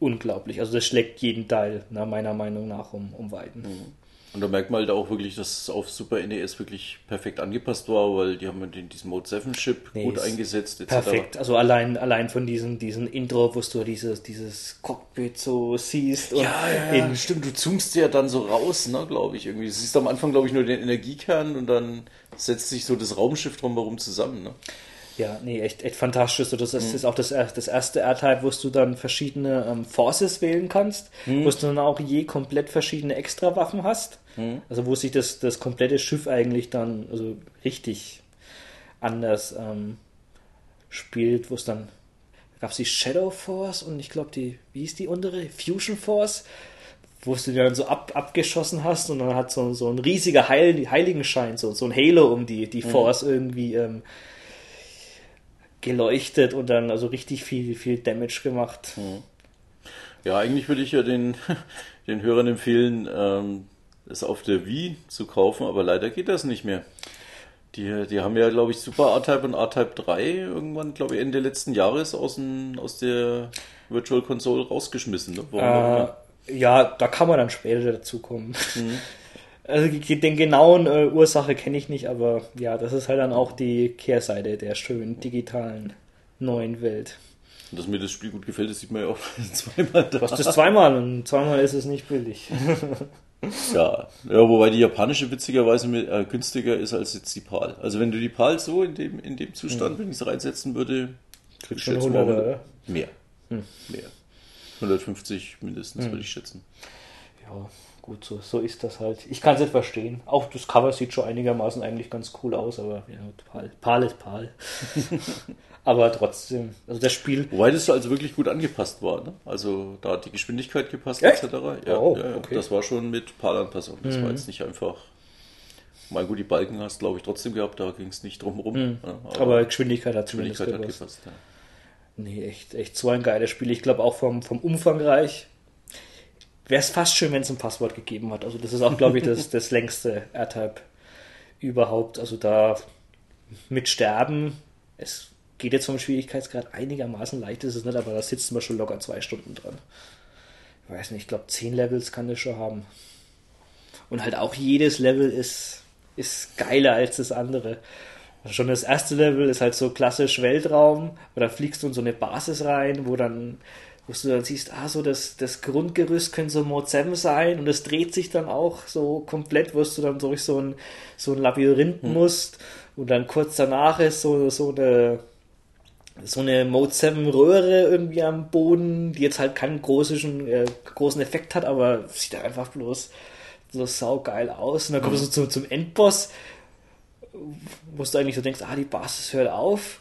unglaublich. Also das schlägt jeden Teil, nach meiner Meinung nach, um, um Weiten. Mhm.
Und da merkt man halt auch wirklich, dass es auf Super NES wirklich perfekt angepasst war, weil die haben den, diesen Mode 7 Chip nee, gut eingesetzt.
Etc. Perfekt. Also allein, allein von diesem, diesem Intro, wo du dieses, dieses Cockpit so siehst.
Und ja, ja, in, stimmt. Du zoomst ja dann so raus, ne, glaube ich, irgendwie. Du siehst am Anfang, glaube ich, nur den Energiekern und dann setzt sich so das Raumschiff drumherum zusammen, ne?
Ja, nee, echt, echt fantastisch. Das ist, mhm. ist auch das, das erste R-Type, wo du dann verschiedene ähm, Forces wählen kannst, mhm. wo du dann auch je komplett verschiedene Extrawaffen hast. Mhm. Also wo sich das, das komplette Schiff eigentlich dann also richtig anders ähm, spielt, wo es dann gab es die Shadow Force und ich glaube die, wie ist die untere? Fusion Force, wo du dann so ab, abgeschossen hast und dann hat so, so ein riesiger Heil, Heiligenschein, so, so ein Halo um die, die mhm. Force irgendwie ähm, geleuchtet und dann also richtig viel, viel Damage gemacht. Hm.
Ja, eigentlich würde ich ja den, den Hörern empfehlen, ähm, es auf der Wii zu kaufen, aber leider geht das nicht mehr. Die, die haben ja, glaube ich, Super R-Type und R-Type 3 irgendwann, glaube ich, Ende letzten Jahres aus, dem, aus der Virtual Console rausgeschmissen.
Ne? Äh, ja, da kann man dann später dazu kommen. Mhm. Also den genauen äh, Ursache kenne ich nicht, aber ja, das ist halt dann auch die Kehrseite der schönen digitalen neuen Welt.
Und dass mir das Spiel gut gefällt, das sieht man ja auch zweimal
da. Du hast das zweimal und zweimal ist es nicht billig.
ja. ja, wobei die japanische witzigerweise äh, günstiger ist als jetzt die PAL. Also wenn du die PAL so in dem, in dem Zustand, mhm. wenn ich es reinsetzen würde,
kriegst du 100, mal,
mehr. Hm. Mehr. 150 mindestens, hm. würde ich schätzen.
Ja, gut, so, so ist das halt. Ich kann es nicht verstehen. Auch das Cover sieht schon einigermaßen eigentlich ganz cool aus, aber ja, Pal, Pal ist Pal. aber trotzdem, also das Spiel.
Wobei das also wirklich gut angepasst war, ne? Also da hat die Geschwindigkeit gepasst,
Echt?
etc. Ja,
Oh,
ja, ja.
okay.
das war schon mit PAL-Anpassung. Das
Mhm.
war jetzt nicht einfach. Mal gut, die Balken hast glaube ich trotzdem gehabt, da ging es nicht drum rum. Ja,
Mhm. Aber Geschwindigkeit hat
Geschwindigkeit hat
gepasst.
gepasst. Ja.
Nee, echt, echt so ein geiles Spiel. Ich glaube auch vom, vom Umfangreich wäre es fast schön, wenn es ein Passwort gegeben hat. Also das ist auch, glaube ich, das, das längste R-Type überhaupt. Also da mit Sterben, es geht jetzt vom Schwierigkeitsgrad einigermaßen leicht, ist es nicht, aber da sitzen wir schon locker zwei Stunden dran. Ich weiß nicht, ich glaube zehn Levels kann das schon haben. Und halt auch jedes Level ist, ist geiler als das andere. Schon das erste Level ist halt so klassisch Weltraum, da fliegst du in so eine Basis rein, wo dann, wo du dann siehst, ah, so das, das Grundgerüst könnte so Mode 7 sein und es dreht sich dann auch so komplett, wo du dann durch so ein, so ein Labyrinth musst und dann kurz danach ist so, so eine, so eine Mode 7 Röhre irgendwie am Boden, die jetzt halt keinen großen, äh, großen Effekt hat, aber sieht halt einfach bloß so saugeil aus. Und dann kommst du zum, zum Endboss, wo du eigentlich so denkst, ah, die Basis hört auf.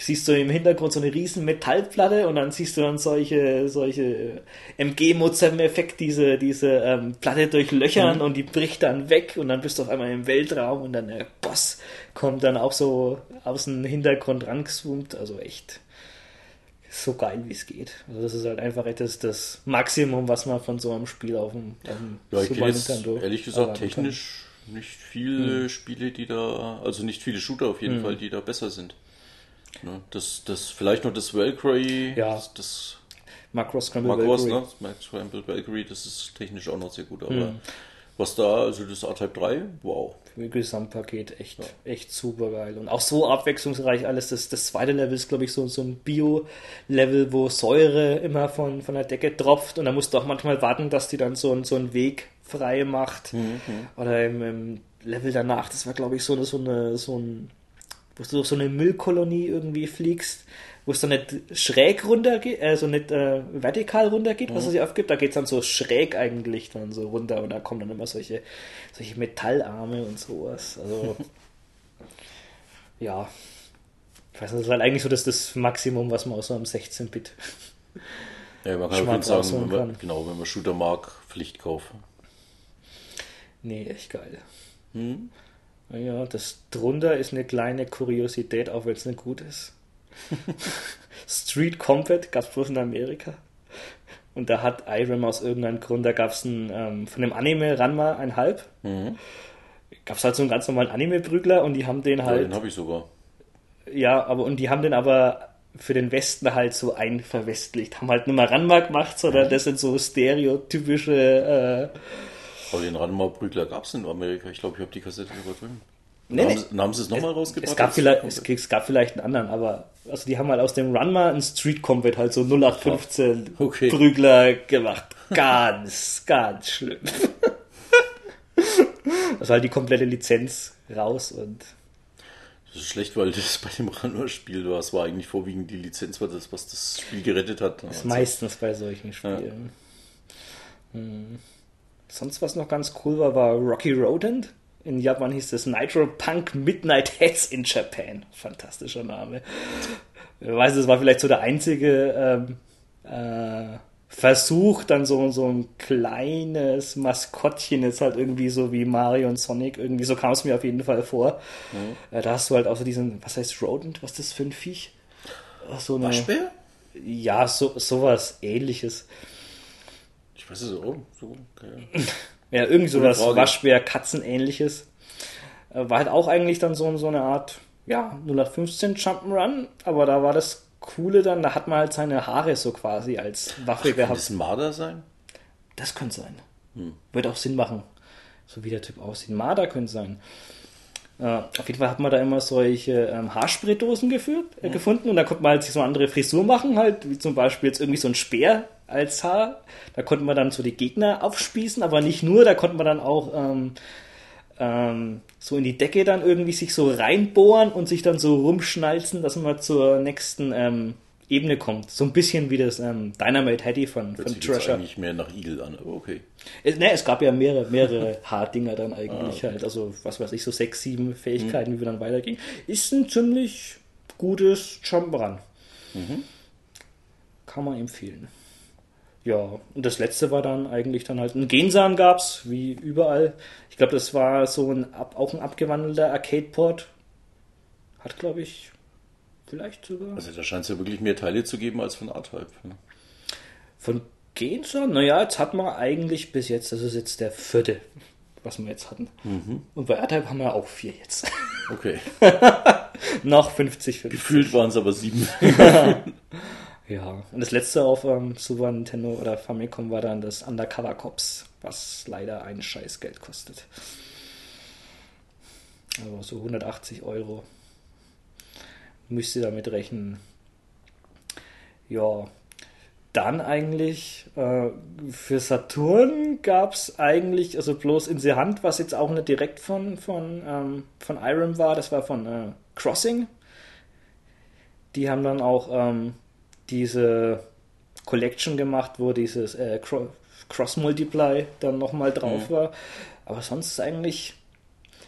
Siehst du im Hintergrund so eine riesen Metallplatte und dann siehst du dann solche, solche mg Mode 7 Effekt, diese, diese ähm, Platte durchlöchern und die bricht dann weg und dann bist du auf einmal im Weltraum und dann der Boss kommt dann auch so aus dem Hintergrund rangezoomt. Also echt so geil, wie es geht. Also das ist halt einfach das, das Maximum, was man von so einem Spiel auf dem, auf dem
Ja, ich
Super Nintendo
ehrlich gesagt
erwarten kann.
technisch nicht viele
Hm.
Spiele, die da, also nicht viele Shooter auf jeden Fall, die da besser sind. Ne, das, das, vielleicht noch das Valkyrie,
Ja.
das, das
Macross Scramble
Macross,
Valkyrie.
ne? das Max Scramble Valkyrie, das ist technisch auch noch sehr gut, aber
Hm.
was da, also das A-Type 3, wow.
Für Gesamtpaket echt, echt super geil. Und auch so abwechslungsreich alles. Das, das zweite Level ist, glaube ich, so, so ein Bio-Level, wo Säure immer von, von der Decke tropft und da musst du auch manchmal warten, dass die dann so, einen- so einen Weg frei macht. Oder im, im Level danach, das war, glaube ich, so eine, so eine, so ein, wo du durch so eine Müllkolonie irgendwie fliegst, wo es dann nicht schräg runter geht, also nicht äh, vertikal runter geht, was es sich aufgibt, da geht es dann so schräg eigentlich dann so runter und da kommen dann immer solche, solche Metallarme und sowas. Also ja. Ich weiß nicht, das ist halt eigentlich so das, das Maximum, was man aus so einem 16-Bit.
Ja, man kann
Schmack
sagen, wenn man,
kann.
genau, wenn man Shooter mag, Pflichtkauf.
Nee, echt geil.
Hm?
Ja, das drunter ist eine kleine Kuriosität, auch wenn es nicht gut ist. Street Combat gab es bloß in Amerika. Und da hat Irem aus irgendeinem Grund, da gab es ähm, von dem Anime Ranma ein Halb.
Mhm.
Gab es halt so einen ganz normalen Anime-Prügler und die haben den
Ja,
halt.
den habe ich sogar.
Ja, aber und die haben den aber für den Westen halt so einverwestlicht. Haben halt nicht mehr Ranma gemacht, sondern das sind so stereotypische. Äh,
Aber den Ranma-Prügler gab es in Amerika. Ich glaube, ich habe die Kassette sogar drin.
Nee,
Dann
nee.
haben, sie- haben es nochmal rausgebracht?
es, gab vielleicht, es, es gab vielleicht einen anderen, aber also die haben halt aus dem Ranma einen Street Combat halt so 0815
Okay.
Prügler gemacht. Ganz, ganz schlimm. Das war halt die komplette Lizenz raus und
Das ist schlecht, weil das bei dem Ranma-Spiel war. Es war eigentlich vorwiegend die Lizenz, war das, was das Spiel gerettet hat.
ist
Also,
meistens bei solchen Spielen. Hm. Sonst was noch ganz cool war, war Rocky Rodent. In Japan hieß es Nitro Punk Midnight Heads in Japan. Fantastischer Name. Ich weiß, es war vielleicht so der einzige ähm, äh, Versuch, dann so, so ein kleines Maskottchen, jetzt halt irgendwie so wie Mario und Sonic, irgendwie so kam es mir auf jeden Fall vor. Äh, da hast du halt auch so diesen, was heißt Rodent? Was ist das für ein Viech? So eine,
Waschbär?
ja, so, sowas ähnliches.
Ich weiß es auch. So, okay.
Ja, irgendwie sowas
Frage.
Waschbär, Katzenähnliches. Äh, War halt auch eigentlich dann so, so eine Art, ja, 0815 Jump'n'Run, aber da war das Coole dann, da hat man halt seine Haare so quasi als Waffe
Kann
gehabt.
das ein Marder sein?
Das könnte sein. Wird auch Sinn machen. So wie der Typ aussieht. Marder könnte sein. Äh, auf jeden Fall hat man da immer solche ähm, Haarspraydosen geführt, äh, gefunden und da konnte man halt sich so eine andere Frisur machen, halt, wie zum Beispiel jetzt irgendwie so ein Speer als Haar. Da konnte man dann so die Gegner aufspießen, aber nicht nur, da konnte man dann auch ähm, ähm, so in die Decke dann irgendwie sich so reinbohren und sich dann so rumschnalzen, dass man zur nächsten ähm, Ebene kommt. So ein bisschen wie das ähm, Dynamite Hattie von,
Hört
von Treasure.
eigentlich mehr nach Eagle an, aber okay.
Es, ne, es gab ja mehrere, mehrere Harddinger dann eigentlich halt. Also, was weiß ich, so sechs, sieben Fähigkeiten, wie wir dann weitergingen. Ist ein ziemlich gutes Jump'n'Run. Kann man empfehlen. Ja, und das letzte war dann eigentlich dann halt ein Gensan gab's, wie überall. Ich glaube, das war so ein auch ein abgewandelter Arcade-Port. Hat, glaube ich, vielleicht sogar.
Also da scheint es ja wirklich mehr Teile zu geben als von R-Type. ne?
Von Gensan, naja, jetzt hat man eigentlich bis jetzt, das ist jetzt der vierte, was wir jetzt hatten. Und bei R-Type haben wir auch vier jetzt.
Okay.
Noch 50, 50.
Gefühlt waren es aber sieben.
Ja, und das letzte auf ähm, Super Nintendo oder Famicom war dann das Undercover Cops, was leider ein Scheißgeld kostet. Also so 180 Euro. Müsst ihr damit rechnen. Ja, dann eigentlich äh, für Saturn gab es eigentlich, also bloß in der Hand, was jetzt auch nicht direkt von, von, ähm, von Irem war, das war von äh, Crossing. Die haben dann auch ähm, diese Collection gemacht, wo dieses äh, Cro Cross Multiply dann nochmal drauf war. Aber sonst eigentlich,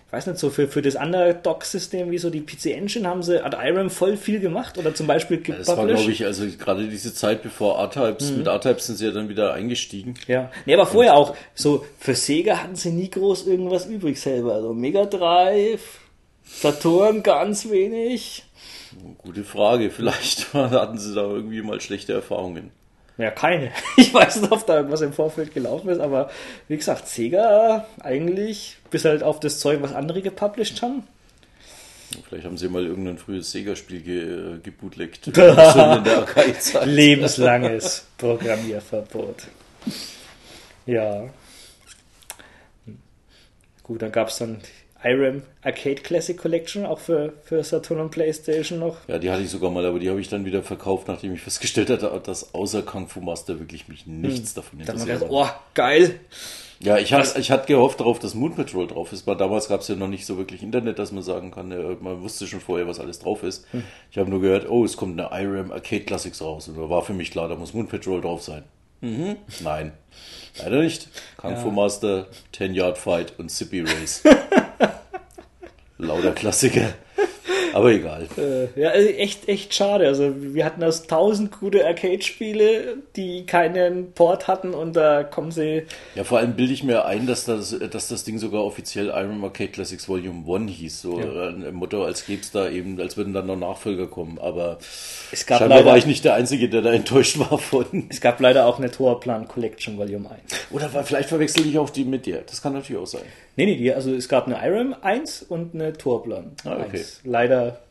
ich weiß nicht, so für, für das Underdog-System wie so die PC Engine haben sie at Irem voll viel gemacht oder zum Beispiel
Das war,
gepublished.
glaube ich, also gerade diese Zeit bevor R-Types, mit R-Types sind sie ja dann wieder eingestiegen.
Ja, nee, aber vorher auch, so für Sega hatten sie nie groß irgendwas übrig selber. Also Mega Drive, Saturn ganz wenig.
Gute Frage. Vielleicht hatten sie da irgendwie mal schlechte Erfahrungen.
Ja, keine. Ich weiß nicht, ob da irgendwas im Vorfeld gelaufen ist, aber wie gesagt, Sega eigentlich, bis halt auf das Zeug, was andere gepublished haben.
Vielleicht haben sie mal irgendein frühes Sega-Spiel ge gebootlegt. Der Arcade-Zeit.
Lebenslanges Programmierverbot. Ja. Gut, dann gab es dann Irem Arcade Classic Collection, auch für, für Saturn und Playstation noch.
Ja, die hatte ich sogar mal, aber die habe ich dann wieder verkauft, nachdem ich festgestellt hatte, dass außer Kung Fu Master wirklich mich nichts davon
Da hat man
interessiert.
gedacht, oh, geil.
Ja, ich hatte, ich hatte gehofft darauf, dass Moon Patrol drauf ist, weil damals gab es ja noch nicht so wirklich Internet, dass man sagen kann, äh, man wusste schon vorher, was alles drauf ist. Ich habe nur gehört, oh, es kommt eine IRAM Arcade Classics raus. Und da war für mich klar, da muss Moon Patrol drauf sein. Mhm. Nein, leider nicht. Kung Fu Master, 10 Yard Fight und Sippy Race. Lauter Klassiker. Aber egal.
Äh, ja, also echt, echt schade. Also wir hatten das tausend gute Arcade-Spiele, die keinen Port hatten und da kommen sie.
Ja, vor allem bilde ich mir ein, dass das, dass das Ding sogar offiziell Iron Arcade Classics Volume 1 hieß. So
Ja.
äh, ein Motto, als gäbe es da eben, als würden dann noch Nachfolger kommen. Aber
Es gab,
scheinbar
leider,
war ich nicht der Einzige, der da enttäuscht war von.
es gab leider auch eine Torplan Collection Volume 1.
Oder vielleicht verwechsel ich auch die mit dir. Das kann natürlich auch sein.
Nee, nee, die, also es gab eine IRAM 1 und eine Torplan
Ah, okay.
1. Leider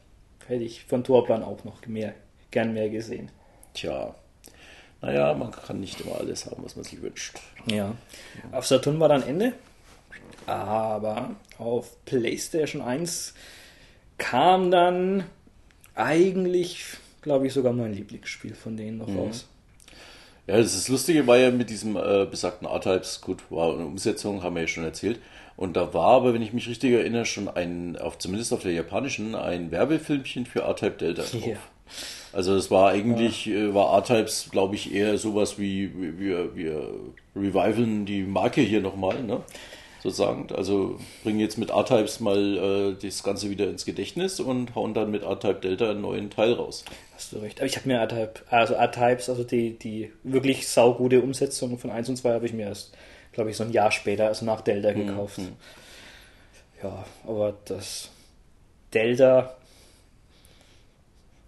hätte ich von Torplan auch noch mehr, gern mehr gesehen.
Tja. Naja, man kann nicht immer alles haben, was man sich wünscht.
Ja. Auf Saturn war dann Ende. Aber auf PlayStation 1 kam dann eigentlich, glaube ich, sogar mein Lieblingsspiel von denen noch raus.
Ja, das ist Lustige war ja mit diesem äh, besagten R-Types, gut, war eine Umsetzung, haben wir ja schon erzählt. Und da war aber, wenn ich mich richtig erinnere, schon ein, auf, zumindest auf der japanischen, ein Werbefilmchen für R-Type Delta drauf.
Ja.
Also es war eigentlich, äh, war R-Types, glaube ich, eher sowas wie, wie wir, wir revivalen die Marke hier nochmal, ne? Sozusagen. Also bringen jetzt mit R-Types mal äh, das Ganze wieder ins Gedächtnis und hauen dann mit R-Type Delta einen neuen Teil raus.
Hast du recht. Aber ich habe mir R-Type, also R-Types, also die, die wirklich saugute Umsetzung von 1 und 2 habe ich mir erst, glaube ich, so ein Jahr später, also nach Delta gekauft. Ja, aber das Delta,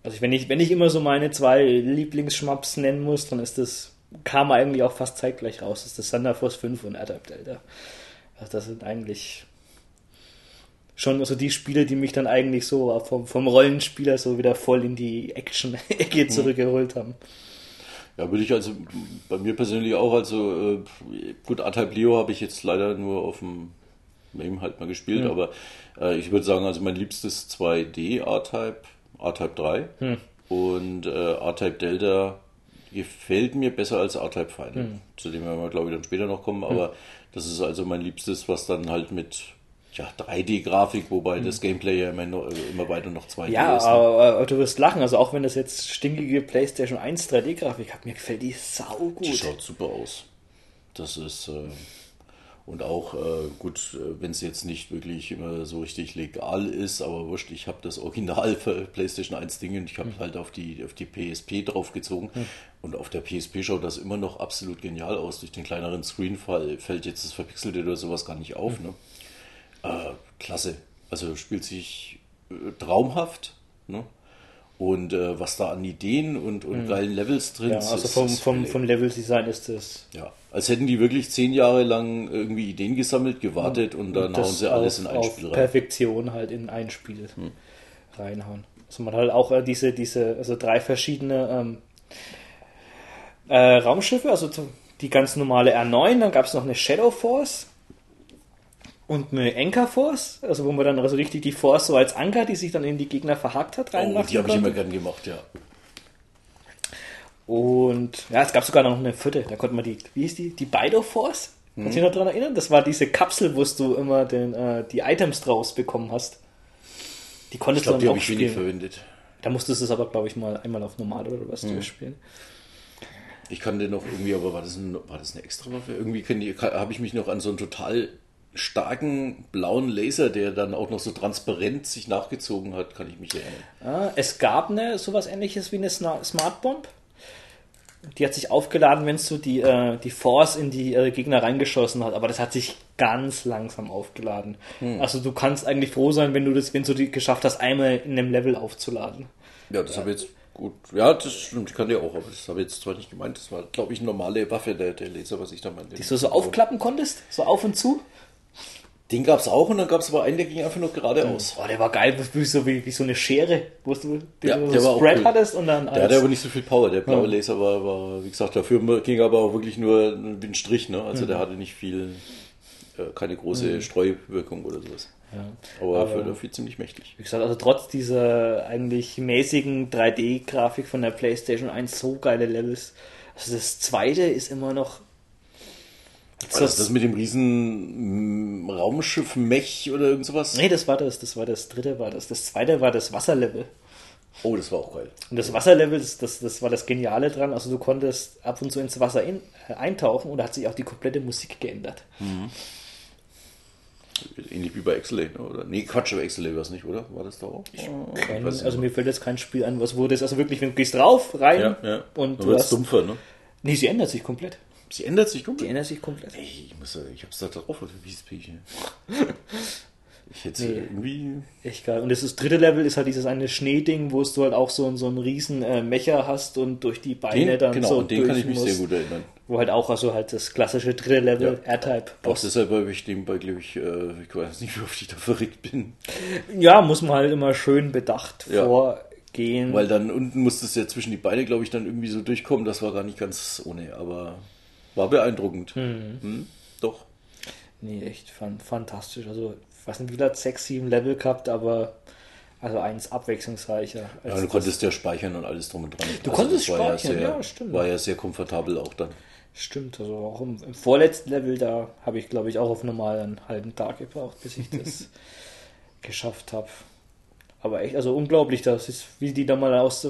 also wenn ich, wenn ich immer so meine zwei Lieblingsschmaps nennen muss, dann ist das, kam eigentlich auch fast zeitgleich raus. Das ist das Thunder Force 5 und R-Type Delta. Also das sind eigentlich schon also die Spiele, die mich dann eigentlich so vom, vom Rollenspieler so wieder voll in die Action-Ecke zurückgeholt haben.
Ja, würde ich also bei mir persönlich auch, also äh, gut, R-Type Leo habe ich jetzt leider nur auf dem MAME halt mal gespielt, aber äh, ich würde sagen, also mein liebstes 2D R-Type, R-Type 3 und äh, R-Type Delta gefällt mir besser als R-Type Final. Zu dem werden wir, glaube ich, dann später noch kommen, aber das ist also mein liebstes, was dann halt mit ja, 3D-Grafik, wobei mhm. das Gameplay ja immer, noch, immer weiter noch 2D
ja, ist. Ja, ne? aber, aber, du wirst lachen. Also auch wenn das jetzt stinkige PlayStation 1 3D-Grafik hat, mir gefällt die sau gut. Die
schaut super aus. Das ist... Äh, und auch, äh, gut, äh, wenn es jetzt nicht wirklich immer so richtig legal ist, aber wurscht, ich habe das Original für PlayStation 1 Ding und ich habe mhm. halt auf die, auf die PSP draufgezogen. Mhm. Und auf der PSP schaut das immer noch absolut genial aus. Durch den kleineren Screen fällt jetzt das Verpixelte oder sowas gar nicht auf. Mhm. Ne? Äh, klasse. Also spielt sich äh, traumhaft. Ne? Und äh, was da an Ideen und, und mhm. geilen Levels drin.
Ja, also vom, vom, vom Level-Design ist das.
Ja, als hätten die wirklich zehn Jahre lang irgendwie Ideen gesammelt, gewartet und dann und hauen sie alles in ein Spiel rein.
Perfektion halt in ein Spiel hm. reinhauen. Also man hat halt auch äh, diese, diese, also drei verschiedene ähm, äh, Raumschiffe, also die ganz normale R9, dann gab es noch eine Shadow Force und eine Anchor Force, also wo man dann also richtig die Force so als Anker, die sich dann in die Gegner verhakt hat,
reinmachen Oh, die habe ich immer gern gemacht, ja.
Und ja, es gab sogar noch eine vierte, da konnte man die, wie hieß die? Die Bido Force? Kannst du mhm. dich noch daran erinnern? Das war diese Kapsel, wo du immer den, äh, die Items draus bekommen hast. Die konntest ich glaub,
du dann die auch spielen. Ich verwendet.
Da musstest du es aber, glaube ich, mal einmal auf normal oder was mhm. durchspielen.
Ich kannte noch irgendwie, aber war das, ein, war das eine extra Waffe? Irgendwie habe ich mich noch an so einen total starken blauen Laser, der dann auch noch so transparent sich nachgezogen hat, kann ich mich erinnern.
Ah, es gab eine sowas ähnliches wie eine Smart Bomb. Die hat sich aufgeladen, wenn du die, äh, die Force in die äh, Gegner reingeschossen hat, aber das hat sich ganz langsam aufgeladen. Hm. Also du kannst eigentlich froh sein, wenn du das, wenn du die geschafft hast, einmal in einem Level aufzuladen.
Ja, das habe ich jetzt gut. Ja, das stimmt, ich kann ja auch, aber das habe ich jetzt zwar nicht gemeint. Das war, glaube ich, eine normale Waffe, der, der Laser, was ich da meinte.
Die du so aufklappen konntest? So auf und zu?
Den gab es auch und dann gab es aber einen, der ging einfach nur geradeaus.
Oh, der war geil, wie so, wie, wie so eine Schere, wo du
den ja,
so
der
Spread cool. hattest und dann.
Der hatte aber nicht so viel Power. Der blaue ja. Laser war, war, wie gesagt, dafür ging aber auch wirklich nur wie ein Strich. Ne? Also mhm. der hatte nicht viel, äh, keine große mhm. Streuwirkung oder sowas. Ja. Aber, aber dafür ziemlich mächtig.
Wie gesagt, also trotz dieser eigentlich mäßigen 3D-Grafik von der PlayStation 1 so geile Levels. Also das zweite ist immer noch
war das, das mit dem riesen mm, Raumschiff Mech oder irgend sowas?
Nee, das war das, das war das dritte war das. Das zweite war das Wasserlevel.
Oh, das war auch geil.
Und das Wasserlevel, das, das, das war das Geniale dran. Also du konntest ab und zu ins Wasser in, äh, eintauchen und da hat sich auch die komplette Musik geändert. Mhm.
Ähnlich wie bei Excellent, oder? Nee, Quatsch, bei Excellent war es nicht, oder? War das da auch?
Kein, also mir fällt jetzt kein Spiel an, was wurde es. Also wirklich, wenn du gehst drauf, rein
ja, ja.
und
du hast... dumpfer, ne?
Nee, sie ändert sich komplett.
Sie ändert sich komplett?
Die ändert sich komplett.
Ey, ich muss, ich hab's da drauf, wie es Ich hätte nee, irgendwie.
Echt geil. Und das, das dritte Level ist halt dieses eine Schneeding, wo du halt auch so, so einen riesen äh, Mecher hast und durch die Beine
den,
dann
genau,
so.
Genau, den kann ich mich musst, sehr gut erinnern.
Wo halt auch also halt das klassische dritte Level ja. R-Type.
Auch deshalb habe ich dem bei, glaube ich, äh, ich weiß nicht, wie oft ich da verrückt bin.
Ja, muss man halt immer schön bedacht ja. vorgehen.
Weil dann unten musstest du ja zwischen die Beine, glaube ich, dann irgendwie so durchkommen. Das war gar nicht ganz ohne, aber war beeindruckend. Mhm. Hm, doch.
Nee, echt fantastisch. Also, ich weiß nicht, wie hat sechs, sieben Level gehabt, aber also eins abwechslungsreicher.
Ja, du konntest ja speichern und alles drum und dran.
Du also konntest speichern, ja, sehr, ja, stimmt.
War ja sehr komfortabel auch dann.
Stimmt, also auch im, im vorletzten Level, da habe ich, glaube ich, auch auf normal einen halben Tag gebraucht, bis ich das geschafft habe. Aber echt, also unglaublich, das ist, wie die da mal aus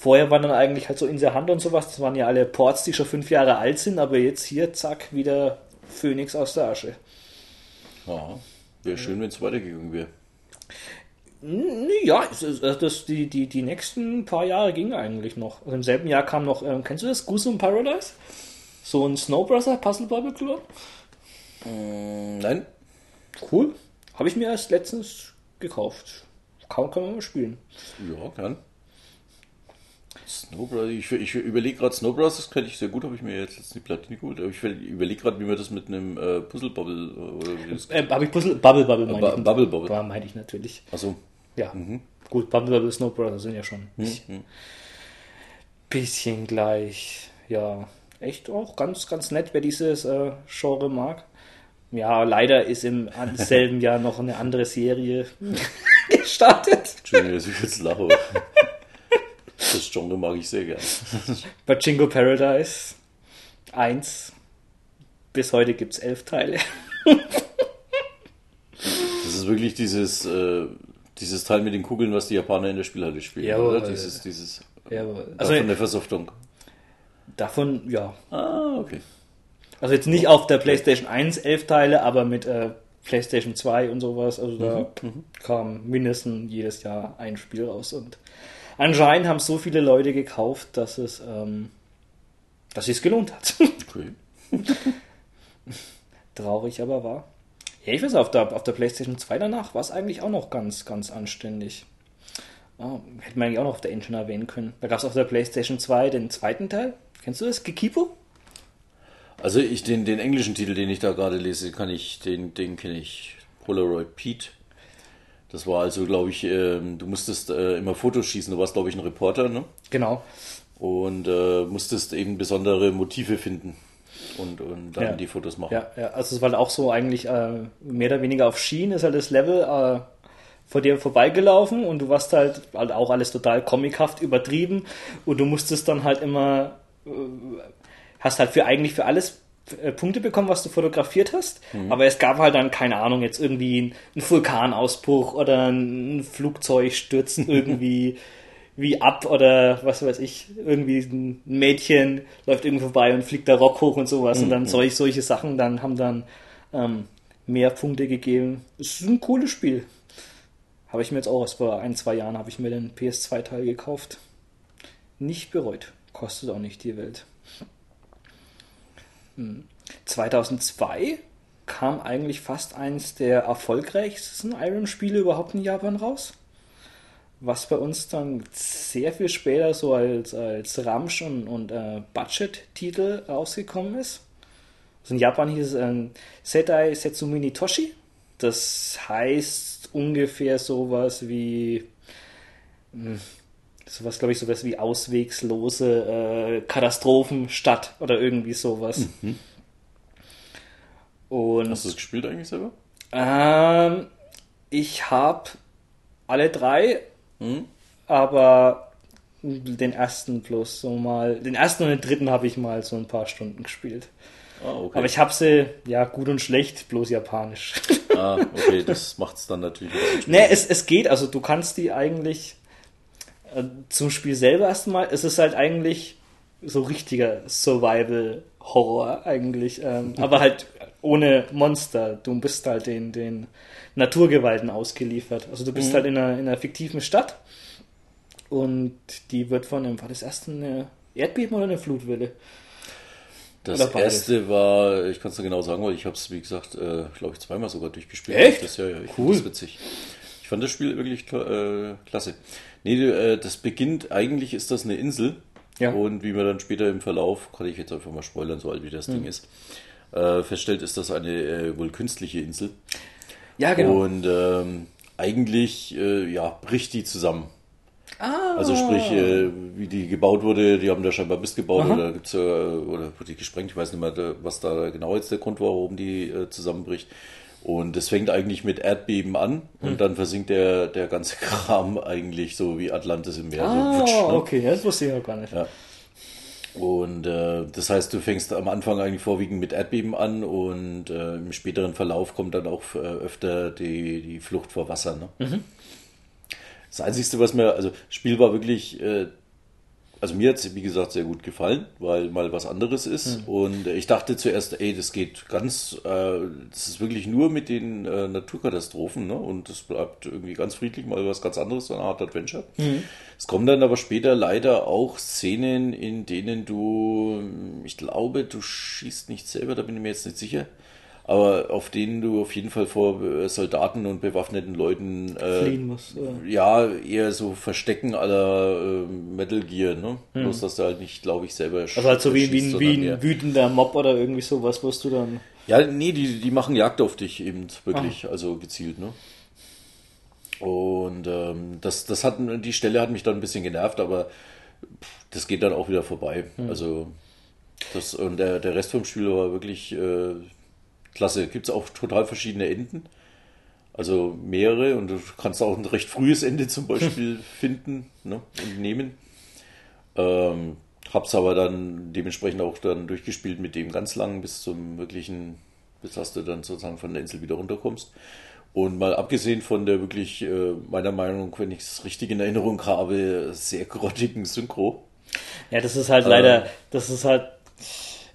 Vorher waren dann eigentlich halt so in der Hand und sowas, das waren ja alle Ports, die schon fünf Jahre alt sind, aber jetzt hier, zack, wieder Phoenix aus der Asche.
Ja, wäre schön, wenn es weitergegangen wäre.
Ja, das, die, die, die nächsten paar Jahre ging eigentlich noch. Also Im selben Jahr kam noch, ähm, kennst du das? Goose Paradise? So ein Snowbrother Puzzle Bubble Clone?
Mm, nein.
Cool. Habe ich mir erst letztens gekauft. Kann, kann man mal spielen.
Ja, kann. Snowbros, ich, ich überlege gerade, Snowbros, das könnte ich sehr gut, habe ich mir jetzt, jetzt die Platine geholt, aber ich überlege gerade, wie man das mit einem äh, Puzzle Bubble
äh, oder wie das äh, Habe ich Puzzle Bubble Bubble
meine äh, ich. Bubble Bubble.
Ja, meine ich natürlich.
Achso.
Ja. Mhm. Gut, Bubble Bubble Snow Brothers sind ja schon ein bisschen, mhm. bisschen gleich. Ja, echt auch ganz, ganz nett, wer dieses äh, Genre mag. Ja, leider ist im selben Jahr noch eine andere Serie gestartet.
Entschuldigung, dass ich jetzt lache. Das Genre mag ich sehr gern.
Pachinko Paradise 1. Bis heute gibt es elf Teile.
ist wirklich dieses, äh, dieses Teil mit den Kugeln, was die Japaner in der Spielhalle spielen,
Jawohl.
oder? Dieses, dieses
Jawohl.
also, von der Versoftung.
davon, ja.
Ah, okay.
Also jetzt nicht auf der PlayStation 1 elf Teile, aber mit äh, PlayStation 2 und sowas. Also da kam mindestens jedes Jahr ein Spiel raus. Und anscheinend haben so viele Leute gekauft, dass es, ähm, dass es gelohnt hat.
okay.
Traurig aber war. Ja, ich weiß, auf der, auf der PlayStation 2 danach war es eigentlich auch noch ganz, ganz anständig. Oh, hätte man eigentlich auch noch auf der Engine erwähnen können. Da gab es auf der PlayStation 2 den zweiten Teil. Kennst du das? Gekipo?
Also ich den, den englischen Titel, den ich da gerade lese, kann ich, den, den kenne ich. Polaroid Pete. Das war also, glaube ich, ähm, du musstest äh, immer Fotos schießen. Du warst, glaube ich, ein Reporter, ne?
Genau.
Und äh, musstest eben besondere Motive finden und, und dann
Ja.
die Fotos machen.
Ja, ja, also es war auch so eigentlich äh, mehr oder weniger auf Schienen, ist halt das Level äh, vor dir vorbeigelaufen und du warst halt, halt auch alles total comichaft übertrieben und du musstest dann halt immer, äh, hast halt für eigentlich für alles Punkte bekommen, was du fotografiert hast, aber es gab halt dann, keine Ahnung, jetzt irgendwie einen Vulkanausbruch oder ein Flugzeug stürzt irgendwie wie ab oder was weiß ich, irgendwie ein Mädchen läuft irgendwo vorbei und fliegt der Rock hoch und sowas und dann solch, solche Sachen dann haben dann ähm, mehr Punkte gegeben. Es ist ein cooles Spiel. Habe ich mir jetzt auch erst vor ein, zwei Jahren habe ich mir den PS2-Teil gekauft. Nicht bereut. Kostet auch nicht die Welt. Hm. 2002 kam eigentlich fast eins der erfolgreichsten Iron-Spiele überhaupt in Japan raus was bei uns dann sehr viel später so als, als Ramsch und, und äh, Budget-Titel rausgekommen ist. Also in Japan hieß es ähm, Setai Setsumini Toshi. Das heißt ungefähr sowas wie mh, sowas, glaube ich, sowas wie auswegslose äh, Katastrophenstadt oder irgendwie sowas. Und
Hast du es gespielt eigentlich selber?
ähm, ich habe alle drei,
Hm?
aber den ersten bloß so mal, den ersten und den dritten habe ich mal so ein paar Stunden gespielt.
Ah, okay.
Aber ich habe sie, ja, gut und schlecht, bloß japanisch.
ah, okay, das macht es dann natürlich
nee, es, es geht, also du kannst die eigentlich zum Spiel selber erstmal, es ist halt eigentlich so richtiger Survival-Horror eigentlich, ähm, aber halt ohne Monster. Du bist halt den, den Naturgewalten ausgeliefert. Also du bist halt in einer, in einer fiktiven Stadt und die wird von einem, war das erste eine Erdbeben oder eine Flutwelle?
Das erste war, ich kann es dir genau sagen, weil ich habe es, wie gesagt, äh, glaube ich, zweimal sogar durchgespielt.
Echt?
Das, ja, ja, ich
cool.
das witzig. Ich fand das Spiel wirklich äh, klasse. Nee, äh, das beginnt, eigentlich ist das eine Insel.
Ja.
Und wie man dann später im Verlauf, kann ich jetzt einfach mal spoilern, so alt wie das
Hm.
Ding ist, äh, feststellt, ist das eine äh, wohl künstliche Insel.
Ja, genau.
Und ähm, eigentlich, äh, ja, bricht die zusammen.
ah,
Also sprich, äh, wie die gebaut wurde, die haben da scheinbar Mist gebaut
Aha.
oder gibt's äh, oder wurde die gesprengt, ich weiß nicht mehr, was da genau jetzt der Grund war, warum die äh, zusammenbricht. Und das fängt eigentlich mit Erdbeben an
Hm.
und dann versinkt der, der ganze Kram eigentlich so wie Atlantis im Meer.
ah,
so, wutsch, ne?
okay, das wusste ich noch gar nicht.
Ja. Und äh, das heißt, du fängst am Anfang eigentlich vorwiegend mit Erdbeben an und äh, im späteren Verlauf kommt dann auch äh, öfter die, die Flucht vor Wasser. Ne? Das Einzige, was mir, also Spiel war wirklich, äh, also mir hat es wie gesagt sehr gut gefallen, weil mal was anderes ist. Und äh, ich dachte zuerst, ey, das geht ganz, äh, das ist wirklich nur mit den äh, Naturkatastrophen, ne? Und das bleibt irgendwie ganz friedlich, mal was ganz anderes, so eine Art Adventure. Es kommen dann aber später leider auch Szenen, in denen du, ich glaube, du schießt nicht selber, da bin ich mir jetzt nicht sicher. Aber auf denen du auf jeden Fall vor äh, Soldaten und bewaffneten Leuten äh,
Fliehen muss. Oder?
ja, eher so Verstecken aller äh, Metal Gear, ne? Bloß, dass du halt nicht, glaube ich, selber
Also halt so wie, wie, wie ein wütender Mob oder irgendwie sowas, wirst du dann.
Ja, nee, die, die machen Jagd auf dich eben wirklich, also gezielt, ne? Und ähm, das, das hat, die Stelle hat mich dann ein bisschen genervt, aber pff, das geht dann auch wieder vorbei. Also das und der, der Rest vom Spiel war wirklich äh, klasse. Gibt es auch total verschiedene Enden. Also mehrere und du kannst auch ein recht frühes Ende zum Beispiel finden ne, und nehmen. Ähm, hab's aber dann dementsprechend auch dann durchgespielt mit dem ganz langen bis zum wirklichen, bis dass du dann sozusagen von der Insel wieder runterkommst. Und mal abgesehen von der wirklich, äh, meiner Meinung, wenn ich es richtig in Erinnerung habe, sehr grottigen Synchro.
Ja, das ist halt leider, das ist halt,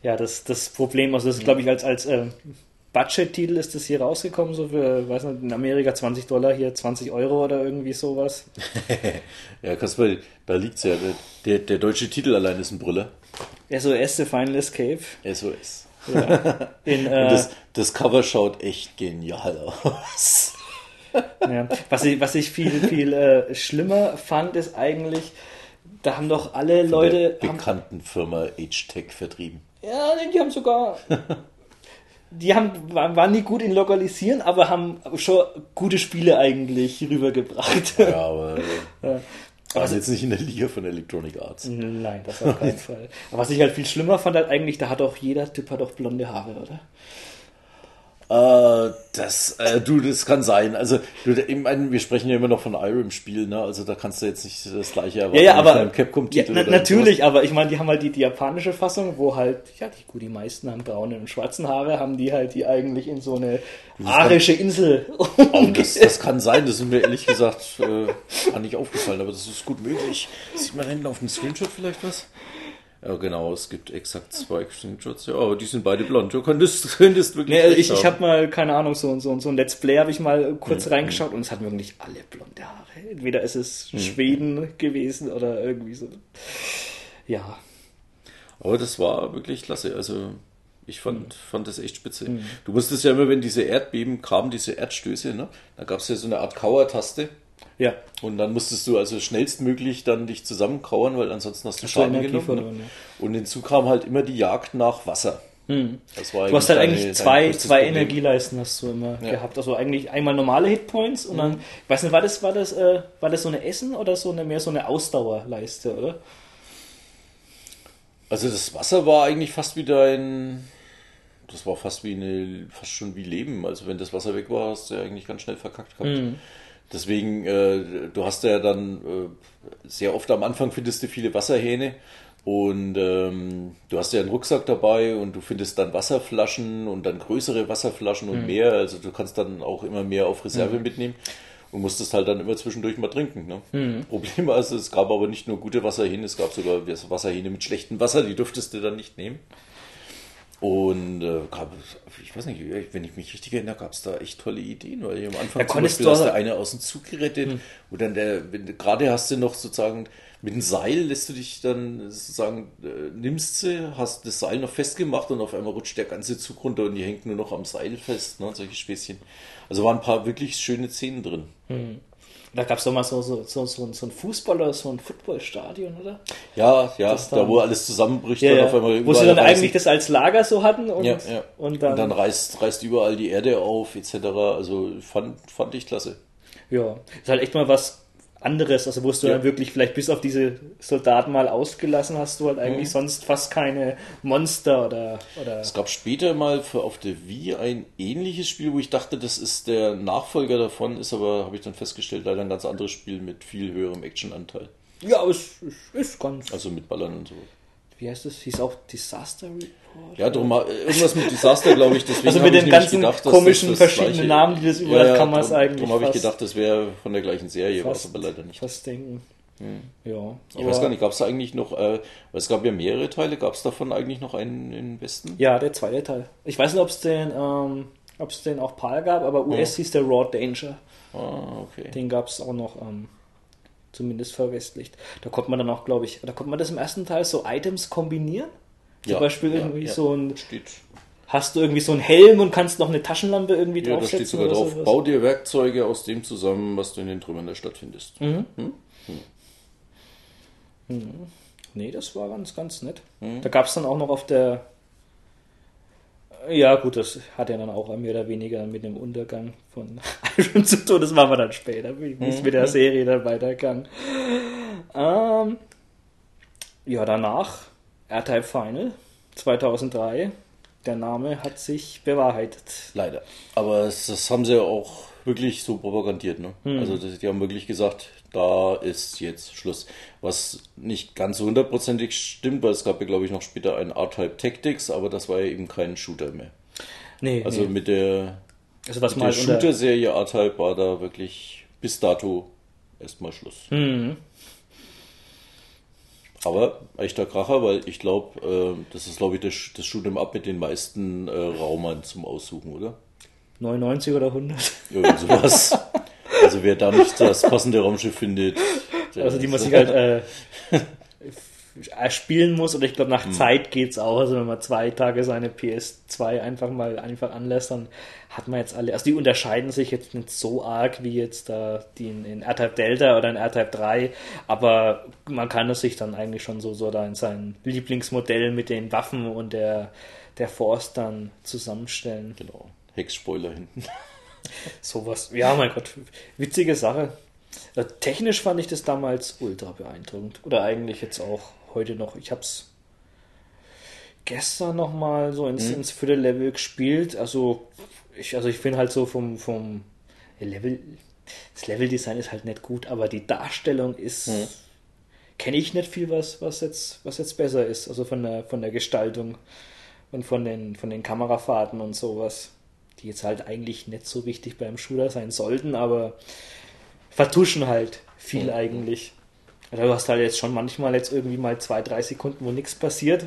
ja, das, das Problem, also das ist, glaube ich, als, als äh, Budget-Titel ist das hier rausgekommen, so für, weiß nicht, in Amerika 20 Dollar, hier 20 Euro oder irgendwie sowas.
ja, Kasper, da liegt's ja. Der, der, deutsche Titel allein ist ein Brüller.
SOS, The Final Escape.
SOS. Ja. In, äh, das, das Cover schaut echt genial aus.
ja. was, ich, was ich viel, viel äh, schlimmer fand, ist eigentlich, da haben doch alle Von Leute.
Der bekannten haben, Firma H-Tech vertrieben.
Ja, die haben sogar. die haben, waren nie gut in Lokalisieren, aber haben schon gute Spiele eigentlich rübergebracht. Ja, aber.
ja. Also jetzt nicht in der Liga von Electronic Arts.
Nein, das auf keinen Fall. Aber was ich halt viel schlimmer fand, halt eigentlich, da hat auch jeder Typ hat auch blonde Haare, oder?
Äh, das, äh, du, das kann sein. Also, du, ich meine, wir sprechen ja immer noch von Irem-Spiel, ne? Also, da kannst du jetzt nicht das gleiche
erwarten. Ja, ja, aber einem Capcom-Titel. Ja, na, natürlich, aber ich meine, die haben halt die, die, japanische Fassung, wo halt, ja, die, gut, die meisten haben braune und schwarzen Haare, haben die halt die eigentlich in so eine arische Insel.
Oh, das, das, kann sein, das ist mir ehrlich gesagt äh, gar nicht aufgefallen, aber das ist gut möglich. Sieht man hinten auf dem Screenshot vielleicht was? Ja, genau, es gibt exakt zwei Screenshots. Ja, aber die sind beide blond. Du könntest, könntest
wirklich. Nee, ich, ich habe mal, keine Ahnung, so, so, so ein Let's Play habe ich mal kurz mhm. reingeschaut und es hatten wirklich alle blonde Haare. Entweder ist es mhm. Schweden gewesen oder irgendwie so. Ja.
Aber das war wirklich klasse. Also ich fand, mhm. fand das echt spitze. Mhm. Du musstest ja immer, wenn diese Erdbeben kamen, diese Erdstöße, ne? da gab es ja so eine Art Kauertaste. Ja. Und dann musstest du also schnellstmöglich dann dich zusammenkauern, weil ansonsten hast du Schaden genommen. Verloren, ne? ja. Und hinzu kam halt immer die Jagd nach Wasser.
Hm. du hast halt eigentlich zwei, zwei Energieleisten hast du immer ja. gehabt. Also eigentlich einmal normale Hitpoints und mhm. dann, ich weiß nicht, war das, war das, äh, war das so eine Essen oder so eine mehr so eine Ausdauerleiste, oder?
Also das Wasser war eigentlich fast wie dein. Das war fast wie eine, fast schon wie Leben. Also wenn das Wasser weg war, hast du ja eigentlich ganz schnell verkackt gehabt. Mhm. Deswegen, äh, du hast ja dann äh, sehr oft am Anfang findest du viele Wasserhähne und ähm, du hast ja einen Rucksack dabei und du findest dann Wasserflaschen und dann größere Wasserflaschen und mhm. mehr. Also du kannst dann auch immer mehr auf Reserve mhm. mitnehmen und musstest halt dann immer zwischendurch mal trinken. Ne? Mhm. Problem war also, es gab aber nicht nur gute Wasserhähne, es gab sogar Wasserhähne mit schlechtem Wasser, die durftest du dann nicht nehmen. Und äh, gab, ich weiß nicht, wenn ich mich richtig erinnere, gab es da echt tolle Ideen, weil am Anfang
ja, zum Beispiel hast
du eine aus dem Zug gerettet, hm. wo dann der, wenn, gerade hast du noch sozusagen mit dem Seil lässt du dich dann sozusagen, äh, nimmst sie, hast das Seil noch festgemacht und auf einmal rutscht der ganze Zug runter und die hängt nur noch am Seil fest, ne, solche Späßchen. Also waren ein paar wirklich schöne Szenen drin. Hm.
Da gab es doch mal so, so, so, so, so ein Fußball- oder so ein Footballstadion, oder?
Ja, ja, dann, da wo alles zusammenbricht, ja,
dann auf einmal Wo sie dann eigentlich das als Lager so hatten und,
ja, ja. und dann, und dann reißt, reißt überall die Erde auf, etc. Also fand, fand ich klasse.
Ja, ist halt echt mal was anderes, also wo du ja. dann wirklich vielleicht bis auf diese Soldaten mal ausgelassen hast, du halt eigentlich mhm. sonst fast keine Monster oder, oder.
Es gab später mal für auf der Wii ein ähnliches Spiel, wo ich dachte, das ist der Nachfolger davon, ist aber, habe ich dann festgestellt, leider ein ganz anderes Spiel mit viel höherem Actionanteil.
Ja, es, es ist ganz.
Also mit Ballern und so
wie heißt das? Hieß auch Disaster Report?
Ja, drum, irgendwas mit Desaster, glaube ich. Deswegen
also mit den ganzen gedacht, komischen das verschiedenen gleiche, Namen, die das überall ja, kann man es eigentlich.
Darum habe ich gedacht, das wäre von der gleichen Serie, war es aber leider nicht.
Fast denken. Hm.
Ja. Ich weiß gar nicht, gab es da eigentlich noch, äh, es gab ja mehrere Teile, gab es davon eigentlich noch einen im Westen?
Ja, der zweite Teil. Ich weiß nicht, ob es den, ähm, ob es den auch PAL gab, aber US ja. hieß der Raw Danger. Ah, okay. Den gab es auch noch ähm, zumindest verwestlicht. Da konnte man dann auch, glaube ich, da konnte man das im ersten Teil so Items kombinieren. Zum ja, Beispiel irgendwie ja, so ein. Steht. Hast du irgendwie so einen Helm und kannst noch eine Taschenlampe irgendwie
ja, draufsetzen? Ja, da steht sogar drauf, sowas? bau dir Werkzeuge aus dem zusammen, was du in den Trümmern der Stadt findest. Mhm. Hm? Hm.
Hm. Nee, das war ganz, ganz nett. Mhm. Da gab es dann auch noch auf der ja, gut, das hat ja dann auch mehr oder weniger mit dem Untergang von Iron zu tun. Das machen wir dann später, wie es mit der mhm. Serie dann weitergang. Ähm, ja, danach R-Type Final 2003. Der Name hat sich bewahrheitet.
Leider. Aber das haben sie ja auch wirklich so propagandiert. Ne? Hm. Also die haben wirklich gesagt, da ist jetzt Schluss. Was nicht ganz so hundertprozentig stimmt, weil es gab ja, glaube ich, noch später ein R-Type Tactics, aber das war ja eben kein Shooter mehr. Nee. Also nee. mit der Also was mal der Shooter-Serie R-Type war da wirklich bis dato erstmal Schluss. Mhm. Aber echter Kracher, weil ich glaube, äh, das ist glaube ich das, das Shoot'em Up mit den meisten äh, Raumern zum Aussuchen, oder?
99 oder 100?
Irgend sowas. also wer da nicht das passende Raumschiff findet.
Also die man sich halt äh, spielen muss oder ich glaube nach hm. Zeit geht's auch. Also wenn man zwei Tage seine PS2 einfach mal einfach anlässt, dann hat man jetzt alle. Also die unterscheiden sich jetzt nicht so arg wie jetzt da die in, in R-Type Delta oder in R-Type 3, aber man kann es sich dann eigentlich schon so, so da in sein Lieblingsmodell mit den Waffen und der, der Force dann zusammenstellen.
Genau. Hex-Spoiler hinten.
Sowas. Ja, mein Gott. Witzige Sache. Technisch fand ich das damals ultra beeindruckend. Oder eigentlich jetzt auch heute noch. Ich habe es gestern nochmal so ins, mhm. ins Viertel-Level gespielt. Also ich, also ich finde halt so vom, vom Level, das Level-Design ist halt nicht gut, aber die Darstellung ist, mhm. kenne ich nicht viel, was, was, jetzt, was jetzt besser ist. Also von der, von der Gestaltung und von den, von den Kamerafahrten und sowas, die jetzt halt eigentlich nicht so wichtig beim Shooter sein sollten, aber vertuschen halt viel mhm. eigentlich. Also du hast halt jetzt schon manchmal jetzt irgendwie mal zwei, drei Sekunden, wo nichts passiert.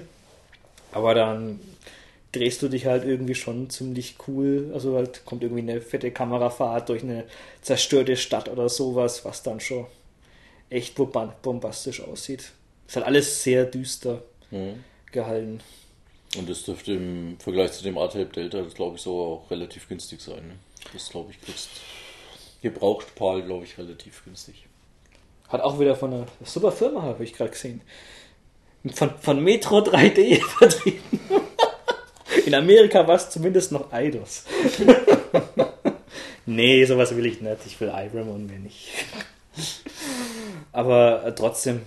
Aber dann drehst du dich halt irgendwie schon ziemlich cool. Also halt kommt irgendwie eine fette Kamerafahrt durch eine zerstörte Stadt oder sowas, was dann schon echt bombastisch aussieht. Ist halt alles sehr düster mhm. gehalten.
Und das dürfte im Vergleich zu dem R-Tape Delta, glaube ich, so auch relativ günstig sein. Ne? Das glaube ich kriegst gebraucht PAL, glaube ich, relativ günstig.
Hat auch wieder von einer super Firma, habe ich gerade gesehen. Von, von Metro 3D vertreten. In Amerika war es zumindest noch Eidos. nee, sowas will ich nicht. Ich will Ibram und mir nicht. Aber äh, trotzdem,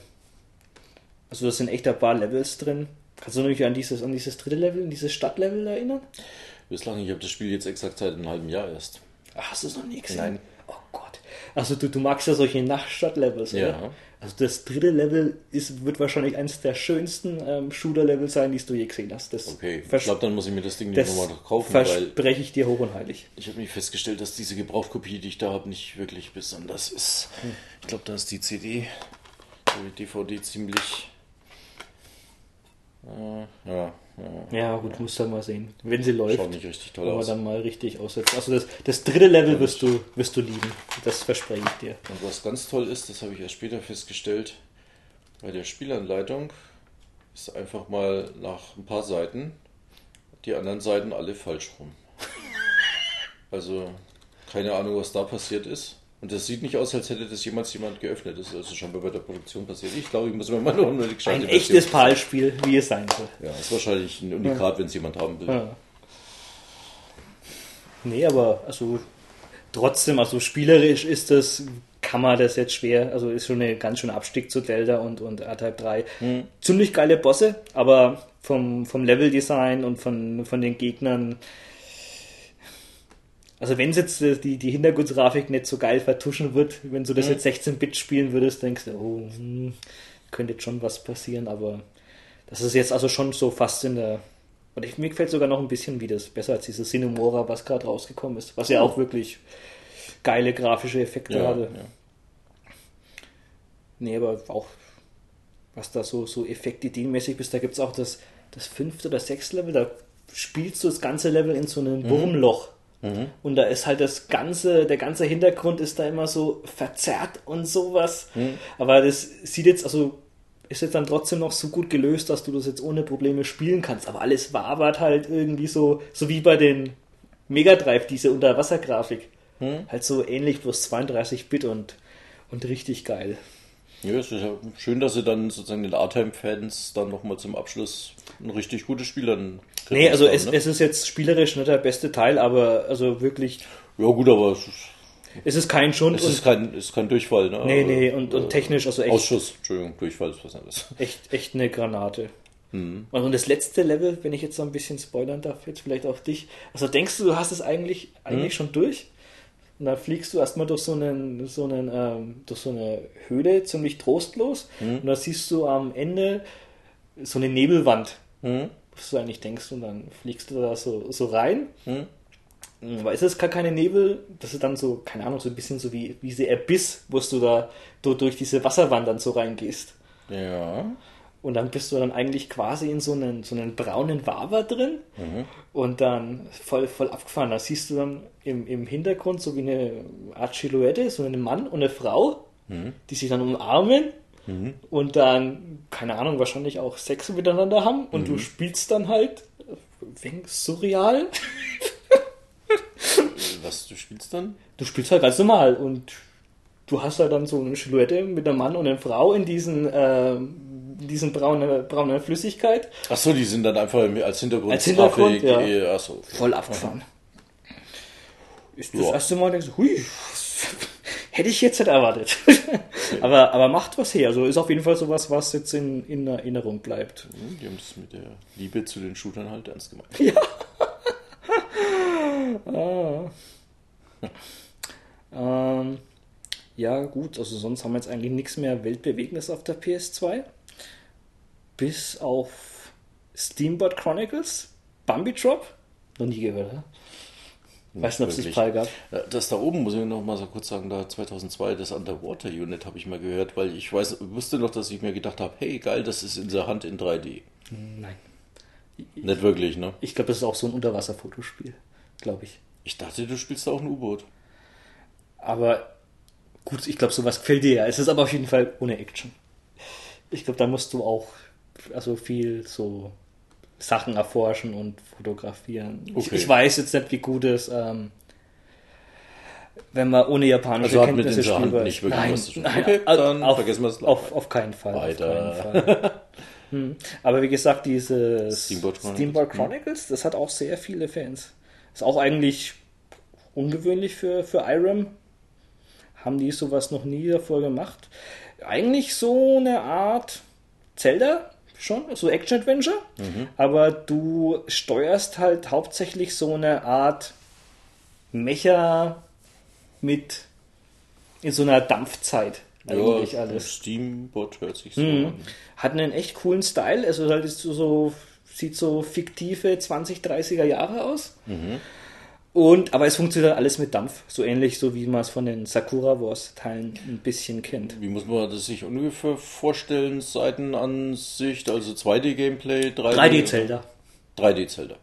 also da sind echt ein paar Levels drin. Kannst du dich an dieses, an dieses dritte Level, dieses Stadtlevel erinnern?
Bislang, ich habe das Spiel jetzt exakt seit einem halben Jahr erst.
Ach, hast du es noch nie gesehen?
Nein.
Oh Gott. Also du, du magst ja solche Nachtstadt-Levels, ja. oder? Also das dritte Level ist, wird wahrscheinlich eines der schönsten ähm, Shooter-Level sein, die du je gesehen hast. Das
okay, ich glaube, dann muss ich mir das Ding nicht nochmal kaufen.
Verspreche ich dir hoch und heilig.
Ich habe mich festgestellt, dass diese Gebrauchkopie, die ich da habe, nicht wirklich besonders ist. Hm. Ich glaube, da ist die CD, die DVD ziemlich...
Äh, ja, ja, ja, gut, musst du mal sehen. Wenn sie läuft.
Schaut nicht richtig toll
aus. dann mal richtig aussetzt. Also das, das dritte Level wirst du, wirst du lieben. Das verspreche ich dir.
Und was ganz toll ist, das habe ich erst später festgestellt, bei der Spielanleitung ist einfach mal nach ein paar Seiten die anderen Seiten alle falsch rum. Also keine Ahnung, was da passiert ist. Und das sieht nicht aus, als hätte das jemals jemand geöffnet. Das ist also schon bei der Produktion passiert. Ich glaube, ich muss mir mal noch eine
Ein echtes PAL-Spiel, wie es sein soll.
Ja, ist wahrscheinlich ein Unikat, ja. wenn es jemand haben will. Ja.
Nee, aber also trotzdem, also spielerisch ist das, kann man das jetzt schwer, also ist schon ein ganz schöner Abstieg zu Delta und, und R-Type 3. Mhm. Ziemlich geile Bosse, aber vom, vom Leveldesign und von, von den Gegnern also wenn es jetzt äh, die, die Hintergrundgrafik nicht so geil vertuschen wird, wenn du das mhm. jetzt 16-Bit spielen würdest, denkst du, oh, hm, könnte jetzt schon was passieren, aber das ist jetzt also schon so fast in der. Und ich, mir gefällt sogar noch ein bisschen wie das, besser als dieses Cinemora, was gerade rausgekommen ist, was ja auch wirklich geile grafische Effekte ja, hatte. Ja. Nee, aber auch was da so, so effektideenmäßig ist, da gibt es auch das, das fünfte oder sechste Level, da spielst du das ganze Level in so einem mhm. Wurmloch. Mhm. Und da ist halt das ganze, der ganze Hintergrund ist da immer so verzerrt und sowas. Mhm. Aber das sieht jetzt, also ist jetzt dann trotzdem noch so gut gelöst, dass du das jetzt ohne Probleme spielen kannst. Aber alles wabert halt irgendwie so, so wie bei den Mega Drive, diese Unterwassergrafik. Mhm. Halt so ähnlich, bloß 32 Bit und, und richtig geil.
Ja, es ist ja schön, dass sie dann sozusagen den A-Time-Fans dann nochmal zum Abschluss ein richtig gutes Spiel dann
Nee, also haben, es, ne? es ist jetzt spielerisch nicht der beste Teil, aber also wirklich.
Ja, gut, aber es ist.
Es ist kein Schund.
Es ist kein, ist kein Durchfall, ne?
Nee, nee, und, und technisch, also
echt. Ausschuss, Entschuldigung, Durchfall ist was anderes.
Echt, echt eine Granate. Mhm. Und das letzte Level, wenn ich jetzt so ein bisschen spoilern darf, jetzt vielleicht auf dich. Also denkst du, du hast es eigentlich, eigentlich mhm. schon durch? Und dann fliegst du erstmal durch so, einen, so, einen, ähm, durch so eine Höhle, ziemlich trostlos. Mhm. Und da siehst du am Ende so eine Nebelwand. Mhm was du eigentlich denkst, und dann fliegst du da so, so rein. Mhm. Aber ist es gar keine Nebel? Das ist dann so, keine Ahnung, so ein bisschen so wie, wie diese Abyss, wo du da du durch diese Wasserwand dann so reingehst.
Ja.
Und dann bist du dann eigentlich quasi in so einen, so einen braunen Waber drin und dann voll, voll abgefahren. Da siehst du dann im, im Hintergrund so wie eine Art Silhouette, so einen Mann und eine Frau, die sich dann umarmen und dann, keine Ahnung, wahrscheinlich auch Sex miteinander haben und du spielst dann halt wegen surreal.
Was du spielst dann?
Du spielst halt ganz normal und du hast halt dann so eine Silhouette mit einem Mann und einer Frau in diesen, ähm, diesen braunen, braunen Flüssigkeit.
Achso, die sind dann einfach als Hintergrund.
Als Hintergrund,
Grafik,
ja.
Achso. okay.
Voll abgefahren. Ist das
Ja.
erste Mal, denkst du, hui, hätte ich jetzt nicht erwartet. aber, aber macht was her. Also ist auf jeden Fall sowas, was jetzt in, in Erinnerung bleibt.
Hm, Die haben das mit der Liebe zu den Shootern halt ernst gemeint.
Ähm, ja, gut, also sonst haben wir jetzt eigentlich nichts mehr Weltbewegendes auf der PS2. Bis auf Steamboat Chronicles, Bambi Drop. Noch nie gehört, oder? Weiß nicht, ob es
wirklich.
Fall gab.
Das da oben, muss ich noch mal so kurz sagen, da 2002, das Underwater Unit habe ich mal gehört, weil ich weiß, wusste noch, dass ich mir gedacht habe, hey geil, das ist in der Hand in 3D.
Nein.
Nicht wirklich, ne?
Ich glaube, das ist auch so ein Unterwasserfotospiel, glaube ich.
Ich dachte, du spielst da auch ein U-Boot.
Aber gut, ich glaube, sowas gefällt dir ja. Es ist aber auf jeden Fall ohne Action. Ich glaube, da musst du auch also viel so Sachen erforschen und fotografieren. Ich,
Okay.
ich weiß jetzt nicht, wie gut es, ähm, wenn man ohne japanische
Also hat mit
Kenntnisse spielt.
nicht wirklich
nein,
was zu tun.
nein,
Okay,
also
dann
auf,
vergessen wir es.
Auf, auf keinen Fall.
Weiter.
Auf keinen Fall. Hm. Aber wie gesagt, dieses
Steamboat Chronicles.
Steamboat Chronicles, das hat auch sehr viele Fans. Ist auch eigentlich ungewöhnlich für, für Irem. Haben die sowas noch nie davor gemacht. Eigentlich so eine Art Zelda schon, so Action-Adventure. Aber du steuerst halt hauptsächlich so eine Art Mecha mit in so einer Dampfzeit eigentlich
ja,
alles.
Steamboat hört sich so
Mhm.
an.
Hat einen echt coolen Style. Also halt ist so, sieht so fiktive 20, 30er Jahre aus. Und, aber es funktioniert alles mit Dampf. So ähnlich, so wie man es von den Sakura Wars Teilen ein bisschen kennt.
Wie muss man das sich ungefähr vorstellen? Seitenansicht, also 2D-Gameplay, 3D?
3D Zelda.
3D-Zelda.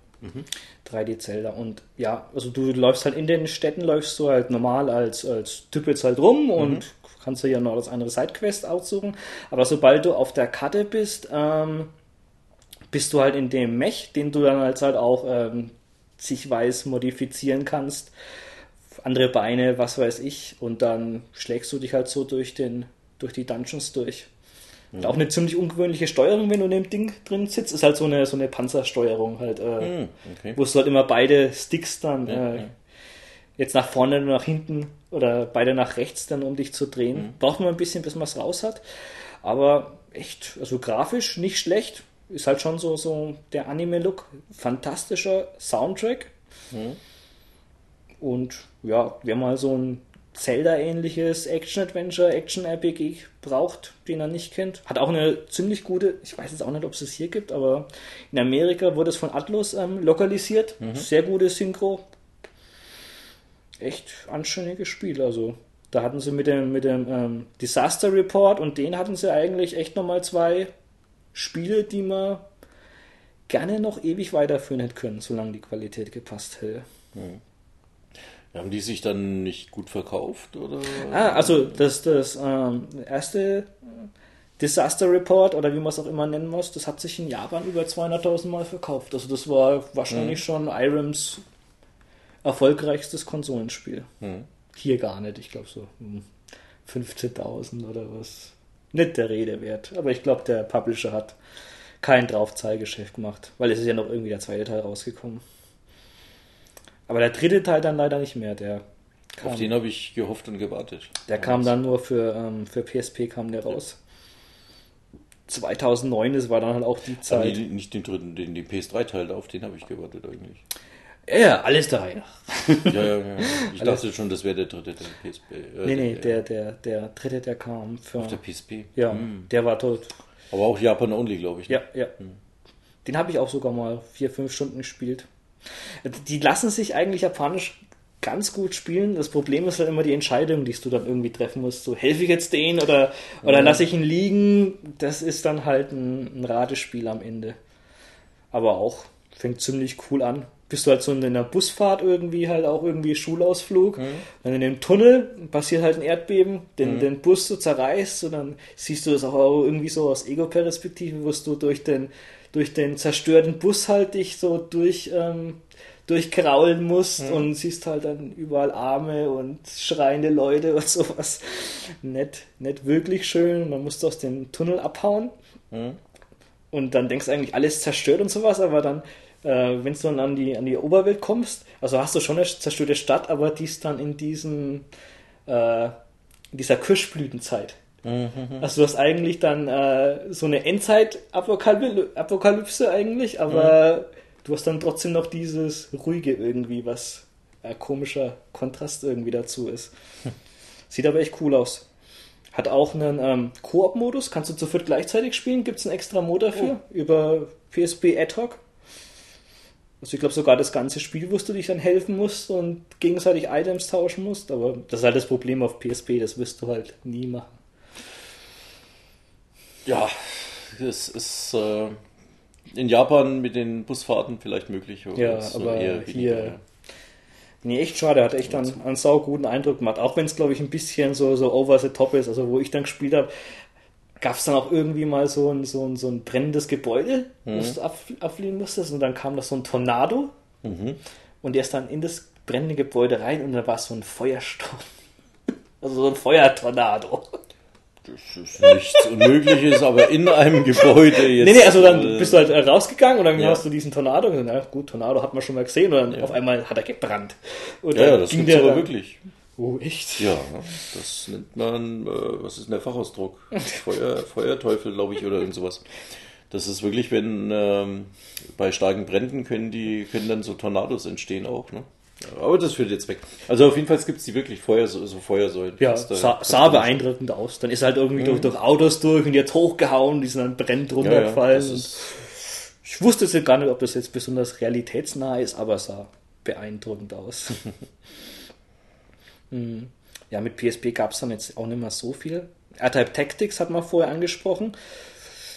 3D Zelda. Und ja, also du läufst halt in den Städten, läufst du halt normal als, als Typ jetzt halt rum und kannst dir ja noch das andere Sidequest aussuchen. Aber sobald du auf der Karte bist, ähm, bist du halt in dem Mech, den du dann als halt auch ähm, sich weiß modifizieren kannst. Andere Beine, was weiß ich. Und dann schlägst du dich halt so durch den, durch die Dungeons durch. Und auch eine ziemlich ungewöhnliche Steuerung, wenn du in dem Ding drin sitzt, ist halt so eine, so eine Panzersteuerung halt. Äh,
Hm, okay.
wo du halt immer beide Sticks dann
Ja,
äh,
ja.
jetzt nach vorne und nach hinten oder beide nach rechts dann, um dich zu drehen.
Mhm.
Braucht man ein bisschen, bis man es raus hat. Aber echt, also grafisch nicht schlecht. Ist halt schon so, so der Anime-Look. Fantastischer Soundtrack.
Mhm.
Und ja, wer mal so ein Zelda-ähnliches Action-Adventure, Action-RPG braucht, den er nicht kennt. Hat auch eine ziemlich gute, ich weiß jetzt auch nicht, ob es es hier gibt, aber in Amerika wurde es von Atlus ähm, lokalisiert. Sehr gute Synchro. Echt anständiges Spiel. Also da hatten sie mit dem, mit dem ähm, Disaster Report und den hatten sie eigentlich echt nochmal zwei Spiele, die man gerne noch ewig weiterführen hätte können, solange die Qualität gepasst hätte.
Haben die sich dann nicht gut verkauft? Oder?
Ah, also das, das ähm, erste Disaster Report oder wie man es auch immer nennen muss, das hat sich in Japan über 200.000 Mal verkauft. Also das war wahrscheinlich schon Irems erfolgreichstes Konsolenspiel. Hier gar nicht, ich glaube so hm, 15.000 oder was. Nicht der Rede wert. Aber ich glaube, der Publisher hat kein Draufzahlgeschäft gemacht, weil es ist ja noch irgendwie der zweite Teil rausgekommen. Aber der dritte Teil dann leider nicht mehr. Der kam,
Auf den habe ich gehofft und gewartet.
der kam dann nur für, ähm, für PSP kam der raus. 2009, das war dann halt auch die Zeit.
die, nicht den dritten, den, den PS3-Teil, auf den habe ich gewartet eigentlich.
Ja, ja, alles da rein.
Ja, ja, ja. Ich dachte schon, das wäre der dritte, der PSP. Äh,
Nee, nee, der, der, der dritte, der kam für.
Auf der PSP.
ja,
Hm.
der war tot.
Aber auch Japan Only, glaube ich. ne?
Ja, ja. Den habe ich auch sogar mal vier, fünf Stunden gespielt. Die lassen sich eigentlich japanisch ganz gut spielen. Das Problem ist halt immer die Entscheidung, die du dann irgendwie treffen musst. So, helfe ich jetzt den oder, oder mhm. lasse ich ihn liegen? Das ist dann halt ein, ein Ratespiel am Ende. Aber auch, fängt ziemlich cool an. Bist du halt so in einer Busfahrt irgendwie halt auch irgendwie Schulausflug. Mhm. Dann in dem Tunnel passiert halt ein Erdbeben, den, mhm. den Bus so zerreißt und dann siehst du das auch irgendwie so aus Ego-Perspektive, wo du durch den, durch den zerstörten Bus halt dich so durch, ähm, durchkraulen musst mhm. und siehst halt dann überall Arme und schreiende Leute und sowas. Nicht, nicht wirklich schön. Man musste aus dem Tunnel abhauen. Mhm. Und dann denkst du eigentlich, alles zerstört und sowas, aber dann, äh, wenn du dann an die, an die Oberwelt kommst, also hast du schon eine zerstörte Stadt, aber die ist dann in diesem, äh, in dieser Kirschblütenzeit. Mhm. Also du hast eigentlich dann äh, so eine Endzeit-Apokalypse eigentlich, aber mhm. du hast dann trotzdem noch dieses Ruhige irgendwie, was ein komischer Kontrast irgendwie dazu ist. Sieht aber echt cool aus. Hat auch einen ähm, Koop-Modus, kannst du zu viert gleichzeitig spielen, gibt es einen extra Mode dafür oh. über PSP Ad hoc. Also ich glaube sogar das ganze Spiel, wo du dich dann helfen musst und gegenseitig Items tauschen musst, aber das ist halt das Problem auf PSP, das wirst du halt nie machen.
Ja, das ist äh, in Japan mit den Busfahrten vielleicht möglich.
Ja, aber hier Nee, echt schade, hat echt einen, einen sauguten Eindruck gemacht. Auch wenn es, glaube ich, ein bisschen so, so over the top ist. Also, wo ich dann gespielt habe, gab es dann auch irgendwie mal so ein, so ein, so ein brennendes Gebäude, mhm. wo du ab, abfliehen musstest. Und dann kam da so ein Tornado. Mhm. Und der ist dann in das brennende Gebäude rein und da war so ein Feuersturm. Also so ein Feuertornado.
Das ist nichts Unmögliches, aber in einem Gebäude
jetzt. Nee, nee, also dann äh, bist du halt rausgegangen und dann ja. hast du diesen Tornado. Und na gut, Tornado hat man schon mal gesehen und dann ja. auf einmal hat er gebrannt.
Und ja, das ging der aber wirklich.
Oh, echt?
Ja, das nennt man, äh, was ist denn der Fachausdruck? Feuer, Feuerteufel, glaube ich, oder irgend sowas. Das ist wirklich, wenn ähm, bei starken Bränden können die können dann so Tornados entstehen auch, ne? Aber das führt jetzt weg. Also auf jeden Fall gibt es die wirklich Feuer, so Feuersäulen.
Ja, sah, sah beeindruckend aus. Dann ist halt irgendwie mhm. durch, durch, Autos durch und jetzt hochgehauen, die sind dann brennt runtergefallen. Ja, ja, ich wusste jetzt gar nicht, ob das jetzt besonders realitätsnah ist, aber sah beeindruckend aus. mhm. Ja, mit PSP gab es dann jetzt auch nicht mehr so viel. R-Type Tactics hat man vorher angesprochen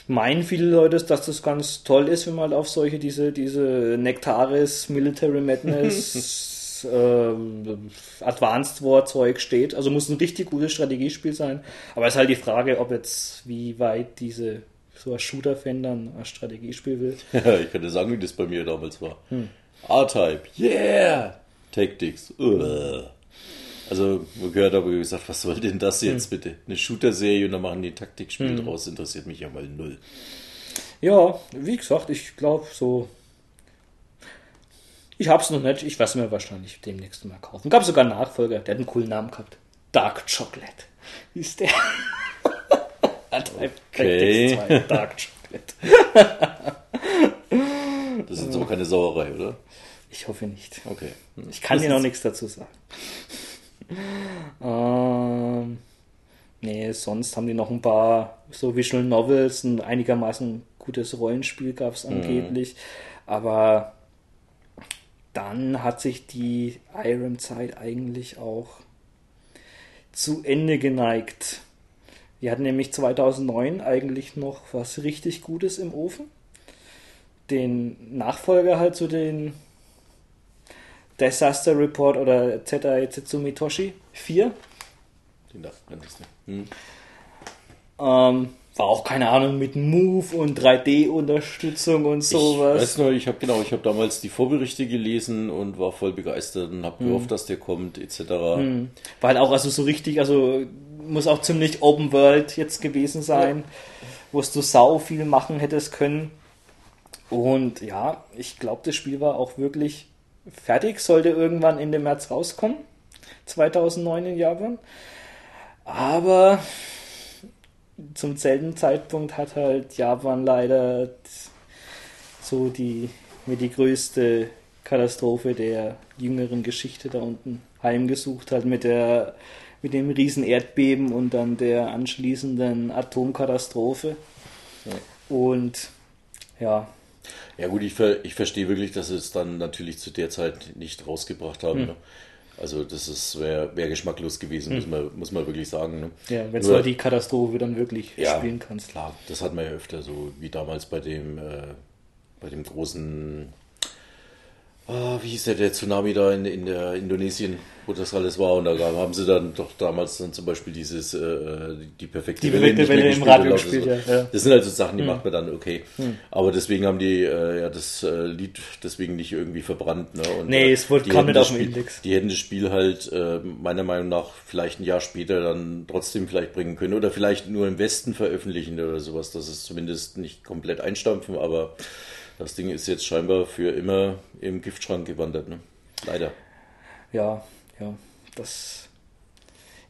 meinen viele Leute, dass das ganz toll ist, wenn man halt auf solche, diese, diese Nectaris, Military Madness, äh, Advanced War Zeug steht. Also muss ein richtig gutes Strategiespiel sein. Aber es ist halt die Frage, ob jetzt, wie weit diese, so ein Shooter-Fan dann ein Strategiespiel will.
Ja, ich könnte sagen, wie das bei mir damals war. Hm. R-Type, yeah! Tactics, uh. Also, man gehört aber gesagt, was soll denn das jetzt hm. bitte? Eine Shooter-Serie und dann machen die Taktikspiel hm. draus, interessiert mich ja mal null.
Ja, wie gesagt, ich glaube so. Ich hab's noch nicht, ich werde mir wahrscheinlich demnächst mal kaufen. Gab sogar einen Nachfolger, der hat einen coolen Namen gehabt. Dark Chocolate. Wie ist der?
okay.
Dark Chocolate.
das ist aber keine Sauerei, oder?
Ich hoffe nicht.
Okay.
Ich kann dir noch nichts dazu sagen. Ähm, nee, sonst haben die noch ein paar so Visual Novels, ein einigermaßen gutes Rollenspiel gab es mhm. angeblich. Mhm. Aber dann hat sich die Iron-Zeit eigentlich auch zu Ende geneigt. Wir hatten nämlich 2009 eigentlich noch was richtig Gutes im Ofen. Den Nachfolger halt zu den Disaster Report oder Zetai Zetsumi Toshi 4. Den darf man nicht. Hm. Ähm, war auch keine Ahnung mit Move und 3D-Unterstützung und sowas.
Ich weiß nur, ich habe genau, ich habe damals die Vorberichte gelesen und war voll begeistert und habe hm. gehofft, dass der kommt etc. Hm.
War halt auch also so richtig, also muss auch ziemlich Open World jetzt gewesen sein, ja. wo du sau viel machen hättest können. Und ja, ich glaube, das Spiel war auch wirklich fertig, sollte irgendwann Ende März rauskommen. 2009 in Japan. Aber zum selben Zeitpunkt hat halt Japan leider so die, mit die größte Katastrophe der jüngeren Geschichte da unten heimgesucht hat mit der mit dem riesen Erdbeben und dann der anschließenden Atomkatastrophe. Ja. Und ja,
Ja gut, ich, ver ich verstehe wirklich, dass sie es dann natürlich zu der Zeit nicht rausgebracht haben. Hm. Ne? Also das wäre wär geschmacklos gewesen, hm. muss, man, muss man wirklich sagen. Ne?
Ja, wenn du die Katastrophe dann wirklich
ja,
spielen kannst.
Klar, das hat man ja öfter, so wie damals bei dem, äh, bei dem großen Oh, wie hieß der, der Tsunami da in, in der Indonesien, wo das alles war? Und da haben sie dann doch damals dann zum Beispiel dieses, äh, die perfekte
die Welle, Welle im Radio gespielt. Ja, ja.
Das sind halt so Sachen, die hm. macht man dann okay. Hm. Aber deswegen haben die äh, ja das äh, Lied deswegen nicht irgendwie verbrannt. Ne?
Und, nee, es wurde, kam nicht auf dem Index.
Die hätten das Spiel halt äh, meiner Meinung nach vielleicht ein Jahr später dann trotzdem vielleicht bringen können. Oder vielleicht nur im Westen veröffentlichen oder sowas, dass es zumindest nicht komplett einstampfen, aber das Ding ist jetzt scheinbar für immer im Giftschrank gewandert, ne? Leider.
Ja, ja, das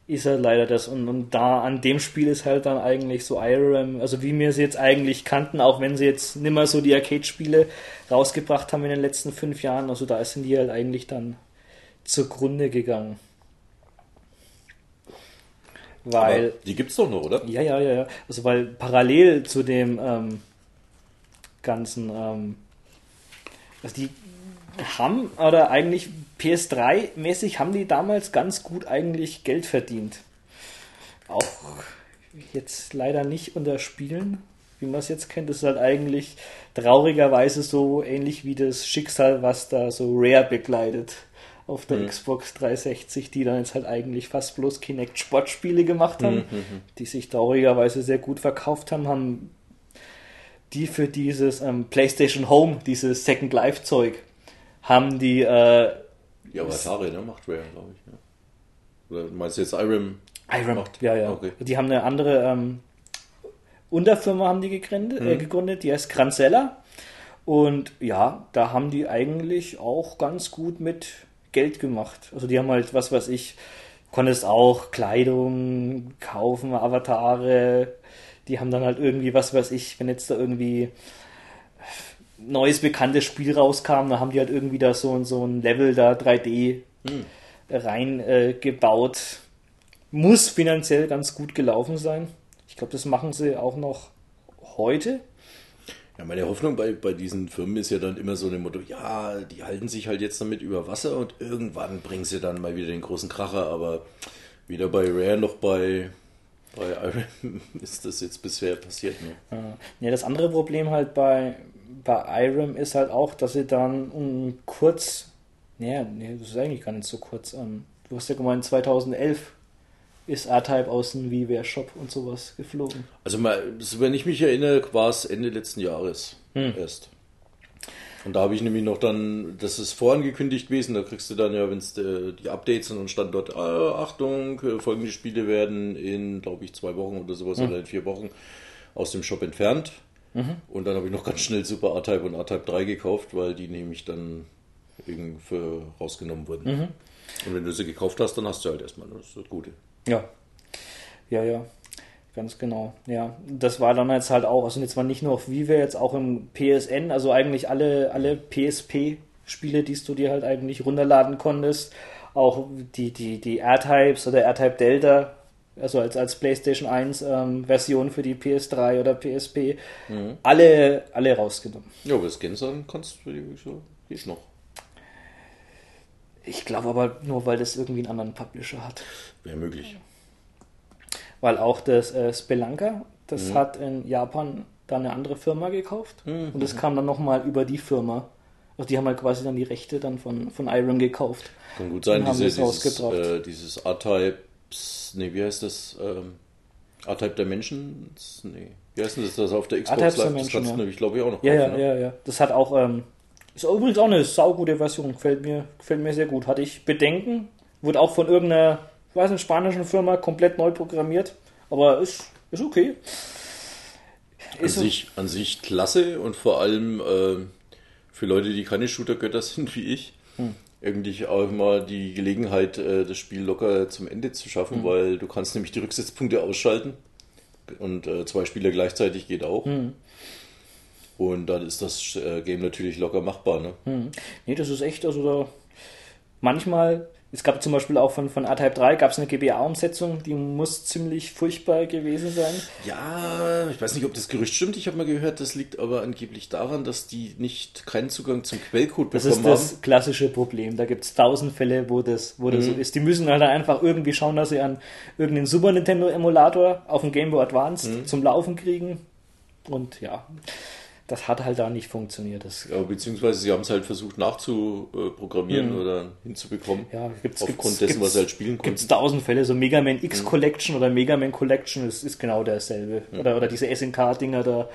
ist halt leider das. Und, und da an dem Spiel ist halt dann eigentlich so IRM, also wie wir sie jetzt eigentlich kannten, auch wenn sie jetzt nimmer so die Arcade-Spiele rausgebracht haben in den letzten fünf Jahren, also da sind die halt eigentlich dann zugrunde gegangen. Weil. Aber
die gibt's doch noch, oder?
Ja, ja, ja, ja. Also weil parallel zu dem ähm, ganzen, ähm, also die haben, oder eigentlich PS3-mäßig haben die damals ganz gut eigentlich Geld verdient. Auch jetzt leider nicht unter Spielen, wie man es jetzt kennt. Das ist halt eigentlich traurigerweise so ähnlich wie das Schicksal, was da so Rare begleitet auf der mhm. Xbox 360, die dann jetzt halt eigentlich fast bloß Kinect Sportspiele gemacht haben, mhm, mhm, mhm. die sich traurigerweise sehr gut verkauft haben, haben die für dieses ähm, PlayStation Home, dieses Second Life Zeug, haben die. Äh,
die Atari, ne? Macht Rare, glaube ich. Ja. Oder meinst du jetzt Irem?
Irem, macht? ja, ja. Okay. Die haben eine andere ähm, Unterfirma haben die gegründet, mhm. äh, gegründet, die heißt Kranzella. Und ja, da haben die eigentlich auch ganz gut mit Geld gemacht. Also die haben halt, was weiß ich, konntest auch Kleidung kaufen, Avatare, die haben dann halt irgendwie, was weiß ich, wenn jetzt da irgendwie neues bekanntes Spiel rauskam, dann haben die halt irgendwie da so, so ein Level da 3D hm. reingebaut. Äh, Muss finanziell ganz gut gelaufen sein. Ich glaube, das machen sie auch noch heute.
Ja, meine Hoffnung bei, bei diesen Firmen ist ja dann immer so ein Motto, ja, die halten sich halt jetzt damit über Wasser und irgendwann bringen sie dann mal wieder den großen Kracher, aber weder bei Rare noch bei bei Irem ist das jetzt bisher passiert.
Ne? Ja, das andere Problem halt bei, bei Irem ist halt auch, dass sie dann um kurz, nee, nee, das ist eigentlich gar nicht so kurz, um, du hast ja gemeint, 2011 ist R-Type aus dem VWare Shop und sowas geflogen.
Also, mal, wenn ich mich erinnere, war es Ende letzten Jahres hm. erst. Und da habe ich nämlich noch dann, das ist vorangekündigt gewesen, da kriegst du dann ja, wenn es äh, die Updates sind und stand dort, äh, Achtung, äh, folgende Spiele werden in, glaube ich, zwei Wochen oder sowas mhm. oder in vier Wochen aus dem Shop entfernt. Mhm. Und dann habe ich noch ganz schnell Super A-Type und A-Type 3 gekauft, weil die nämlich dann für rausgenommen wurden. Mhm. Und wenn du sie gekauft hast, dann hast du halt erstmal, das Gute.
Ja. Ja, ja. Ganz genau, ja. Das war dann jetzt halt auch, also jetzt war nicht nur auf Vive, jetzt auch im PSN, also eigentlich alle, alle PSP-Spiele, die du dir halt eigentlich runterladen konntest. Auch die, die, die R-Types oder R-Type Delta, also als, als PlayStation 1 ähm, Version für die PS3 oder PSP, mhm. alle, alle rausgenommen.
Ja, aber Skins dann kannst du so, ist noch.
Ich glaube aber nur, weil das irgendwie einen anderen Publisher hat.
Wäre möglich
weil auch das äh, Spelunker, das mhm. hat in Japan dann eine andere Firma gekauft mhm. und das kam dann nochmal über die Firma. Also die haben halt quasi dann die Rechte dann von, von Iron gekauft.
Kann gut sein, diese, dieses, äh, dieses R-Types, nee, wie heißt das? Ähm, R-Type Dimensions? Nee. Wie heißt das, das auf der Xbox Live? Das kannst ja. du nämlich, glaube ich, auch noch
ja, kaufen. Ja, ne? ja, ja. Das hat auch, ähm, ist übrigens auch eine saugute Version, gefällt mir, gefällt mir sehr gut. Hatte ich Bedenken, wurde auch von irgendeiner weiß, eine spanische Firma, komplett neu programmiert, aber ist, ist okay.
An, ist sich, an sich klasse und vor allem äh, für Leute, die keine Shooter-Götter sind wie ich, hm. irgendwie auch mal die Gelegenheit, äh, das Spiel locker zum Ende zu schaffen, hm. weil du kannst nämlich die Rücksetzpunkte ausschalten und äh, zwei Spieler gleichzeitig geht auch. Hm. Und dann ist das äh, Game natürlich locker machbar. Ne?
Hm. Nee, das ist echt, also da manchmal Es gab zum Beispiel auch von, von A-Type 3 gab es eine GBA-Umsetzung, die muss ziemlich furchtbar gewesen sein.
Ja, ich weiß nicht, ob das Gerücht stimmt. Ich habe mal gehört, das liegt aber angeblich daran, dass die nicht keinen Zugang zum Quellcode
Das
bekommen
ist das
haben.
klassische Problem. Da gibt es tausend Fälle, wo das, wo das so ist. Die müssen halt einfach irgendwie schauen, dass sie an irgendeinen Super Nintendo-Emulator auf dem Game Boy Advance zum Laufen kriegen. Und ja, das hat halt da nicht funktioniert. Das,
Ja, beziehungsweise sie haben es halt versucht nachzuprogrammieren oder hinzubekommen.
Mhm. ja, gibt's,
Aufgrund
gibt's,
dessen,
gibt's,
was sie halt spielen
Gibt es
konnten.
tausend Fälle, so Mega Man X Collection oder Mega Man Collection ist, ist genau derselbe. Oder, oder diese SNK-Dinger da.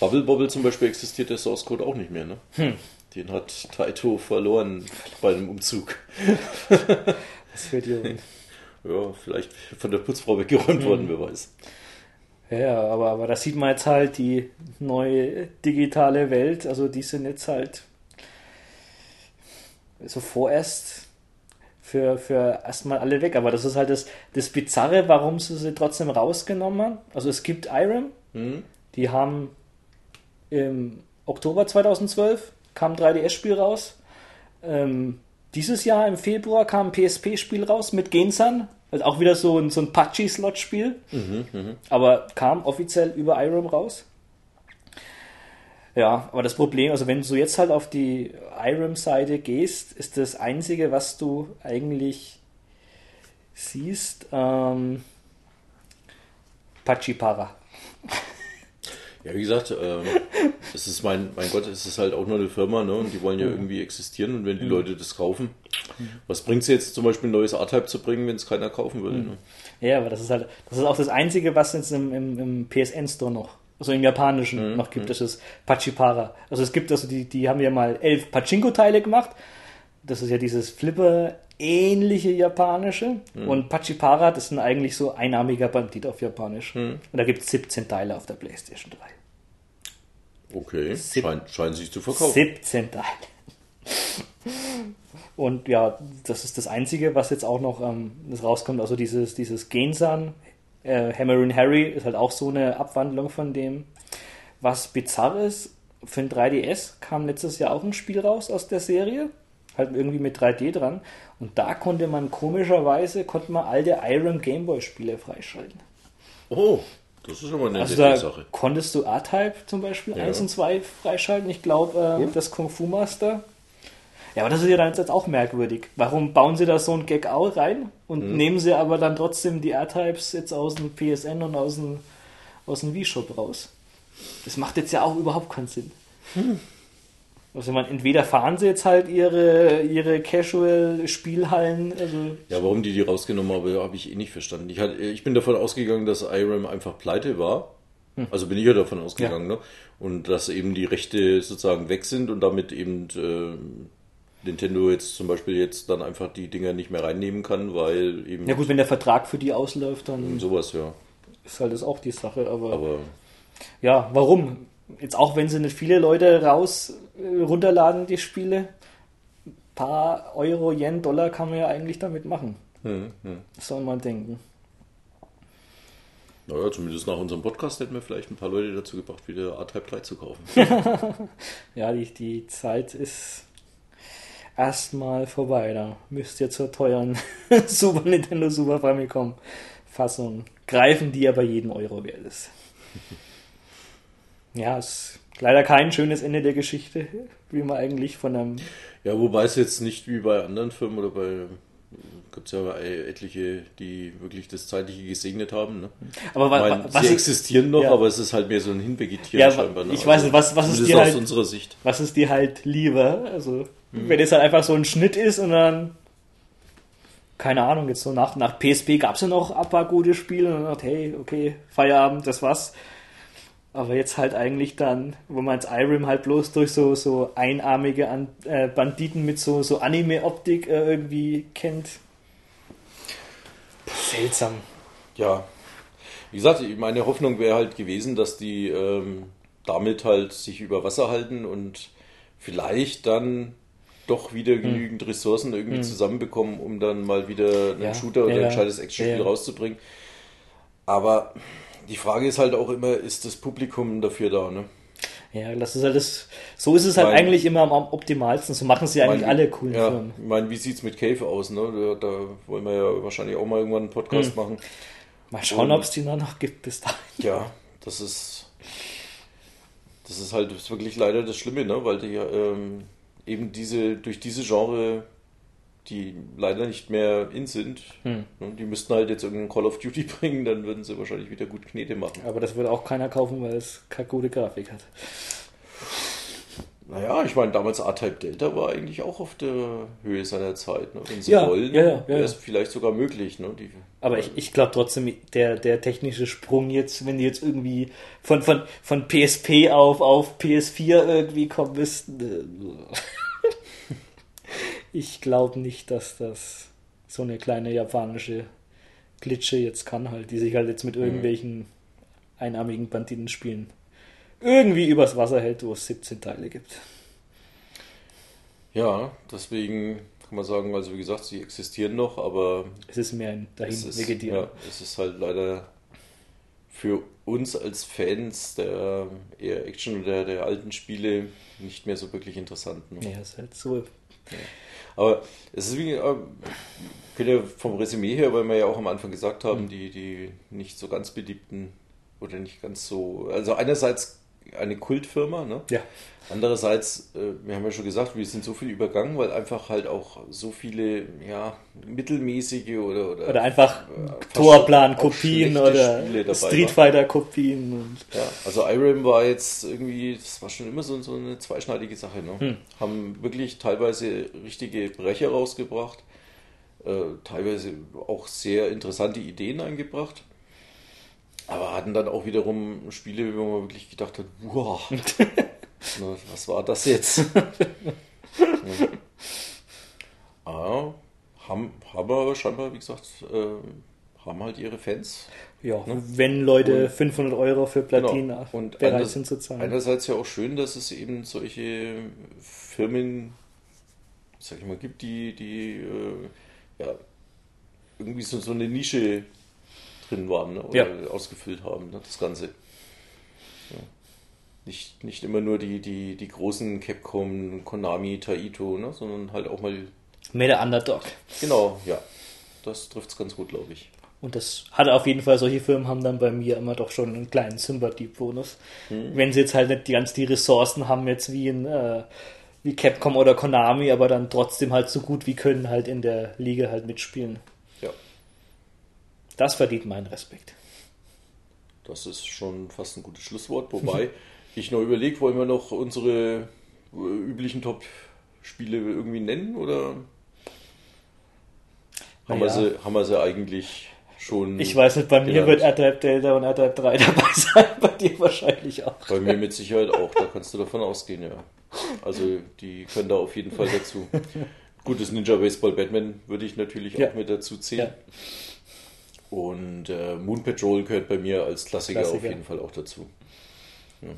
Bubble Bobble zum Beispiel existiert der Source Code auch nicht mehr, ne?
Hm.
Den hat Taito verloren bei einem Umzug.
Das für die,
Ja, vielleicht von der Putzfrau weggeräumt worden, wer weiß.
Ja, aber, aber da sieht man jetzt halt die neue digitale Welt. Also die sind jetzt halt so vorerst für, für erstmal alle weg. Aber das ist halt das, das Bizarre, warum sie sie trotzdem rausgenommen haben. Also es gibt Irem,
Hm?
die haben im Oktober 2012 kam ein 3DS-Spiel raus. Ähm, dieses Jahr im Februar kam ein PSP-Spiel raus mit Gensan. Also auch wieder so ein, so ein Pachi-Slot-Spiel. Aber kam offiziell über IROM raus. Ja, aber das Problem, also wenn du jetzt halt auf die IROM-Seite gehst, ist das Einzige, was du eigentlich siehst, ähm, Pachipara.
Ja, wie gesagt, ähm, es ist mein, mein Gott, es ist halt auch nur eine Firma, ne? Und die wollen ja irgendwie existieren und wenn die Leute das kaufen, was bringt es jetzt zum Beispiel ein neues R-Type zu bringen, wenn es keiner kaufen würde? Ne?
Ja, aber das ist halt, das ist auch das Einzige, was es im, im, im PSN-Store noch, also im Japanischen noch gibt, das ist Pachipara. Also es gibt, also die, die haben ja mal elf Pachinko-Teile gemacht. Das ist ja dieses Flipper-ähnliche Japanische. Und Pachipara, das sind eigentlich so einarmiger Bandit auf Japanisch. Und da gibt es 17 Teile auf der Playstation 3.
Okay,
Sieb-
scheint, scheint sich zu verkaufen.
17 Teile. Und ja, das ist das Einzige, was jetzt auch noch ähm, das rauskommt. Also dieses, dieses Gensan, äh, Hammerin Harry ist halt auch so eine Abwandlung von dem. Was bizarr ist, für ein 3DS kam letztes Jahr auch ein Spiel raus aus der Serie. Halt irgendwie mit 3D dran. Und da konnte man komischerweise, konnte man alte Iron Gameboy Spiele freischalten.
Oh, das ist schon mal eine
Also
nette
da
Sache.
konntest du R-Type zum Beispiel
Ja.
1 und 2 freischalten. Ich glaube, äh, das Kung Fu Master. Ja, aber das ist ja dann jetzt auch merkwürdig. Warum bauen sie da so ein Gag auch rein und
Mhm.
nehmen sie aber dann trotzdem die R-Types jetzt aus dem PSN und aus dem, aus dem Wii-Shop raus? Das macht jetzt ja auch überhaupt keinen Sinn.
Hm.
Also man, entweder fahren sie jetzt halt ihre, ihre Casual-Spielhallen, also
Ja, warum die die rausgenommen haben, habe ich eh nicht verstanden. Ich, hatte, ich bin davon ausgegangen, dass IRAM einfach pleite war. Also bin ich ja davon ausgegangen, ne? Und dass eben die Rechte sozusagen weg sind und damit eben äh, Nintendo jetzt zum Beispiel jetzt dann einfach die Dinger nicht mehr reinnehmen kann, weil eben
ja gut, wenn der Vertrag für die ausläuft, dann
sowas, ja.
ist halt das auch die Sache, aber
Aber
Ja, warum? Jetzt auch wenn sie nicht viele Leute raus äh, runterladen, die Spiele, ein paar Euro, Yen, Dollar kann man ja eigentlich damit machen.
hm, hm.
Soll man denken.
naja, zumindest nach unserem Podcast hätten wir vielleicht ein paar Leute dazu gebracht, wieder A-Type 3 zu kaufen.
Ja, die, die Zeit ist erstmal vorbei. Da müsst ihr zur teuren Super Nintendo Super Famicom Fassung greifen, die aber jeden Euro wert ist. Ja, ist leider kein schönes Ende der Geschichte, wie man eigentlich von einem
Ja, wobei es jetzt nicht wie bei anderen Firmen oder bei gibt es ja etliche, die wirklich das Zeitliche gesegnet haben. Ne?
Aber wa,
meine,
wa, was,
sie
ist,
existieren noch,
Ja.
aber es ist halt mehr so ein Hinvegetieren
Ja,
scheinbar. Ne?
ich weiß nicht, was- was ist dir
aus
halt-
unserer Sicht.
was ist dir halt lieber? Also, wenn es halt einfach so ein Schnitt ist und dann, keine Ahnung, jetzt so nach, nach PSP gab es ja noch ein paar gute Spiele und dann dachte, hey, okay, Feierabend, das war's. Aber jetzt halt eigentlich dann, wo man als Irem halt bloß durch so, so einarmige An äh, Banditen mit so, so Anime-Optik äh, irgendwie kennt. Seltsam.
Ja, wie gesagt, meine Hoffnung wäre halt gewesen, dass die ähm, damit halt sich über Wasser halten und vielleicht dann doch wieder
Hm.
genügend Ressourcen irgendwie zusammenbekommen, um dann mal wieder einen
Ja,
Shooter oder
ja,
ein gescheites Actionspiel
ja.
rauszubringen. Aber die Frage ist halt auch immer, ist das Publikum dafür da? Ne?
Ja, das ist halt das, so ist es halt
Mein-
eigentlich immer am optimalsten. So machen sie eigentlich
Mein-
alle coolen
ja,
Firmen.
Ich meine, wie sieht's mit Cave aus? Ne? Da, da wollen wir ja wahrscheinlich auch mal irgendwann einen
Hm.
Podcast machen.
Mal schauen, ob es die noch noch gibt bis dahin.
Ja, das ist. Das ist halt wirklich leider das Schlimme, ne? Weil die ähm, eben diese, durch diese Genre, die leider nicht mehr in sind,
Hm.
ne? die müssten halt jetzt irgendeinen Call of Duty bringen, dann würden sie wahrscheinlich wieder gut Knete machen.
Aber das würde auch keiner kaufen, weil es keine gute Grafik hat.
Naja, ich meine, damals A-Type Delta war eigentlich auch auf der Höhe seiner Zeit. Ne? Wenn sie
Ja,
wollen,
ja, ja, ja,
wäre es
ja.
vielleicht sogar möglich. Ne? Die,
Aber ich, ich glaube trotzdem, der, der technische Sprung jetzt, wenn die jetzt irgendwie von, von, von PSP auf, auf PS4 irgendwie kommen müssten. ich glaube nicht, dass das so eine kleine japanische Glitsche jetzt kann, halt, die sich halt jetzt mit irgendwelchen einarmigen Banditen spielen. Irgendwie übers Wasser hält, wo es 17 Teile gibt.
Ja, deswegen kann man sagen, also wie gesagt, sie existieren noch, aber
Es ist mehr ein dahin
es ist, ja, es ist halt leider für uns als Fans der eher Action oder der alten Spiele nicht mehr so wirklich interessant. Ne?
Ja, ist halt so.
Aber es ist wie, äh, können ja vom Resümee her, weil wir ja auch am Anfang gesagt
Hm.
haben, die, die nicht so ganz beliebten oder nicht ganz so, also einerseits eine Kultfirma, ne?
Ja.
Andererseits, äh, wir haben ja schon gesagt, wir sind so viel übergangen, weil einfach halt auch so viele, ja, mittelmäßige oder oder,
Oder einfach
äh, schlechte
oder Street. Fighter-Kopien. und
Ja, also IRAM war jetzt irgendwie, das war schon immer so, so eine zweischneidige Sache. Ne?
Hm.
Haben wirklich teilweise richtige Brecher rausgebracht, äh, teilweise auch sehr interessante Ideen eingebracht, aber hatten dann auch wiederum Spiele, wo man wirklich gedacht hat, wow, was war das jetzt? ja. ah, haben, haben aber scheinbar, wie gesagt, äh, haben halt ihre Fans.
Ja, wenn Leute
Und-
500 Euro für Platina
Genau. Und
bereit sind zu zahlen.
Einerseits ja auch schön, dass es eben solche Firmen, sag ich mal, gibt, die, die äh, ja, irgendwie so, so eine Nische drin waren ne? oder
Ja.
ausgefüllt haben, ne? das Ganze. Ja. Nicht, nicht immer nur die, die, die großen Capcom, Konami, Taito, ne? sondern halt auch mal,
Mehr der Underdog.
genau, ja, das trifft es ganz gut, glaube ich.
Und das hat auf jeden Fall, solche Firmen haben dann bei mir immer doch schon einen kleinen Sympathie-Bonus.
Hm.
Wenn sie jetzt halt nicht die ganz die Ressourcen haben, jetzt wie in äh, wie Capcom oder Konami, aber dann trotzdem halt so gut wie können halt in der Liga halt mitspielen.
Ja,
Das verdient meinen Respekt.
Das ist schon fast ein gutes Schlusswort. Wobei ich noch überlege, wollen wir noch unsere äh, üblichen Top-Spiele irgendwie nennen oder haben, wir
Naja.
sie, haben wir sie eigentlich schon?
Ich weiß nicht, bei mir
genannt?
wird R-Type Delta und R-Type 3 dabei sein, bei dir wahrscheinlich auch.
Bei mir mit Sicherheit auch, da kannst du davon ausgehen, ja. Also die können da auf jeden Fall dazu. Gutes Ninja Baseball Batman würde ich natürlich
Ja.
auch mit dazu zählen.
Ja.
Und äh, Moon Patrol gehört bei mir als Klassiker, auf
Klassiker.
jeden Fall auch dazu. Ja.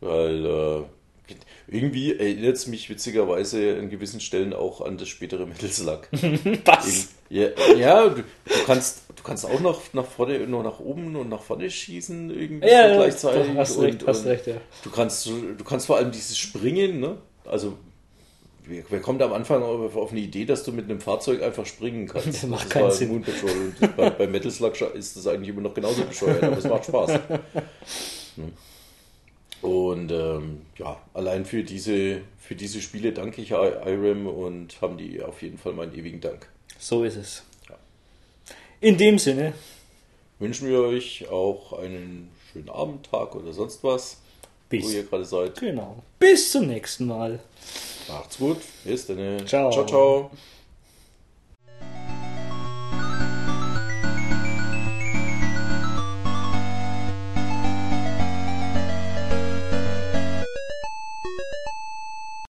Weil äh, irgendwie erinnert es mich witzigerweise an gewissen Stellen auch an das spätere Metal Slug.
Was?
ja, ja du, du, kannst, du kannst auch noch nach vorne, nur nach oben und nach vorne schießen irgendwie
Ja,
gleichzeitig.
hast
und,
recht, hast
und
recht, ja.
Du kannst, du kannst vor allem dieses Springen, ne? Also wer, wer kommt am Anfang auf, auf eine Idee, dass du mit einem Fahrzeug einfach springen kannst?
Das macht
Das
keinen Sinn.
Moon Patrol und bei, bei Metal Slug ist das eigentlich immer noch genauso bescheuert, aber es macht Spaß. Hm. Und ähm, ja, allein für diese, für diese Spiele danke ich I- IRAM und haben die auf jeden Fall meinen ewigen Dank.
So ist es.
Ja.
In dem Sinne,
Wünschen wir euch auch einen schönen Abend, Tag oder sonst was, wo
bis.
ihr gerade seid.
Genau. Bis zum nächsten Mal.
Macht's gut. Bis dann.
Ciao.
ciao. ciao.